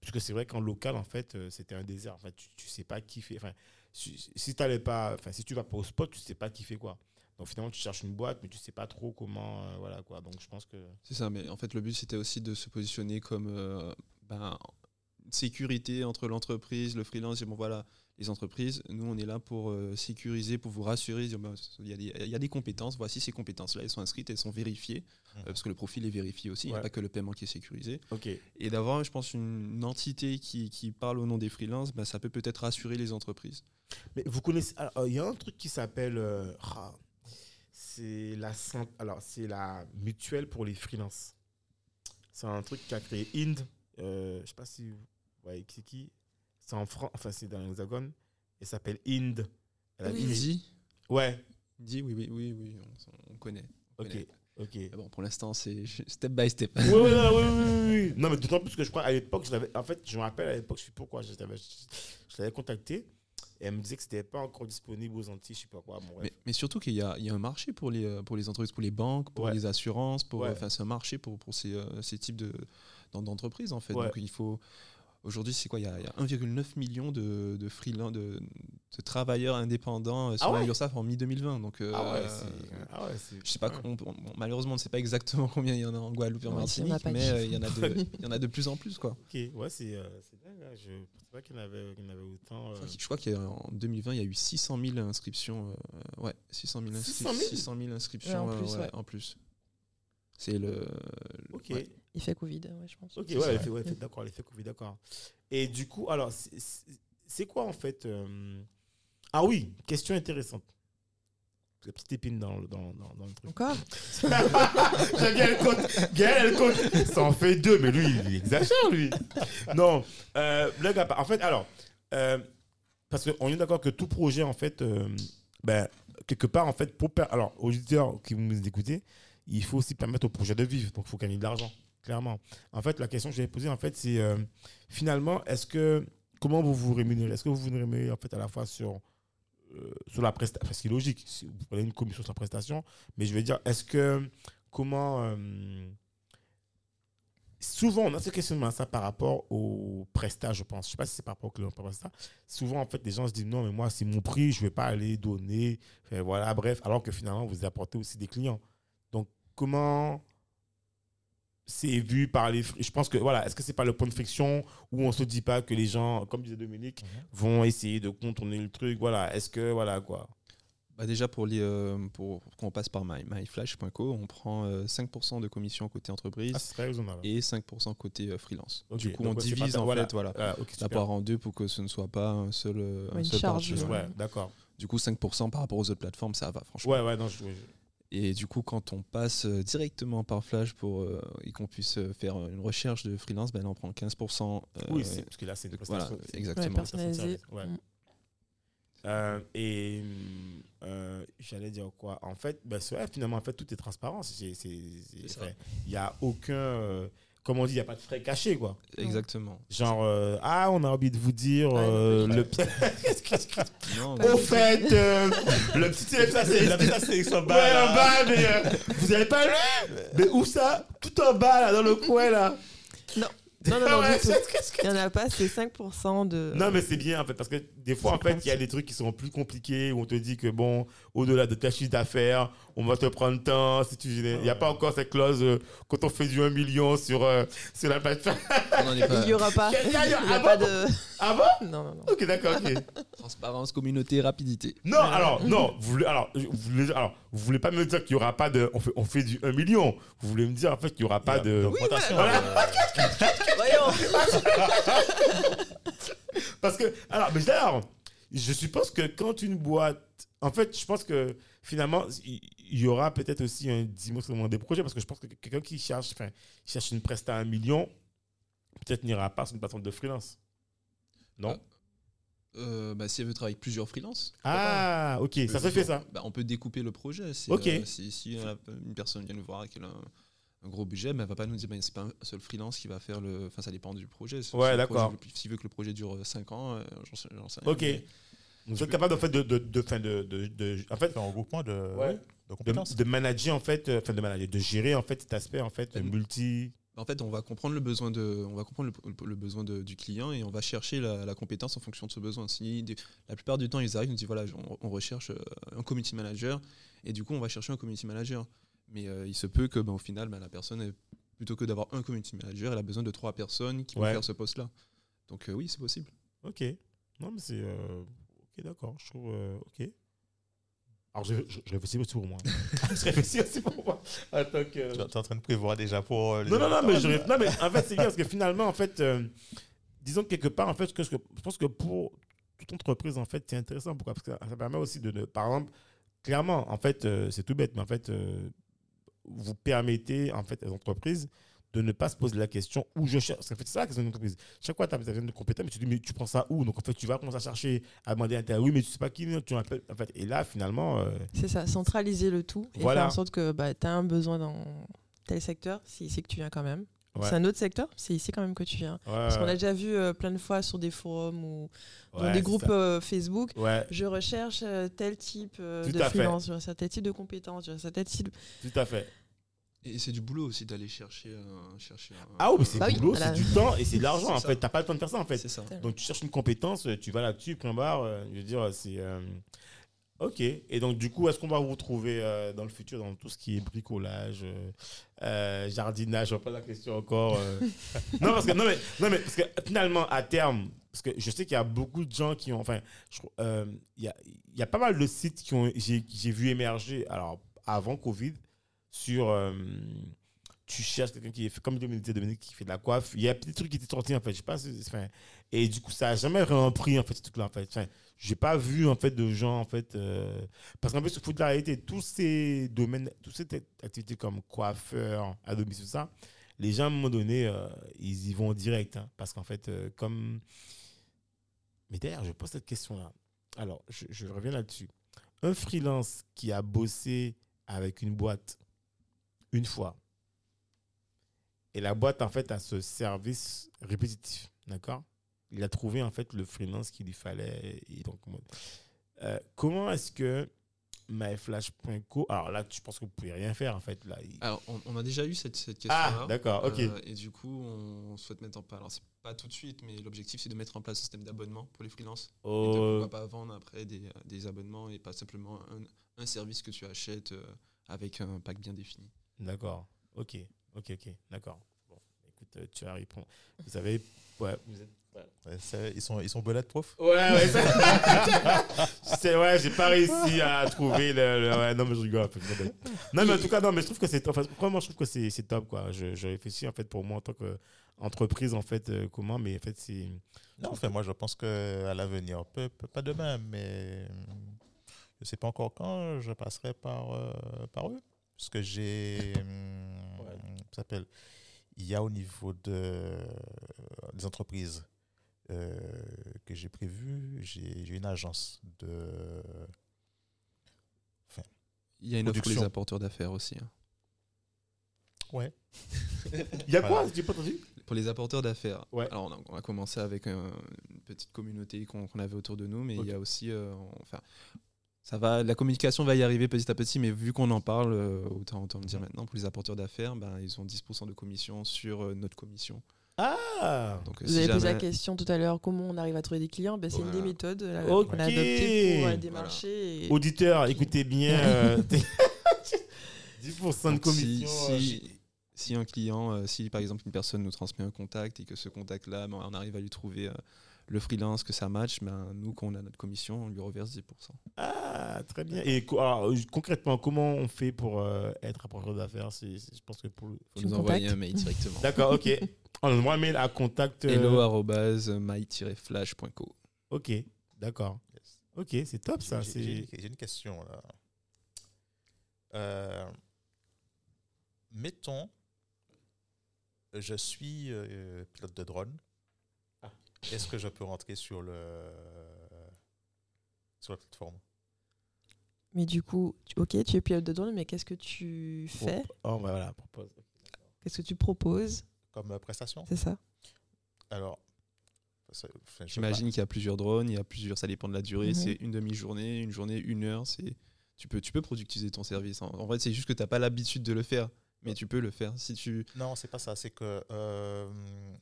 Speaker 1: puisque c'est vrai qu'en local, en fait, euh, c'était un désert. En fait, tu, tu sais pas qui fait. Enfin, si, si t'allais pas, enfin, si tu vas pas au spot, tu sais pas qui fait quoi. Donc finalement, tu cherches une boîte, mais tu sais pas trop comment, euh, voilà quoi. Donc je pense que
Speaker 3: C'est ça, mais en fait, le but, c'était aussi de se positionner comme euh, ben, sécurité entre l'entreprise, le freelance. Et bon, voilà, les entreprises, nous, on est là pour euh, sécuriser, pour vous rassurer. bah, Il y, a des, il y a des compétences. Voici ces compétences-là. Elles sont inscrites, elles sont vérifiées. euh,
Speaker 2: Mhm.
Speaker 3: parce que le profil est vérifié aussi. Il n'y a pas que le paiement qui est sécurisé. Et d'avoir, je pense, une, entité qui, qui parle au nom des freelances, bah, ça peut peut-être rassurer les entreprises.
Speaker 1: Mais vous connaissez. Il y a un truc qui s'appelle. C'est la alors c'est la mutuelle pour les freelances. C'est un truc qu'a créé Inde. Euh, je sais pas si vous voyez qui c'est qui. C'est en France. Enfin, c'est dans l'Hexagone. Elle s'appelle Inde. Elle a
Speaker 5: Oui.
Speaker 3: Dit,
Speaker 1: Ouais.
Speaker 3: dit, oui, oui, oui, oui, on, on connaît. on
Speaker 1: Ok.
Speaker 3: connaît.
Speaker 1: Ok.
Speaker 3: Mais bon, pour l'instant, c'est step by step.
Speaker 1: Oui, oui, oui, oui. Non, mais d'autant plus que je crois à l'époque, je l'avais. En fait, je me rappelle à l'époque, je sais pourquoi, je l'avais, contacté elle me disait que c'était pas encore disponible aux Antilles, je sais pas quoi. Bon.
Speaker 3: Mais, mais surtout qu'il y a, il y a un marché pour les, euh, pour les entreprises, pour les banques, pour
Speaker 1: Ouais.
Speaker 3: les assurances. Pour,
Speaker 1: Ouais.
Speaker 3: Enfin, c'est un marché pour, pour ces, euh, ces types de, d'en- d'entreprises, en fait. Donc, il faut. Aujourd'hui, c'est quoi Il y a, a 1,9 million de, de freelance, de, de travailleurs indépendants euh, sur
Speaker 1: Ah
Speaker 3: la
Speaker 1: ouais
Speaker 3: URSAF en mi-2020. Donc, euh,
Speaker 1: ah ouais, c'est. Ah ouais, c'est.
Speaker 3: je sais pas, on- on- malheureusement, on ne sait pas exactement combien il y en a en Guadeloupe et en
Speaker 5: il en
Speaker 3: Martinique, mais euh, il y, en a de, il y en a de plus en plus. Quoi.
Speaker 1: Ok, ouais, c'est euh, c'est dingue. hein. Je pensais pas qu'il y en avait, en avait autant. euh.
Speaker 3: Je crois qu'il- Je crois qu'en 2020, il y a eu 600 000 inscriptions. euh, ouais, 600 000, inscri-
Speaker 1: 600 000?
Speaker 3: 600 000 inscriptions
Speaker 5: Ouais, en
Speaker 3: euh,
Speaker 5: plus,
Speaker 3: ouais,
Speaker 5: ouais.
Speaker 3: en plus. C'est le.
Speaker 1: Ok,
Speaker 3: ouais.
Speaker 5: Il fait Covid, ouais, je pense.
Speaker 1: ok, ouais, ouais, d'accord, l'effet Covid, d'accord. Et du coup, alors, c'est- quoi en fait euh, Ah oui, question intéressante. La petite épine dans, le- dans, dans, dans le truc.
Speaker 5: Encore
Speaker 1: J'aime bien le compte. Gaël, elle compte. Ça en fait deux, mais lui, il exagère, lui. Non, euh, le gars, en fait, alors, euh, parce qu'on est d'accord que tout projet, en fait, euh, ben, quelque part, en fait, pour per- alors, aux auditeurs qui vous écoutez, il faut aussi permettre au projet de vivre. Donc, il faut gagner de l'argent, clairement. En fait, la question que je vais poser, en fait, c'est euh, finalement, est-ce que, comment vous vous rémunérez? Est-ce que vous vous rémunérez, en fait, à la fois sur euh, sur la prestation, parce que c'est logique, si vous prenez une commission sur la prestation, mais je veux dire, est-ce que, comment, euh, souvent on a ce questionnement ça par rapport au prestat, je pense, je sais pas si c'est par rapport au client souvent en fait les gens se disent non mais moi c'est mon prix, je vais pas aller donner, voilà, bref, alors que finalement vous apportez aussi des clients. Donc comment c'est vu par les je pense que voilà est-ce que c'est pas le point de friction où on se dit pas que les gens comme disait Dominique
Speaker 2: Mhm.
Speaker 1: vont essayer de contourner le truc voilà est-ce que voilà quoi?
Speaker 3: Bah déjà, pour, les, euh, pour qu'on passe par my, myflash.co, on prend euh, 5% de commission côté entreprise
Speaker 1: ah,
Speaker 3: et 5% côté euh, freelance. Du coup,
Speaker 1: donc
Speaker 3: on
Speaker 1: pas
Speaker 3: divise en
Speaker 1: voilà.
Speaker 3: fait voilà,
Speaker 1: Ah, ok,
Speaker 3: la part en deux pour que ce ne soit pas un seul, euh, un
Speaker 5: Ouais, une
Speaker 3: seul
Speaker 5: charge,
Speaker 1: ouais,
Speaker 5: ouais.
Speaker 1: d'accord
Speaker 3: Du coup, 5% par rapport aux autres plateformes, ça va, franchement.
Speaker 1: ouais ouais non je, je-
Speaker 3: Et du coup, quand on passe euh, directement par Flash pour, euh, et qu'on puisse euh, faire une recherche de freelance, ben on prend 15%. euh,
Speaker 1: oui parce que là c'est une
Speaker 3: voilà,
Speaker 1: prestation
Speaker 3: exactement.
Speaker 5: Ouais, personnalisé.
Speaker 1: Ouais.
Speaker 5: Mm.
Speaker 1: Euh, et euh, j'allais dire quoi? En fait, ben, c'est vrai, finalement, en fait, tout est transparent. Il n'y a aucun. Comme on dit, il n'y a pas de frais cachés, quoi.
Speaker 3: Exactement.
Speaker 1: Genre, euh, ah, on a envie de vous dire
Speaker 5: Ouais,
Speaker 1: euh,
Speaker 2: ouais.
Speaker 1: le.
Speaker 3: Non,
Speaker 1: Au fait, euh, le petit élève, ça c'est.
Speaker 2: La en bas,
Speaker 1: Ouais, en bas, mais euh, vous avez pas lu Mais où ça Tout en bas, là, dans le coin, là.
Speaker 5: Non, non, non,
Speaker 1: Ouais, qu'est-ce que-
Speaker 5: Il n'y en a pas, c'est 5% de.
Speaker 1: Non, mais c'est bien en fait, parce que des fois, en fait, il y a des trucs qui sont plus compliqués où on te dit que, bon, au-delà de ta chiffre d'affaires, on va te prendre temps. Si tu... Il n'y a pas encore cette clause euh, quand on fait du 1 million sur, euh, sur la plateforme.
Speaker 5: Il n'y aura pas.
Speaker 1: Il y a- il y a-
Speaker 5: Il n'y a
Speaker 1: ah
Speaker 5: pas
Speaker 1: bon
Speaker 5: de.
Speaker 1: Ah bon
Speaker 5: Non, non, non.
Speaker 1: Ok, d'accord, ok.
Speaker 3: Transparence, communauté, rapidité.
Speaker 1: Non, alors, non, vous voulez, alors, vous voulez, alors, vous voulez pas me dire qu'il n'y aura pas de. On fait, on fait du 1 million. Vous voulez me dire, en fait, qu'il n'y aura pas de.
Speaker 2: D'augmentation,
Speaker 1: voilà.
Speaker 2: euh,
Speaker 5: Voyons
Speaker 1: Parce que, alors, mais d'ailleurs, je suppose que quand une boîte. En fait, je pense que finalement, il y aura peut-être aussi un dimensionnement des projets parce que je pense que quelqu'un qui cherche, enfin, cherche une presta à un million, peut-être n'ira pas sur une plateforme de freelance. Non?
Speaker 3: Euh, bah, si elle veut travailler avec plusieurs freelances,
Speaker 1: Ah, ok, ça se fait ça.
Speaker 3: bah, on peut découper le projet. Si,
Speaker 1: Ok.
Speaker 3: euh, si, si euh, une personne vient nous voir et qu'elle a un, un gros budget, mais elle va pas nous dire, bah, c'est pas un seul freelance qui va faire le. Enfin, ça dépend du projet.
Speaker 1: Ouais, d'accord.
Speaker 3: S'il veut que le projet dure 5 ans, j'en sais, rien.
Speaker 1: Ok.
Speaker 3: Mais-
Speaker 1: Vous êtes capable en fait de, de, de, de, de, de- en fait,
Speaker 2: un regroupement de,
Speaker 1: Ouais.
Speaker 2: de
Speaker 1: de,
Speaker 2: compétences.
Speaker 1: de manager en fait, euh, enfin de manager, de gérer en fait cet aspect en fait
Speaker 3: Mm.
Speaker 1: multi.
Speaker 3: En fait, on va comprendre le besoin de, on va comprendre le, le besoin de- du client et on va chercher la, la compétence en fonction de ce besoin. Si la plupart du temps, ils arrivent, ils nous disent voilà, on, on recherche euh, un community manager et du coup, on va chercher un community manager. Mais euh, il se peut que, ben, au final, ben, la personne, est- plutôt que d'avoir un community manager, elle a besoin de trois personnes qui vont
Speaker 1: Ouais.
Speaker 3: faire ce poste-là. Donc euh, oui, c'est possible.
Speaker 1: Ok. Non, mais c'est. euh, ok, d'accord. Je trouve. euh, ok. Alors, je, je, je réfléchis aussi pour moi. je réfléchis aussi pour moi. En tant que.
Speaker 2: Tu es en train de prévoir déjà pour. euh,
Speaker 1: Non, non, non, mais, je, non, mais en fait, c'est bien parce que finalement, en fait, euh, disons que quelque part, en fait, que, je je pense que pour toute entreprise, en fait, c'est intéressant. Pourquoi? Parce que ça, ça permet aussi de, par exemple, clairement, en fait, euh, c'est tout bête, mais en fait, euh, vous permettez, en fait, aux entreprises de ne pas se poser la question où je cherche. Parce qu'en fait, c'est ça la question d'une entreprise. Chaque fois, tu as besoin de compétences, mais tu te dis, mais tu prends ça où? Donc, en fait, tu vas commencer à chercher, à demander à oui, mais tu sais pas qui, tu m'appelles. En fait, et là, finalement, euh,
Speaker 5: C'est ça, centraliser le tout et
Speaker 1: Voilà.
Speaker 5: faire en sorte que bah, tu as un besoin dans tel secteur, c'est ici que tu viens quand même.
Speaker 1: Ouais.
Speaker 5: C'est un autre secteur, c'est ici quand même que tu viens. Parce qu'on a déjà vu euh, plein de fois sur des forums ou dans
Speaker 1: Ouais,
Speaker 5: des
Speaker 1: c'est
Speaker 5: groupes euh, Facebook, je recherche euh, tel type de freelance, je recherche tel type de compétences, je recherche tel type.
Speaker 1: tout à fait.
Speaker 3: Et c'est du boulot aussi d'aller chercher, un- chercher un-
Speaker 1: Ah oui, mais c'est
Speaker 5: Bah
Speaker 1: du
Speaker 5: oui,
Speaker 1: boulot,
Speaker 5: voilà.
Speaker 1: c'est du temps et c'est de l'argent. En
Speaker 3: ça.
Speaker 1: fait, t'as pas le temps de faire ça, en fait.
Speaker 3: C'est ça.
Speaker 1: Donc tu cherches une compétence, tu vas là-dessus, point barre. euh, Je veux dire, c'est. euh, Ok. Et donc du coup, est-ce qu'on va vous retrouver euh, dans le futur dans tout ce qui est bricolage, euh, euh, jardinage? Je vois pas la question encore. euh. non parce que non mais non mais parce que finalement à terme, parce que je sais qu'il y a beaucoup de gens qui ont, enfin, euh, il y a il y a pas mal de sites qui ont j'ai j'ai vu émerger alors avant Covid sur euh, tu cherches quelqu'un qui fait comme Dominique qui fait de la coiffe. Il y a des trucs qui étaient sortis en fait. Je sais pas. enfin, et du coup, ça a jamais repris en fait ce truc-là en fait. Enfin, j'ai pas vu en fait de gens en fait euh, parce qu'en fait, il faut de la réalité. Tous ces domaines, toutes ces activités comme coiffeur, à domicile, ça, les gens à un moment donné, euh, ils y vont direct hein, parce qu'en fait, comme. Mais d'ailleurs, je pose cette question-là. Alors, je reviens là-dessus. Un freelance qui a bossé avec une boîte une fois et la boîte, en fait, a ce service répétitif. D'accord? Il a trouvé, en fait, le freelance qu'il lui fallait. Et donc, moi, euh, comment est-ce que myflash.co. Alors là, je pense que vous pouvez rien faire, en fait. Là,
Speaker 3: Alors, on, on a déjà eu cette, cette
Speaker 1: Ah, d'accord, ok.
Speaker 3: Euh, et du coup, on souhaite mettre en place. Alors, c'est pas tout de suite, mais l'objectif, c'est de mettre en place un système d'abonnement pour les freelances. Et de
Speaker 1: Oh,
Speaker 3: pas vendre après des, des abonnements et pas simplement un, un service que tu achètes euh, avec un pack bien défini.
Speaker 1: D'accord. Ok, ok, ok. D'accord. Bon, écoute, euh, tu as répondu. Vous savez, ouais, vous êtes. ouais.
Speaker 2: Ils sont, ils sont bonnets, prof?
Speaker 1: Ouais, ouais, ça- c'est ouais, j'ai pas réussi à trouver le, le- ouais, non mais je rigole. en fait. Non mais en tout cas non, mais je trouve que c'est enfin, vraiment je trouve que c'est top quoi. Je, je réfléchis en fait pour moi en tant qu'entreprise en fait euh, comment mais en fait c'est
Speaker 2: Non, enfin, moi, je pense qu'à l'avenir, peu, peu- pas demain, mais je sais pas encore quand je passerai par, euh, par eux. Parce que j'ai. hum,
Speaker 1: Ouais.
Speaker 2: s'appelle? Il y a au niveau de, des entreprises euh, que j'ai prévues, j'ai une agence de.
Speaker 3: Il y a une offre pour les
Speaker 2: Production.
Speaker 3: apporteurs d'affaires aussi. hein.
Speaker 2: Ouais.
Speaker 1: il y a quoi?
Speaker 2: Voilà.
Speaker 1: J'ai pas entendu
Speaker 3: Pour les apporteurs d'affaires,
Speaker 1: Ouais.
Speaker 3: alors on a, on a commencé avec un- une petite communauté qu'on avait autour de nous, mais il y a aussi, euh, enfin, ça va, la communication va y arriver petit à petit, mais vu qu'on en parle, euh, autant, autant le dire maintenant, pour les apporteurs d'affaires, ben, ils ont 10% de commission sur euh, notre commission.
Speaker 1: Ah
Speaker 3: Donc, euh,
Speaker 5: Vous
Speaker 3: si
Speaker 5: avez posé la question tout à l'heure, comment on arrive à trouver des clients? Ben, C'est une des méthodes euh, qu'on a adoptées pour euh,
Speaker 1: Voilà.
Speaker 5: démarcher. et-
Speaker 1: Auditeur, écoutez bien euh, 10% de
Speaker 3: Donc,
Speaker 1: commission.
Speaker 3: si, si- si un client, euh, si par exemple une personne nous transmet un contact et que ce contact-là, ben, on arrive à lui trouver euh, le freelance, que ça match, ben, nous, quand on a notre commission, on lui reverse 10%.
Speaker 1: Ah, très bien. Et alors, euh, concrètement, comment on fait pour euh, être apporteur d'affaires? C'est- c'est- Je pense que pour le-
Speaker 3: faut
Speaker 5: Tu
Speaker 3: nous envoyer un mail directement.
Speaker 1: D'accord, ok. On envoie un mail à contact. euh,
Speaker 3: hello-my-flash.co.
Speaker 1: Ok, d'accord. Ok, c'est top ça.
Speaker 2: J'ai- J'ai
Speaker 1: C'est
Speaker 2: j'ai une question là. Euh, mettons, je suis euh, pilote de drone. Est-ce que je peux rentrer sur le sur la plateforme?
Speaker 5: Mais du coup, tu- ok, tu es pilote de drone, mais qu'est-ce que tu fais?
Speaker 1: Oh, bah voilà, propose.
Speaker 5: Qu'est-ce que tu proposes?
Speaker 2: Comme euh, prestation?
Speaker 5: C'est ça.
Speaker 2: Alors, enfin,
Speaker 3: J'imagine qu'il y a plusieurs drones, il y a plusieurs, ça dépend de la durée,
Speaker 5: Mhm.
Speaker 3: c'est une demi-journée, une journée, une heure, c'est tu peux, tu peux productiser ton service. En, en fait, c'est juste que tu n'as pas l'habitude de le faire, mais tu peux le faire. Si tu.
Speaker 2: Non, c'est pas ça. C'est que euh,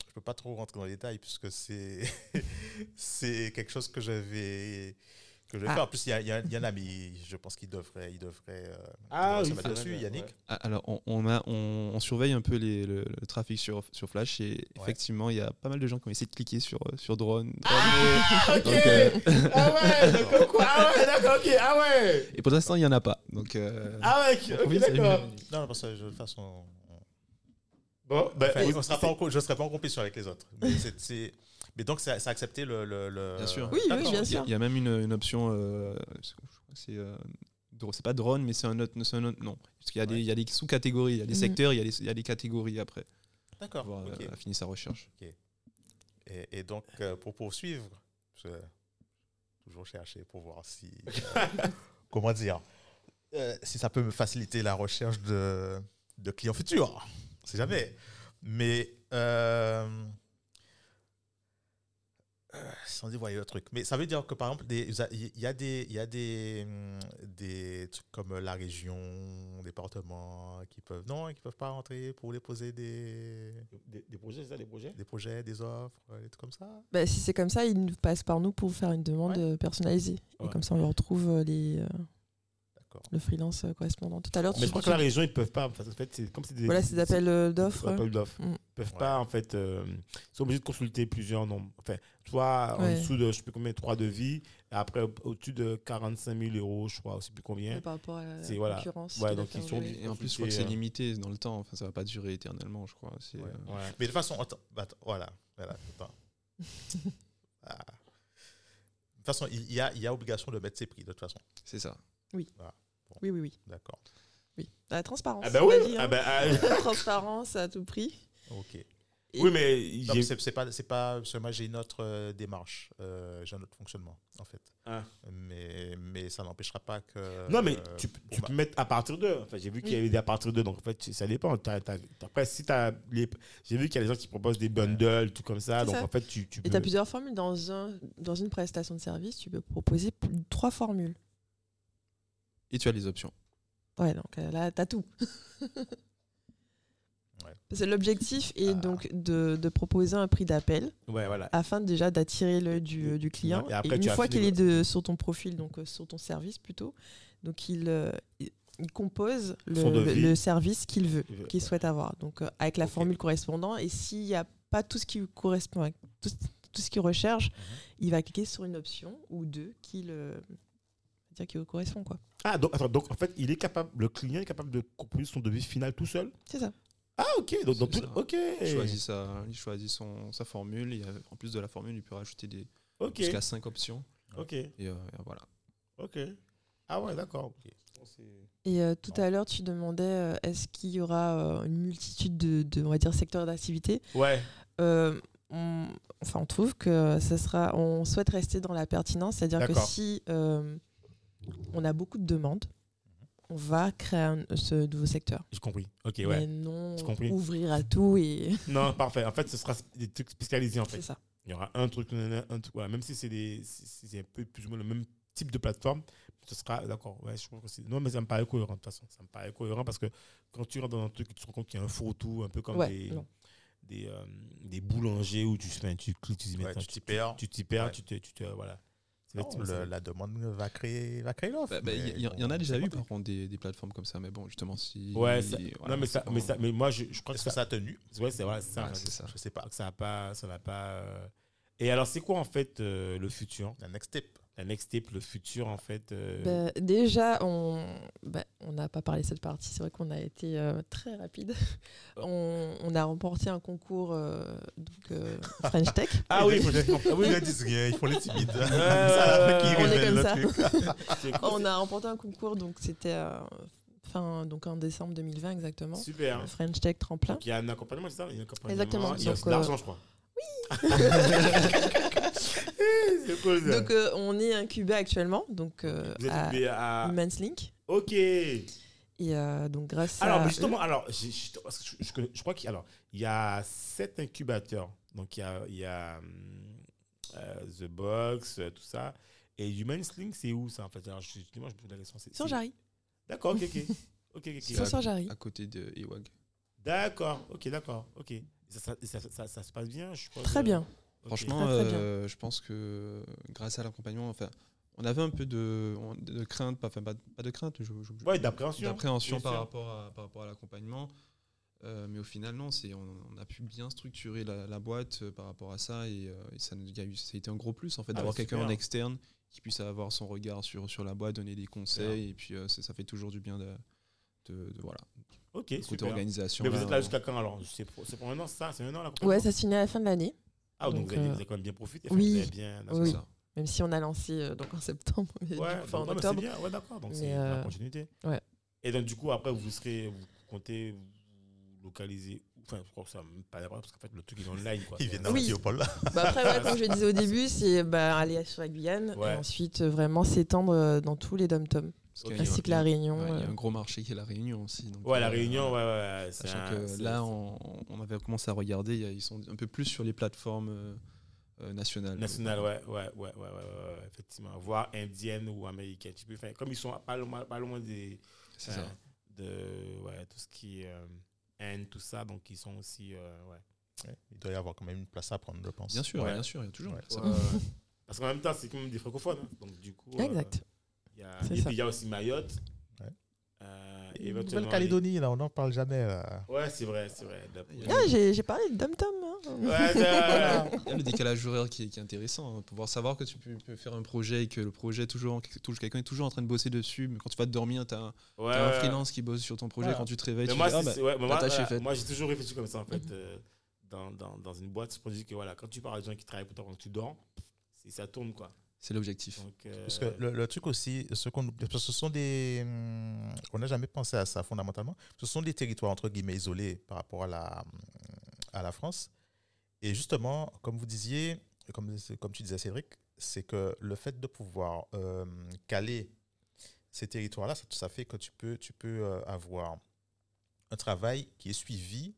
Speaker 2: je peux pas trop rentrer dans les détails puisque c'est c'est quelque chose que j'avais que je vais
Speaker 5: Ah.
Speaker 2: faire. En plus, il y, en a, mais je pense qu'il devrait, il devrait euh,
Speaker 1: Ah
Speaker 2: se
Speaker 1: oui,
Speaker 2: mettre dessus,
Speaker 1: vrai,
Speaker 2: Yannick.
Speaker 1: ouais.
Speaker 3: Ah, Alors, on, on a, on, on surveille un peu les- le, le trafic sur, sur Flash et effectivement, il y a pas mal de gens qui ont essayé de cliquer sur, euh, sur drone.
Speaker 1: Ah, ok.
Speaker 3: Donc, euh,
Speaker 1: Ah ouais, d'accord, quoi. Ah ouais, d'accord, ok. Ah ouais.
Speaker 3: et pour l'instant, il n'y en a pas. Donc, euh,
Speaker 1: Ah ouais, ok,
Speaker 3: c'est
Speaker 1: d'accord.
Speaker 2: Non, parce que je- de toute façon,
Speaker 1: Bon, ben,
Speaker 2: enfin,
Speaker 1: oui,
Speaker 2: on sera pas en co- je ne serai pas en compétition avec les autres. Mais, c'est- c'est- mais donc, ça, ça a accepté le. le, le-
Speaker 3: Bien sûr.
Speaker 5: Oui, oui, bien sûr.
Speaker 3: il y, a même une, une option, euh, c'est euh, c'est pas drone, mais c'est un autre, un autre nom. Parce qu'il y a des,
Speaker 2: Ouais.
Speaker 3: il y a des sous-catégories, il y a des
Speaker 5: Mhm.
Speaker 3: secteurs, il y a des, il y a des catégories après.
Speaker 2: D'accord.
Speaker 3: Pour euh, fini sa recherche.
Speaker 2: Et, et donc, euh, pour poursuivre, je vais toujours chercher pour voir si. euh, comment dire euh, Si ça peut me faciliter la recherche de, de clients futurs. On sait jamais. Mais. Euh, euh, sans dévoiler le truc. Mais ça veut dire que, par exemple, il y a des, il y a des, hum, des trucs comme la région, département, qui peuvent. Non, qui peuvent pas rentrer pour déposer des,
Speaker 1: Des, des projets, c'est ça, des projets?
Speaker 2: des projets, des offres, des trucs comme ça?
Speaker 5: Bah, si c'est comme ça, ils nous passent par nous pour faire une demande
Speaker 2: Ouais.
Speaker 5: euh, personnalisée.
Speaker 1: Ouais.
Speaker 5: Et comme ça, on leur trouve euh, les, euh, le freelance euh, correspondant. Tout à l'heure,
Speaker 1: Mais je crois que la région, ils peuvent pas. En fait, c'est comme c'est des.
Speaker 5: voilà, c'est des appels euh,
Speaker 1: Des
Speaker 5: d'offres.
Speaker 1: appels d'offres.
Speaker 5: Mm.
Speaker 1: Ils peuvent
Speaker 2: Ouais.
Speaker 1: pas, en fait. euh, ils sont obligés de consulter plusieurs nombres. Enfin, toi, en
Speaker 5: Ouais.
Speaker 1: dessous de, je sais plus combien, trois devis. Et après, au- au-dessus de 45 000 euros, je crois, je sais plus combien.
Speaker 5: Par rapport à la
Speaker 1: C'est- voilà.
Speaker 5: concurrence.
Speaker 1: Ouais,
Speaker 5: qui
Speaker 1: donc ils sont-.
Speaker 3: Et en plus, je crois que c'est
Speaker 1: euh,
Speaker 3: limité dans le temps. Enfin, ça va pas durer éternellement, je crois. Euh,
Speaker 1: Ouais.
Speaker 2: Mais de toute façon, attends, bah, attends, voilà. voilà attends. Ah. De toute façon, il y a, il y a obligation de mettre ses prix, de toute façon.
Speaker 3: c'est ça.
Speaker 5: Oui, oui, oui.
Speaker 2: D'accord.
Speaker 5: oui. La transparence.
Speaker 1: Ah ben
Speaker 5: on
Speaker 1: oui, ah ben, ah,
Speaker 5: La transparence à tout prix.
Speaker 2: Ok.
Speaker 5: Et-
Speaker 1: oui, mais
Speaker 2: c'est pas, c'est pas, parce que moi j'ai une autre euh, démarche, euh, j'ai un autre fonctionnement en fait.
Speaker 1: Ah.
Speaker 2: Mais, mais ça n'empêchera pas que.
Speaker 1: Non, mais
Speaker 2: euh,
Speaker 1: tu, peux mettre à partir d'eux. Enfin, j'ai vu qu'il y avait des à partir d'eux, donc en fait, ça dépend. T'as- t'as- après, si t'as les. J'ai vu qu'il y a des gens qui proposent des bundles, tout comme ça. Donc
Speaker 5: ça.
Speaker 1: en fait, tu, tu
Speaker 5: Et
Speaker 1: peux.
Speaker 5: tu as plusieurs formules. Dans, un, dans une prestation de service, tu peux proposer trois formules.
Speaker 3: Et tu as les options.
Speaker 5: Ouais, donc euh, là, tu as tout.
Speaker 2: Ouais.
Speaker 5: C'est l'objectif est
Speaker 2: Ah.
Speaker 5: donc de, de proposer un prix d'appel
Speaker 1: Ouais, voilà.
Speaker 5: afin déjà d'attirer l'œil du, du client.
Speaker 1: Et après,
Speaker 5: Et
Speaker 1: tu
Speaker 5: une fois qu'il est de, sur ton profil, donc euh, sur ton service plutôt, donc il, euh, il- compose le, le- service qu'il veut,
Speaker 1: Il veut,
Speaker 5: qu'il souhaite avoir. Donc euh, avec la formule correspondante. Et s'il n'y a pas tout ce qui correspond, à tout, tout ce qu'il recherche,
Speaker 1: Mhm.
Speaker 5: il va cliquer sur une option ou deux qui le dire qui correspond quoi.
Speaker 1: Ah, donc, attends, donc en fait, il est capable, le client est capable de composer son devis final tout seul?
Speaker 5: C'est ça.
Speaker 1: Ah, ok. Donc,
Speaker 3: C'est
Speaker 1: tout- ok.
Speaker 3: Il choisit, sa, il choisit son, sa formule. Et en plus de la formule, il peut rajouter des, jusqu'à 5 options.
Speaker 1: Ok.
Speaker 3: Et euh, voilà.
Speaker 1: Ok. Ah, ouais, d'accord. ok.
Speaker 5: Et euh, tout à l'heure, tu demandais euh, est-ce qu'il y aura euh, une multitude de, de, on va dire, secteurs d'activité?
Speaker 1: Ouais.
Speaker 5: Euh, on, enfin, on trouve que ça sera, on souhaite rester dans la pertinence, c'est-à-dire que si euh, on a beaucoup de demandes, on va créer un- ce nouveau secteur.
Speaker 1: J'ai compris. Ok,
Speaker 5: Mais
Speaker 1: ouais.
Speaker 5: non
Speaker 1: J'ai compris.
Speaker 5: ouvrir à tout et
Speaker 1: Non, parfait. En fait, ce sera des trucs spécialisés, en fait.
Speaker 5: c'est ça.
Speaker 1: Il y aura un truc, un truc. Voilà. Même si c'est des, si- c'est un peu plus ou moins le même type de plateforme, ce sera d'accord. Ouais, je trouve que c'est. Non, mais ça me paraît cohérent de toute façon. Ça me paraît cohérent parce que quand tu rentres dans un truc, tu te rends compte qu'il y a un fourre-tout, un peu comme
Speaker 5: Ouais,
Speaker 1: des,
Speaker 5: non.
Speaker 1: des, euh, des boulangers où tu, enfin, tu cliques, tu dis
Speaker 2: Ouais, tu t'y perds.
Speaker 1: Tu t'y perds,
Speaker 2: Ouais.
Speaker 1: tu te, tu te, voilà. Effectivement
Speaker 2: la demande va créer, va créer l'offre.
Speaker 3: Bah, bah, Il
Speaker 2: mais
Speaker 3: y, y- y en a déjà eu par contre des, des plateformes comme ça, mais bon, justement, si.
Speaker 1: Ouais, ça-
Speaker 3: voilà,
Speaker 1: non, mais ça, mais ça, mais moi, je, je crois que
Speaker 2: Est-ce que
Speaker 1: ça,
Speaker 2: ça a tenu?
Speaker 1: Ouais, c'est vrai, c'est ça.
Speaker 3: Ouais, ça.
Speaker 1: Je sais pas que ça n'a pas, ça n'a pas. euh. Et alors, c'est quoi en fait euh, le futur,
Speaker 2: La next step.
Speaker 1: La next step, le futur en fait euh,
Speaker 5: Bah, déjà, on bah, on n'a pas parlé de cette partie. C'est vrai qu'on a été euh, très rapide. on, on a remporté un concours euh, donc, euh, French Tech.
Speaker 1: Ah oui,
Speaker 2: il
Speaker 1: faut
Speaker 2: ah oui, ils font les timides.
Speaker 5: on est comme ça.
Speaker 1: cool,
Speaker 5: On a remporté un concours, donc c'était euh, fin donc en décembre 2020 exactement.
Speaker 1: super.
Speaker 5: French Tech tremplin.
Speaker 1: Donc, il y a un accompagnement, c'est ça? Il y a un accompagnement,
Speaker 5: Exactement,
Speaker 1: Il y a de l'argent, je crois. C'est cool ça.
Speaker 5: Donc euh, on est incubé actuellement, donc euh,
Speaker 1: Vous êtes
Speaker 5: à
Speaker 1: occupé à.
Speaker 5: Humans Link.
Speaker 1: Ok.
Speaker 5: Et euh, donc grâce
Speaker 1: Alors,
Speaker 5: à
Speaker 1: mais
Speaker 5: eux-
Speaker 1: justement, alors, j'ai- j'ai- parce que je, je connais- je crois qu'il alors, il y a sept incubateurs. Donc, il y a, il y a hum, euh, The Box, euh, tout ça. Et Human Link, c'est où ça en fait? Alors, je, moi, je me pose la question. c'est- c'est-
Speaker 5: Jarry.
Speaker 1: D'accord, ok, ok. ok, ok.
Speaker 5: sur Jarry.
Speaker 3: À côté de Ewag.
Speaker 1: D'accord, ok, d'accord, ok. Et Ça, ça, ça, ça- ça se passe bien, je crois.
Speaker 5: Très bien.
Speaker 3: Franchement,
Speaker 5: Très, très bien.
Speaker 3: euh, je pense que grâce à l'accompagnement, enfin, on avait un peu de, de crainte, pas, enfin, pas, pas de crainte, je- je-
Speaker 1: Ouais, d'appréhension.
Speaker 3: d'appréhension par rapport à, par rapport à l'accompagnement. Euh, mais au final, non, c'est, on, on a pu bien structurer la, la boîte euh, par rapport à ça et, euh, et ça, y a eu- ça a été un gros plus en fait
Speaker 1: Ah,
Speaker 3: d'avoir quelqu'un en externe qui puisse avoir son regard sur, sur la boîte, donner des conseils et puis euh, c'est- ça fait toujours du bien de, de, de- voilà,
Speaker 1: Ok,
Speaker 3: côté
Speaker 1: super.
Speaker 3: organisation.
Speaker 1: Mais vous
Speaker 3: là,
Speaker 1: êtes là jusqu'à quand alors? C'est pour, c'est pour un an, ça C'est un an là
Speaker 5: Ouais, ça se finit à la fin de l'année,
Speaker 1: Ah, donc,
Speaker 5: donc,
Speaker 1: vous, avez,
Speaker 5: euh,
Speaker 1: vous avez quand même bien profité.
Speaker 5: oui.
Speaker 1: Vous avez bien.
Speaker 5: Oui.
Speaker 3: c'est ça.
Speaker 5: même si on a lancé euh, donc en septembre, mais
Speaker 1: Ouais,
Speaker 5: coup, enfin, en
Speaker 1: non, mais c'est
Speaker 5: octobre.
Speaker 1: bien. Ouais, d'accord. Donc, c'est la
Speaker 5: euh,
Speaker 1: continuité.
Speaker 5: ouais.
Speaker 1: Et donc, du coup, après, vous serez, vous comptez vous localiser. Enfin, je crois que ça même pas l'air parce qu'en fait, le truc il est online. Quoi.
Speaker 2: Il vient
Speaker 5: Oui.
Speaker 2: là.
Speaker 5: Bah après, ouais, comme je le disais au début, c'est bah, aller sur la Guyane
Speaker 1: Ouais.
Speaker 5: et ensuite euh, vraiment s'étendre euh, dans tous les dom-toms, Ainsi que la Réunion.
Speaker 3: Ouais, il y a
Speaker 5: euh.
Speaker 3: un gros marché qui est la Réunion aussi. donc,
Speaker 1: Ouais, la
Speaker 3: euh,
Speaker 1: Réunion, ouais, ouais.
Speaker 3: Sachant
Speaker 1: un-
Speaker 3: que là, on, on avait commencé à regarder, il y a- ils sont un peu plus sur les plateformes euh, nationales.
Speaker 1: National, ouais, ouais, ouais, ouais, ouais, ouais, ouais, effectivement. Voire indienne ou américaine. Tu peux faire, comme ils sont pas loin, pas loin des,
Speaker 3: C'est
Speaker 1: euh,
Speaker 3: ça.
Speaker 1: de ouais, tout ce qui est euh, Inde, tout ça, donc ils sont aussi. euh, ouais.
Speaker 2: Il doit y avoir quand même une place à prendre, je pense.
Speaker 3: Bien sûr,
Speaker 1: Ouais.
Speaker 3: bien sûr, il y a toujours.
Speaker 1: Parce qu'en même temps, c'est quand même des francophones. hein. Donc, du coup. euh,
Speaker 5: Exact.
Speaker 1: Il y a, et puis, il y a aussi Mayotte.
Speaker 2: Ouais.
Speaker 1: Euh,
Speaker 2: Et
Speaker 1: éventuellement,
Speaker 2: Nouvelle-Calédonie, là, on n'en parle jamais. là.
Speaker 1: les- Ouais, c'est vrai, c'est vrai.
Speaker 5: Ah, j'ai j'ai parlé de dom-tom. hein.
Speaker 1: Ouais.
Speaker 3: Il y a le décalage horaire qui est, qui est intéressant. hein. Pouvoir savoir que tu peux, peux faire un projet et que le projet, toujours, quelqu'un est toujours en train de bosser dessus. Mais quand tu vas te dormir, tu as,
Speaker 1: Ouais,
Speaker 3: un
Speaker 1: ouais.
Speaker 3: freelance qui bosse sur ton projet.
Speaker 2: Ouais.
Speaker 3: Quand tu te réveilles,
Speaker 1: Mais
Speaker 3: tu
Speaker 1: moi,
Speaker 3: dis, ah, bah,
Speaker 1: moi,
Speaker 3: faite.
Speaker 1: moi, j'ai toujours réfléchi comme ça, en fait. euh, dans, dans, dans une boîte, je me dis que voilà, quand tu parles à des gens qui travaillent pour toi quand tu dors, ça tourne, quoi.
Speaker 3: C'est l'objectif.
Speaker 1: Euh,
Speaker 2: Parce que le, le truc aussi, ce, qu'on, parce que ce sont des. hum, on n'a jamais pensé à ça fondamentalement. Ce sont des territoires entre guillemets isolés par rapport à la, à la France. Et justement, comme vous disiez, comme, comme tu disais Cédric, c'est que le fait de pouvoir euh, caler ces territoires-là, ça, ça fait que tu peux, tu peux euh, avoir un travail qui est suivi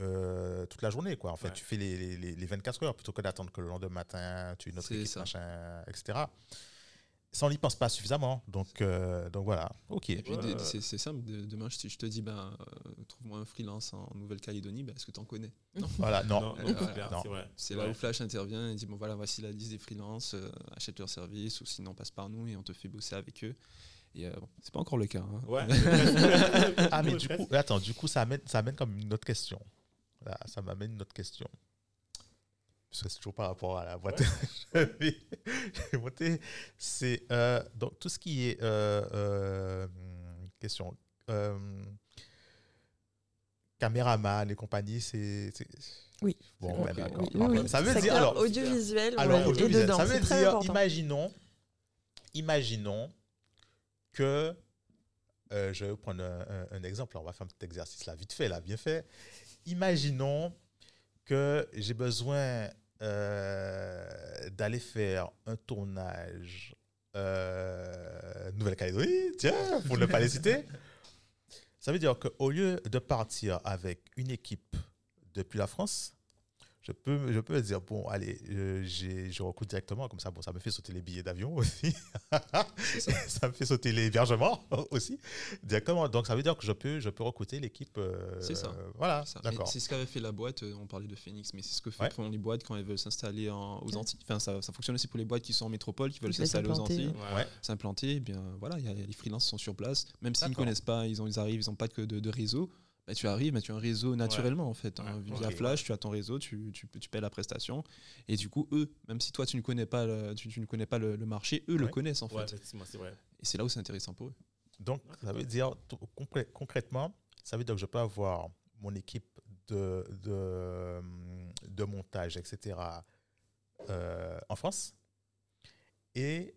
Speaker 2: euh, toute la journée. Quoi. En fait,
Speaker 1: Ouais.
Speaker 2: tu fais les, les, les 24 heures plutôt que d'attendre que le lendemain matin, tu aies une autre
Speaker 3: C'est
Speaker 2: équipe,
Speaker 3: ça.
Speaker 2: machin, etc. Ça, on n'y pense pas suffisamment. Donc, euh, donc voilà. OK.
Speaker 3: Et puis, c'est, c'est simple. de- demain, je te, je te dis, ben, euh, trouve-moi un freelance en Nouvelle-Calédonie. Ben, est-ce que tu en connais
Speaker 2: Voilà, non.
Speaker 3: Euh, voilà.
Speaker 1: c'est clair,
Speaker 2: Non.
Speaker 1: c'est vrai.
Speaker 3: C'est
Speaker 1: Ouais.
Speaker 3: là où Flash intervient et dit bon voilà voici la liste des freelances, euh, achète leur service ou sinon passe par nous et on te fait bosser avec eux. Et euh, bon, c'est pas encore le cas. hein.
Speaker 1: Ouais.
Speaker 2: Ah, mais du coup, attends, du coup, ça amène, ça amène comme une autre question. Là, ça m'amène une autre question. Parce que c'est toujours par rapport à la boîte. J'ai monté. C'est euh, donc tout ce qui est euh, euh, question euh, caméraman et compagnie, c'est.
Speaker 5: Oui,
Speaker 2: Bon, ben, d'accord.
Speaker 5: Oui, oui, oui.
Speaker 2: Ça veut dire alors.
Speaker 5: audiovisuel,
Speaker 2: Alors,
Speaker 5: ouais, et
Speaker 2: audiovisuel,
Speaker 5: dedans,
Speaker 2: ça veut dire,
Speaker 5: important.
Speaker 2: imaginons, imaginons que, euh, je vais prendre un, un- un exemple, on va faire un petit exercice là, vite fait, là, bien fait. Imaginons que j'ai besoin euh, d'aller faire un tournage euh, Nouvelle-Calédonie, tiens, pour ne pas les citer. Ça veut dire qu'au lieu de partir avec une équipe depuis la France, je peux, je peux me dire, bon, allez, euh, j'ai- je recoute directement, comme ça, bon, ça me fait sauter les billets d'avion aussi. ça. me fait sauter l'hébergement aussi, directement. Donc, ça veut dire que je peux, je peux recruter l'équipe. euh,
Speaker 3: C'est ça.
Speaker 2: Voilà, d'accord.
Speaker 3: C'est ce qu'avait fait la boîte, euh, on parlait de Phoenix, mais c'est ce que
Speaker 2: Ouais.
Speaker 3: font les boîtes quand elles veulent s'installer aux Antilles. Enfin, ça, ça fonctionne aussi pour les boîtes qui sont en métropole, qui veulent s'installer aux
Speaker 5: s'implanter,
Speaker 3: Antilles,
Speaker 1: Ouais.
Speaker 2: Ouais.
Speaker 3: s'implanter. eh bien voilà, il y a- les freelances sont sur place, même s'ils ne connaissent pas, ils, ont, ils arrivent, ils n'ont pas que de, de réseau. Bah, tu arrives, mais tu as un réseau naturellement en fait. hein.
Speaker 1: Ouais,
Speaker 3: Via. Flash, tu as ton réseau, tu, tu, tu payes la prestation. Et du coup, eux, même si toi tu ne connais pas le, tu, tu ne connais pas le, le marché, eux le connaissent en
Speaker 1: Ouais,
Speaker 3: fait.
Speaker 1: vrai.
Speaker 3: Et c'est là où c'est intéressant pour eux.
Speaker 2: Donc, ça veut dire, concrètement, ça veut dire que je peux avoir mon équipe de, de, de montage, etc., euh, en France. Et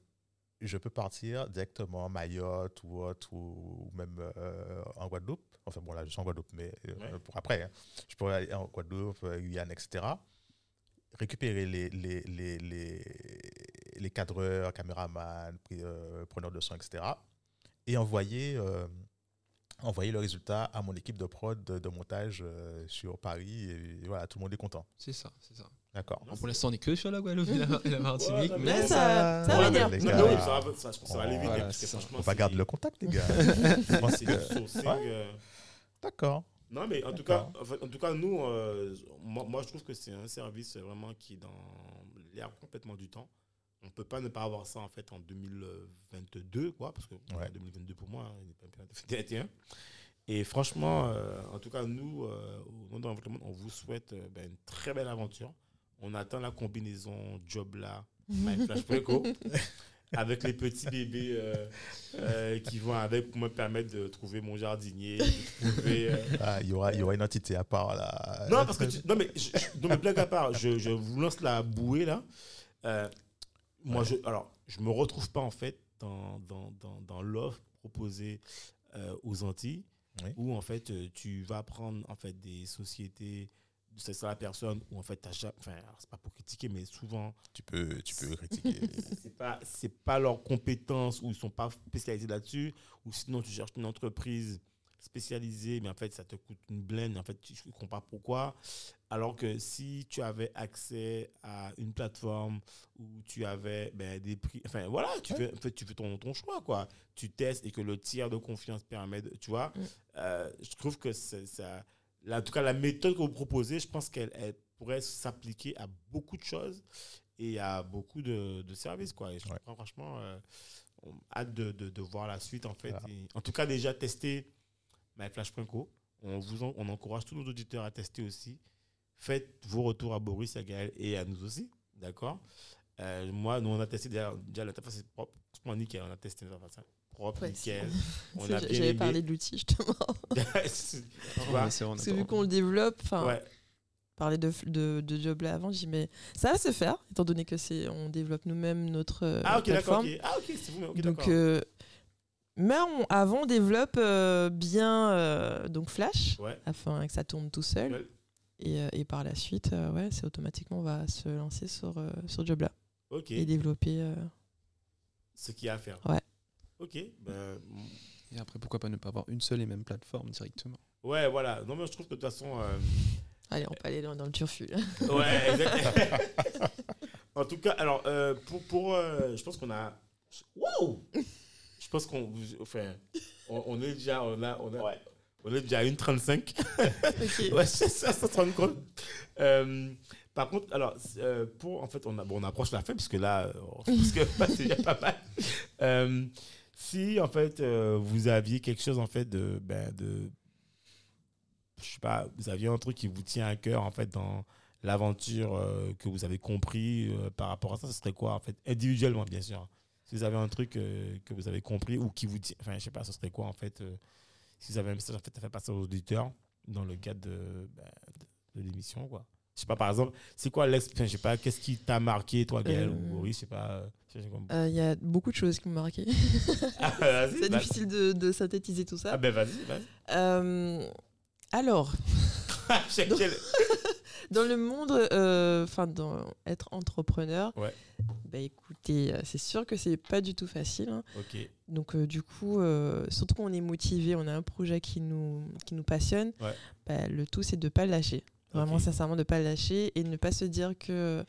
Speaker 2: je peux partir directement à Mayotte ou autre, ou, même euh, en Guadeloupe. Enfin, bon, là, je suis en Guadeloupe, mais euh,
Speaker 1: Ouais.
Speaker 2: pour après, hein. je pourrais aller en Guadeloupe, euh, Guyane, etc. Récupérer les, les, les, les, les cadreurs, caméramans, preneurs de son, etc. Et envoyer, envoyer le résultat à mon équipe de prod de, de montage euh, sur Paris. Et voilà, tout le monde est content.
Speaker 3: C'est ça, c'est ça.
Speaker 2: D'accord.
Speaker 3: Pour l'instant, on est que sur la Guadeloupe et la, Martinique.
Speaker 1: Ouais,
Speaker 3: mais
Speaker 5: Mais ça, ça va venir.
Speaker 1: Non, oui, ça, je pense que ça va aller vite.
Speaker 3: Voilà,
Speaker 1: hein, parce que
Speaker 3: c'est ça.
Speaker 1: franchement,
Speaker 2: On va garder le contact, les gars. Je pense
Speaker 1: c'est
Speaker 2: que-
Speaker 1: du sourcing,
Speaker 2: Ouais.
Speaker 1: euh,
Speaker 2: D'accord.
Speaker 1: Non, mais en tout, cas, en, fait, en tout cas, nous, euh, moi, moi, je trouve que c'est un service vraiment qui est dans l'air complètement du temps. on peut pas ne pas avoir ça en fait en 2022, quoi, parce que
Speaker 2: Ouais.
Speaker 1: 2022 pour moi, hein, il n'est pas 2021. Et franchement, euh, en tout cas, nous, euh, au nom de on vous souhaite euh, ben, une très belle aventure. On attend la combinaison job là, My Flash Preco, avec les petits bébés euh, euh, qui vont avec pour me permettre de trouver mon jardinier, de trouver. euh,
Speaker 2: Ah, il y aura, il y aura une entité à part là.
Speaker 1: non, parce que tu- non mais je, non, mais blague à part, je, je vous lance la bouée là. Euh, moi, je, alors, je me retrouve pas en fait dans, dans, dans, dans l'offre proposée euh, aux Antilles,
Speaker 2: Oui.
Speaker 1: où en fait tu vas prendre en fait des sociétés, c'est ça la personne où en fait t'as jamais, enfin, c'est pas pour critiquer, mais souvent
Speaker 2: Tu peux, tu peux critiquer.
Speaker 1: c'est pas c'est pas leurs compétences ou ils sont pas spécialisés là-dessus ou sinon tu cherches une entreprise spécialisée mais en fait ça te coûte une blende en fait tu ne comprends pas pourquoi alors que si tu avais accès à une plateforme où tu avais ben, des prix enfin voilà tu fais, en fait, tu fais ton, ton choix quoi tu testes et que le tiers de confiance permet de, tu vois
Speaker 5: Mm.
Speaker 1: euh, je trouve que c'est ça en tout cas la méthode que vous proposez je pense qu'elle elle pourrait s'appliquer à beaucoup de choses et à beaucoup de, de services quoi et je
Speaker 2: Ouais.
Speaker 1: comprends franchement euh, on a hâte de, de, de voir la suite en fait
Speaker 2: Voilà.
Speaker 1: Et en tout cas déjà tester myflash.co on vous en- on encourage tous nos auditeurs à tester aussi faites vos retours à Boris à Gaël et à nous aussi d'accord? Euh, moi nous on a testé déjà, déjà l'interface propre franchement nickel on a testé l'interface hein. Propre
Speaker 5: Ouais,
Speaker 1: nickel on
Speaker 5: C'est-
Speaker 1: a bien
Speaker 5: J'avais parlé de l'outil justement.
Speaker 3: a
Speaker 5: Parce que vu qu'on le développe, enfin,
Speaker 1: ouais
Speaker 5: parler de, de, de job là avant, j'ai dit mais ça va se faire, étant donné que c'est on développe nous-mêmes notre euh,
Speaker 1: ah ok d'accord
Speaker 5: plateforme.
Speaker 1: ok. ah ok c'est vous ok
Speaker 5: donc
Speaker 1: d'accord
Speaker 5: euh, mais on- avant on développe euh, bien euh, donc Flash
Speaker 1: ouais
Speaker 5: afin que ça tourne tout seul.
Speaker 1: Ouais.
Speaker 5: Et, et par la suite, euh, ouais, c'est automatiquement on va se lancer sur euh, sur Jobla et développer. euh,
Speaker 1: ce qu'il y a à faire
Speaker 5: Ouais.
Speaker 1: Ok ben,
Speaker 3: Et après, pourquoi pas ne pas avoir une seule et même plateforme directement
Speaker 1: ouais voilà non mais je trouve que de toute façon euh,
Speaker 5: Allez, on peut aller dans, dans le turfu. là.
Speaker 1: Ouais, exact. en tout cas, alors, euh, pour. pour euh, je pense qu'on a. Wow! Je pense qu'on. Enfin, on, on est déjà. On, a, on, a, on est déjà à 1,35.
Speaker 5: Ok.
Speaker 1: ouais, c'est ça, ça se rend compte. Euh, par contre, alors, euh, pour. En fait, on, a, bon, on approche la fin, puisque là, euh, parce que c'est déjà pas mal. Euh, si, en fait, euh, vous aviez quelque chose, en fait, de. Ben, de je sais pas, vous aviez un truc qui vous tient à cœur, en fait, dans l'aventure euh, que vous avez compris euh, par rapport à ça, ce serait quoi, en fait? Individuellement, bien sûr. Si vous avez un truc que vous avez compris ou qui vous tient. Enfin, je sais pas, ce serait quoi, en fait Si vous avez un message en fait, à faire passer aux auditeurs dans le cadre de, ben, de, de l'émission, quoi. Je sais pas, par exemple, c'est quoi l'expérience Je sais pas, qu'est-ce qui t'a marqué, toi, Gaël
Speaker 5: Euh.
Speaker 1: ou Boris Je sais pas. comme-
Speaker 5: Euh, Il y a beaucoup de choses qui m'ont marqué.
Speaker 1: Ah, vas-y,
Speaker 5: c'est
Speaker 1: bah-
Speaker 5: difficile de, de synthétiser tout ça.
Speaker 1: Ah, ben vas-y, vas-y.
Speaker 5: Euh, alors, dans le monde, euh, enfin, dans être entrepreneur,
Speaker 1: Ouais.
Speaker 5: bah écoutez, c'est sûr que c'est pas du tout facile. hein. Donc, du coup, surtout quand on est motivé, on a un projet qui nous, qui nous passionne,
Speaker 1: Ouais.
Speaker 5: bah, le tout, c'est de pas le lâcher. Vraiment,
Speaker 1: Ok.
Speaker 5: sincèrement, de pas lâcher et ne pas se dire que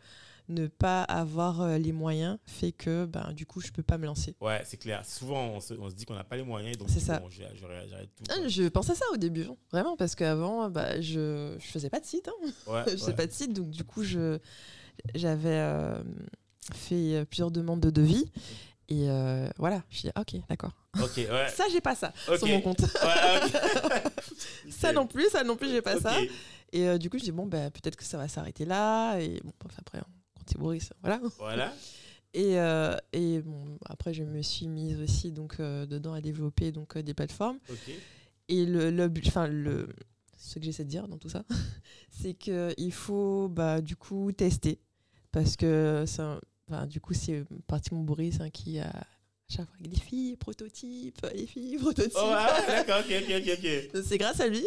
Speaker 5: ne pas avoir euh, les moyens fait que, bah, du coup, je peux pas me lancer.
Speaker 1: ouais, c'est clair. Souvent, on se, on se dit qu'on n'a pas les moyens, donc
Speaker 5: C'est ça.
Speaker 1: bon, j'arrête tout.
Speaker 5: Ah,
Speaker 1: quoi.
Speaker 5: je pensais ça au début, vraiment, parce qu'avant, bah, je, je faisais pas de site. hein.
Speaker 1: Ouais,
Speaker 5: je faisais
Speaker 1: ouais.
Speaker 5: pas de site, donc du coup, je, j'avais euh, fait euh, plusieurs demandes de devis. Et euh, voilà, je dis, ok, d'accord.
Speaker 1: Ok, ouais.
Speaker 5: Ça, j'ai pas ça sur mon compte.
Speaker 1: Ouais,
Speaker 5: ça non plus, ça non plus, j'ai pas ça. Et euh, du coup, je dis, bon, bah, peut-être que ça va s'arrêter là. Et bon, après, quand c'est Boris, voilà.
Speaker 1: Voilà.
Speaker 5: Et, euh, et bon, après, je me suis mise aussi donc, euh, dedans à développer donc, des plateformes. Et le, le, enfin, le, ce que j'essaie de dire dans tout ça, c'est qu'il faut bah, du coup tester. Parce que ça, enfin, du coup, c'est pratiquement Boris hein, qui a chaque fois les filles, prototypes, les filles, prototypes.
Speaker 1: Oh, ouais, d'accord, ok, ok, ok.
Speaker 5: C'est grâce à lui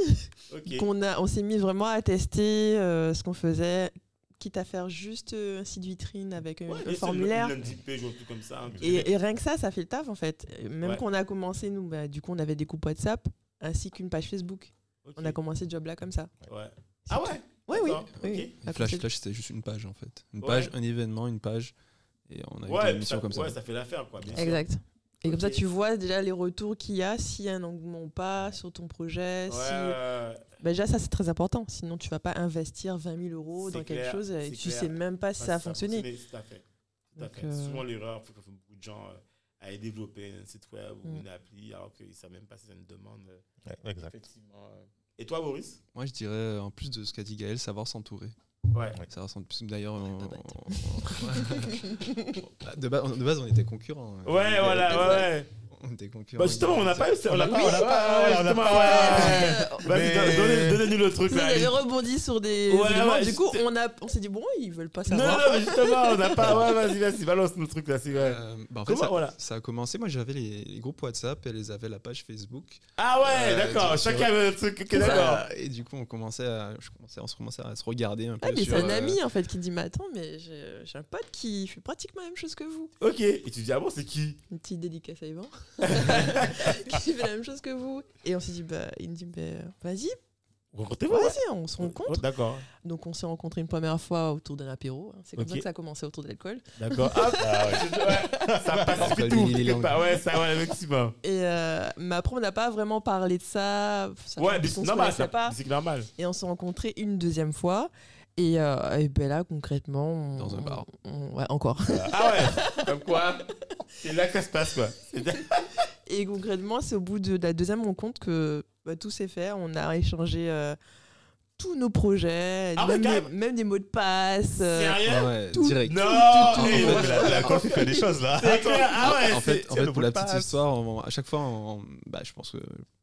Speaker 5: qu'on a, on s'est mis vraiment à tester euh, ce qu'on faisait, quitte à faire juste euh, un site vitrine avec un,
Speaker 1: Ouais,
Speaker 5: formulaire.
Speaker 1: Page comme ça. un.
Speaker 5: Et, et rien que ça, ça fait le taf en fait. Même
Speaker 1: Ouais.
Speaker 5: quand on a commencé, nous, bah, du coup, on avait des groupes WhatsApp ainsi qu'une page Facebook.
Speaker 1: Ok.
Speaker 5: On a commencé ce job là comme ça.
Speaker 1: Ouais. Ah ouais?
Speaker 5: Oui, oui. Oui,
Speaker 3: Flash, Flash, c'était juste une page en fait. Une
Speaker 1: Ouais.
Speaker 3: page, un événement, une page. Et on a eu
Speaker 1: Ouais,
Speaker 3: une mission
Speaker 1: ça,
Speaker 3: comme ça.
Speaker 1: ouais, ça fait l'affaire, quoi. bien sûr.
Speaker 5: Exact. Et comme ça, tu vois déjà les retours qu'il y a, s'il y a un engouement ou pas sur ton projet.
Speaker 1: Ouais,
Speaker 5: si... Bah, déjà, ça, c'est très important. Sinon, tu vas pas investir 20 000 euros
Speaker 1: C'est
Speaker 5: dans quelque chose et
Speaker 1: c'est
Speaker 5: tu
Speaker 1: clair.
Speaker 5: sais même pas si ça a fonctionné.
Speaker 1: Tout à fait. Tout à
Speaker 5: Donc,
Speaker 1: fait.
Speaker 5: euh,
Speaker 1: Souvent, l'erreur fait que beaucoup de gens euh, aillent développer un site web ou
Speaker 5: Mm.
Speaker 1: une appli alors qu'ils ne savent même pas si c'est une demande. euh,
Speaker 2: Ouais, exact.
Speaker 1: Effectivement. euh. Et toi, Boris
Speaker 3: Moi, je dirais, en plus de ce qu'a dit Gaël, savoir s'entourer.
Speaker 1: Ouais.
Speaker 3: Savoir s'entourer. D'ailleurs, on- de, base, de base, on était concurrents. hein.
Speaker 1: Ouais, voilà, ouais,
Speaker 3: était concurrents.
Speaker 1: Bah, justement, on n'a pas eu ça. On n'a pas, on
Speaker 2: pas-
Speaker 1: n'a pas,
Speaker 2: on n'a
Speaker 1: justement,
Speaker 2: pas-
Speaker 1: ouais. Vas-y, donnez-nous le truc
Speaker 5: Vous
Speaker 1: là.
Speaker 5: avez rebondi sur des
Speaker 1: Ouais,
Speaker 5: du coup, on, a, on s'est dit, bon, ils veulent pas
Speaker 1: Non, non,
Speaker 5: savoir.
Speaker 1: mais justement, on n'a pas. Ouais, vas-y, vas-y, balance-nous le truc là. c'est vrai.
Speaker 3: Euh, bah, en fait,
Speaker 1: Comment,
Speaker 3: ça,
Speaker 1: voilà.
Speaker 3: ça a commencé. Moi, j'avais les, les groupes WhatsApp et elles avaient la page Facebook.
Speaker 1: Ah ouais,
Speaker 3: Euh,
Speaker 1: d'accord. Chacun avait un truc. D'accord.
Speaker 3: Et du coup, on commençait à, je commençais, on se commençait à se regarder un peu.
Speaker 5: Ah, mais c'est un
Speaker 3: euh,
Speaker 5: ami en fait qui dit Mais attends, mais j'ai j'ai un pote qui fait pratiquement la même chose que vous.
Speaker 1: Ok. Et tu dis, ah bon, c'est qui?
Speaker 5: Une petite dédicace à Yvan. qui fait la même chose que vous. Et on s'est dit Bah, il me dit bah, Vas-y,
Speaker 1: Rencontrez-vous ouais.
Speaker 5: vas-y, on se rencontre.
Speaker 1: D'accord.
Speaker 5: Donc on s'est rencontrés une première fois autour d'un apéro. hein. C'est comme ça que ça a commencé autour de l'alcool.
Speaker 1: D'accord. Ah, ouais, ça passe
Speaker 3: Entre
Speaker 1: tout. Ouais, ça, ouais, effectivement.
Speaker 5: Et euh, mais après, on n'a pas vraiment parlé de ça. ça
Speaker 1: Ouais, mais c'est normal. C'est normal.
Speaker 5: Et on s'est rencontrés une deuxième fois. Et, euh, et ben là, concrètement. on-
Speaker 3: Dans un bar.
Speaker 5: on- ouais, encore.
Speaker 1: Ah ouais. Comme quoi. C'est là que ça se passe, quoi.
Speaker 5: Et concrètement, c'est au bout de la deuxième rencontre que bah, tout s'est fait. On a échangé euh, tous nos projets,
Speaker 1: Ah
Speaker 5: même,
Speaker 1: carrément.
Speaker 5: les, même des mots de passe. euh,
Speaker 1: Sérieux
Speaker 3: Ah ouais,
Speaker 5: Tout.
Speaker 3: direct.
Speaker 1: Non.
Speaker 5: tout, tout, tout.
Speaker 2: la, il fait des choses là.
Speaker 1: Ah ouais.
Speaker 3: en fait, en pour la petite
Speaker 2: passe.
Speaker 3: histoire, on- à chaque fois, on- bah, je pense que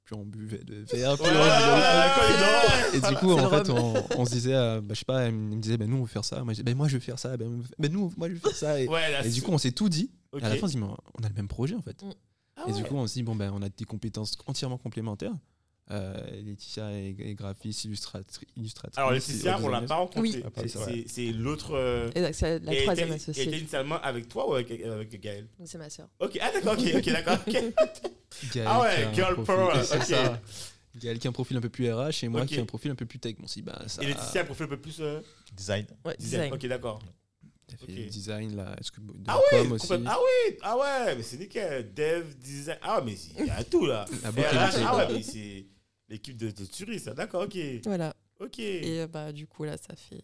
Speaker 3: plus on buvait de verre, plus
Speaker 1: Ouais,
Speaker 3: on
Speaker 1: ouais,
Speaker 3: rigolait.
Speaker 1: ouais, ouais.
Speaker 3: Et du coup, en fait, on, on se disait, euh, bah, je sais pas, il me disait, bah, nous, on veut faire ça. Moi, je disais, bah, moi, je veux faire ça. Bah, nous, moi, je veux faire ça. Et,
Speaker 1: Ouais, là,
Speaker 3: et du coup, on s'est tout dit. Et à la fin, on se dit, mais on a le même projet, en fait.
Speaker 1: Ah
Speaker 3: et du coup, on se dit, bon, ben, on a des compétences entièrement complémentaires. Euh, Laetitia est, est graphiste, illustratri- illustratrice.
Speaker 1: Alors, Laetitia, on l'a pas rencontré.
Speaker 5: Oui.
Speaker 2: Ah,
Speaker 1: C'est- l'autre. euh,
Speaker 5: c'est la
Speaker 1: et
Speaker 5: troisième
Speaker 1: était-
Speaker 5: associée.
Speaker 1: était initialement avec toi ou avec, avec Gaël
Speaker 5: Donc, C'est ma sœur.
Speaker 1: Ok, ah d'accord, ok, d'accord. Ah ouais,
Speaker 3: qui a un
Speaker 1: girl
Speaker 3: profil-
Speaker 1: power,
Speaker 3: c'est ça. Gaël qui a un profil un peu plus RH et moi qui ai un profil un peu plus tech. Bon, si, bah, ça,
Speaker 1: Et Laetitia a profil un peu plus euh,
Speaker 2: Design.
Speaker 5: Ouais,
Speaker 1: design.
Speaker 5: design.
Speaker 1: Ok, d'accord.
Speaker 3: T'as fait
Speaker 1: Ok.
Speaker 3: design, là. Est-ce que de
Speaker 1: Ah
Speaker 3: la
Speaker 1: oui,
Speaker 3: com aussi
Speaker 1: ah oui, ah ouais, mais c'est nickel. Dev, design. Ah mais il y a tout là. Ah ouais, mais c'est l'équipe de, de Turi, ça. D'accord, ok.
Speaker 5: Voilà.
Speaker 1: Ok.
Speaker 5: Et euh, bah, du coup, là, ça fait.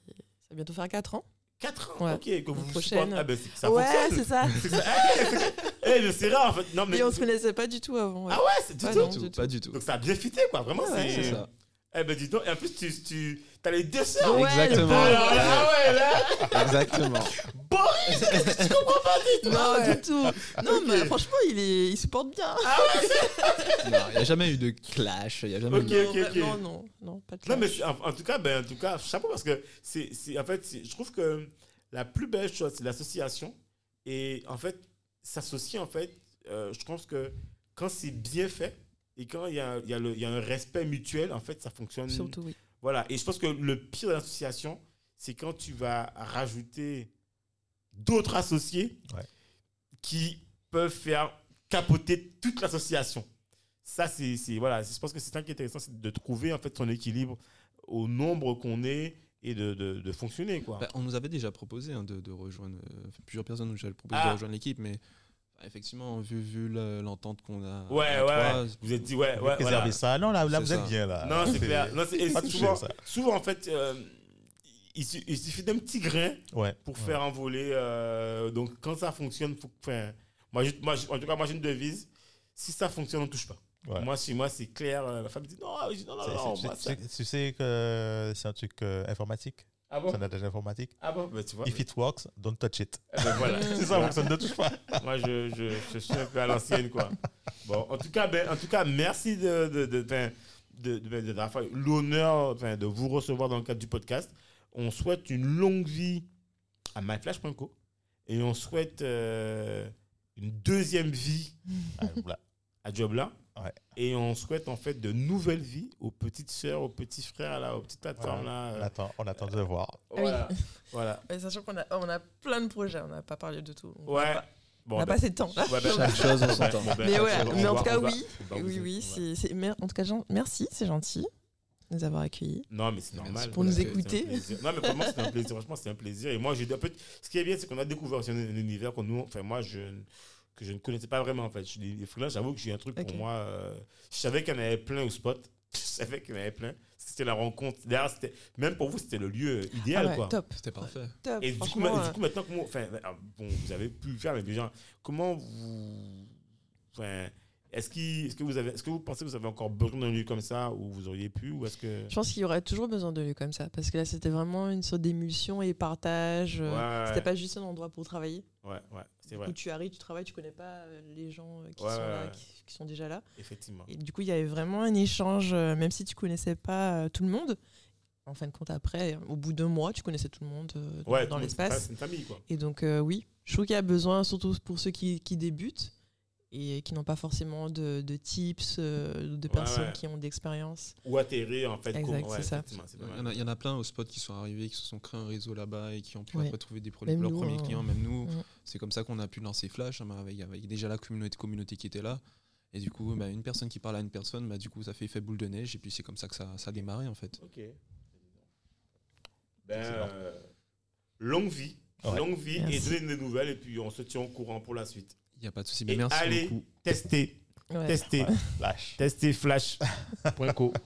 Speaker 5: Ça va bientôt faire 4 ans.
Speaker 1: 4 ans,
Speaker 5: Ouais.
Speaker 1: ok. Que vous
Speaker 5: prochaine.
Speaker 1: Ah ben ça
Speaker 5: ouais, c'est ça.
Speaker 1: C'est ça. Ah, c'est- Eh, c'est rare en fait. Non, mais.
Speaker 5: Et on se connaissait pas du tout avant. ouais.
Speaker 1: Ah ouais, c'est du tout.
Speaker 5: non,
Speaker 3: Du tout,
Speaker 5: du
Speaker 3: Pas du tout.
Speaker 1: Donc ça a bien fité quoi, vraiment.
Speaker 5: Ouais,
Speaker 1: c'est
Speaker 3: C'est ça.
Speaker 1: Eh ben dis donc, et en plus tu, tu as les deux sœurs.
Speaker 5: Ouais,
Speaker 3: Exactement.
Speaker 5: le
Speaker 1: Alors là, ah ouais, là.
Speaker 3: Exactement.
Speaker 1: Boris, qu'est-ce que tu comprends pas du tout
Speaker 5: Non,
Speaker 1: Ah ouais.
Speaker 5: du tout. Non,
Speaker 1: Ok.
Speaker 5: mais franchement, il, est, il se porte bien.
Speaker 3: Non, il n'y a jamais eu de clash. Il y a jamais eu de-
Speaker 5: non, non, non, non, pas de
Speaker 1: Non mais
Speaker 5: clash.
Speaker 1: en, en tout cas, ben en tout cas, chapeau parce que c'est, c'est en fait, c'est- je trouve que la plus belle chose c'est l'association et en fait s'associer en fait, euh, je pense que quand c'est bien fait et quand il y a, il y, a le- il y a un respect mutuel, en fait, ça fonctionne.
Speaker 5: Surtout, oui.
Speaker 1: Voilà. Et je pense que le pire de l'association, c'est quand tu vas rajouter d'autres associés
Speaker 2: Ouais.
Speaker 1: qui peuvent faire capoter toute l'association. Ça, c'est, voilà. Je pense que c'est ça qui est intéressant, c'est de trouver en fait son équilibre au nombre qu'on est et de, de, de fonctionner, quoi.
Speaker 3: Bah, on nous avait déjà proposé hein, de, de rejoindre. euh, plusieurs personnes nous avaient proposé
Speaker 1: Ah.
Speaker 3: de rejoindre l'équipe, mais effectivement, vu, vu le- l'entente qu'on a.
Speaker 1: Ouais, ouais, ouais. Vous êtes dit, ouais, ouais,
Speaker 2: Préserver
Speaker 1: voilà.
Speaker 2: ça. Non, là, là vous êtes
Speaker 3: ça.
Speaker 2: bien là.
Speaker 1: Non, c'est clair. Non,
Speaker 2: Pas touché,
Speaker 1: souvent,
Speaker 2: ça.
Speaker 1: souvent, en fait, euh, il, su- il suffit d'un petit grain
Speaker 2: Ouais.
Speaker 1: pour
Speaker 2: Ouais.
Speaker 1: faire envoler. euh, donc, quand ça fonctionne, faut, enfin, moi, je- moi, je- en tout cas, moi, j'ai une devise. Si ça fonctionne, on ne touche pas.
Speaker 2: Ouais.
Speaker 1: Moi, chez moi, c'est clair. euh, La femme dit non, dis, non, non, non.
Speaker 2: tu, sais- tu sais que c'est un truc euh, informatique?
Speaker 1: Ah bon?
Speaker 2: C'est un adage informatique.
Speaker 1: Ah bon? Bah, tu vois.
Speaker 2: If it works, don't touch it.
Speaker 1: Eh ben, voilà.
Speaker 2: C'est ça, personne ne touche pas.
Speaker 1: Moi, je, je, je suis un peu à l'ancienne, quoi. Bon, en tout cas, ben, en tout cas merci de, de, de, de, de- l'honneur enfin, de vous recevoir dans le cadre du podcast. On souhaite une longue vie à myflash.co et on souhaite euh, une deuxième vie
Speaker 2: Ah, voilà.
Speaker 1: à Jobla.
Speaker 2: Ouais.
Speaker 1: Et on souhaite en fait de nouvelles vies aux petites sœurs, aux petits frères, là, aux petites plateformes. Là,
Speaker 2: On attend, on attend de voir.
Speaker 1: Voilà. voilà.
Speaker 5: Mais sachant qu'on a, on a plein de projets, on n'a pas parlé de tout. On
Speaker 1: Ouais.
Speaker 5: n'a pas-
Speaker 1: Bon,
Speaker 5: on n'a
Speaker 1: ben-
Speaker 5: pas assez de temps. là.
Speaker 1: Ouais, ben,
Speaker 3: Chaque chose en son temps.
Speaker 1: bon, ben,
Speaker 5: Mais
Speaker 1: on
Speaker 5: ouais, mais en tout cas, oui. Oui, oui, c'est, c'est- en tout cas, merci, c'est gentil de nous avoir accueillis.
Speaker 1: Non, mais c'est
Speaker 3: Merci
Speaker 1: normal.
Speaker 5: pour nous écouter.
Speaker 1: Non, mais vraiment, c'est un plaisir. Franchement, c'est un plaisir. Et moi, j'ai un peu. Ce qui est bien, c'est qu'on a découvert aussi un, un univers que nous, enfin, moi, je, que je ne connaissais pas vraiment, en fait. Je suis des freelances, j'avoue que j'ai un truc pour moi. euh, je savais qu'il y en avait plein au spot. Je savais qu'il y en avait plein. c'était la rencontre. D'ailleurs, c'était- même pour vous, c'était le lieu
Speaker 5: Ah
Speaker 1: idéal,
Speaker 5: ouais,
Speaker 1: quoi.
Speaker 5: top.
Speaker 3: C'était parfait.
Speaker 5: top.
Speaker 1: Et du coup, du
Speaker 5: euh,
Speaker 1: coup, maintenant, comment, enfin, ah, bon, vous avez pu le faire, mais déjà, comment vous, enfin, est-ce qu'il- est-ce que vous avez, est-ce que vous pensez que vous avez encore besoin d'un lieu comme ça où vous auriez pu, ou est-ce que
Speaker 5: Je pense qu'il y aurait toujours besoin de lieux comme ça, parce que là, c'était vraiment une sorte d'émulsion et partage. euh,
Speaker 1: Ouais,
Speaker 5: C'était pas juste un endroit pour travailler.
Speaker 1: ouais, ouais,
Speaker 5: Du
Speaker 1: vrai,
Speaker 5: coup, tu arrives, tu travailles, tu connais pas euh, les gens euh, qui
Speaker 1: Ouais,
Speaker 5: sont là, qui, qui sont déjà là.
Speaker 1: effectivement.
Speaker 5: Et du coup, il y avait vraiment un échange, euh, même si tu connaissais pas tout le monde. En fin de compte, après, au bout d'un mois, tu connaissais tout le monde dans-
Speaker 1: Ouais,
Speaker 5: l'espace.
Speaker 1: C'est une famille, quoi.
Speaker 5: Et donc, euh, oui, je trouve qu'il y a besoin, surtout pour ceux qui, qui débutent et qui n'ont pas forcément de, de tips, euh, de personnes
Speaker 1: ouais.
Speaker 5: qui ont d'expérience.
Speaker 1: Ou atterrir, en fait.
Speaker 5: Exact,
Speaker 1: ouais,
Speaker 5: c'est ça.
Speaker 3: Il y, en a, il y en a plein au spot qui sont arrivés, qui se sont créés un réseau là-bas et qui ont pu
Speaker 5: Ouais.
Speaker 3: après trouver des pro-
Speaker 5: Même
Speaker 3: leurs
Speaker 5: nous,
Speaker 3: premiers
Speaker 5: hein.
Speaker 3: clients, même nous.
Speaker 5: Mm.
Speaker 3: C'est comme ça qu'on a pu lancer Flash, hein, avec, avec déjà la communauté, communauté qui était là. Et du coup, bah, une personne qui parle à une personne, bah, du coup, ça fait effet boule de neige. Et puis c'est comme ça que ça, ça a démarré en fait.
Speaker 1: Ok. Ben, euh, longue vie.
Speaker 2: Ouais.
Speaker 1: Longue vie et donnez des nouvelles et puis on se tient au courant pour la suite.
Speaker 3: Il n'y a pas de souci.
Speaker 1: Et
Speaker 3: merci
Speaker 1: allez
Speaker 3: beaucoup.
Speaker 1: tester,
Speaker 5: Ouais.
Speaker 1: tester,
Speaker 2: Flash.
Speaker 1: tester flash.co.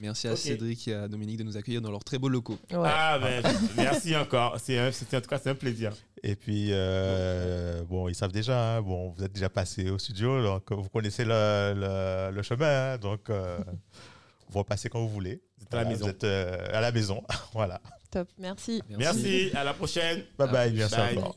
Speaker 3: Merci à. Cédric et à Dominique de nous accueillir dans leurs très beaux locaux.
Speaker 5: Ouais.
Speaker 1: Ah ben, merci encore. C'est en tout cas c'est un plaisir.
Speaker 2: Et puis, euh, bon, ils savent déjà, hein, bon, vous êtes déjà passé au studio, donc vous connaissez le, le- le chemin, hein, donc euh, vous repassez quand vous voulez.
Speaker 1: Vous êtes à la
Speaker 2: Voilà,
Speaker 1: maison.
Speaker 2: Vous êtes euh, à la maison, voilà.
Speaker 5: Top, merci.
Speaker 1: Merci, à la prochaine.
Speaker 2: Bye bye, merci
Speaker 1: Bye.
Speaker 2: encore.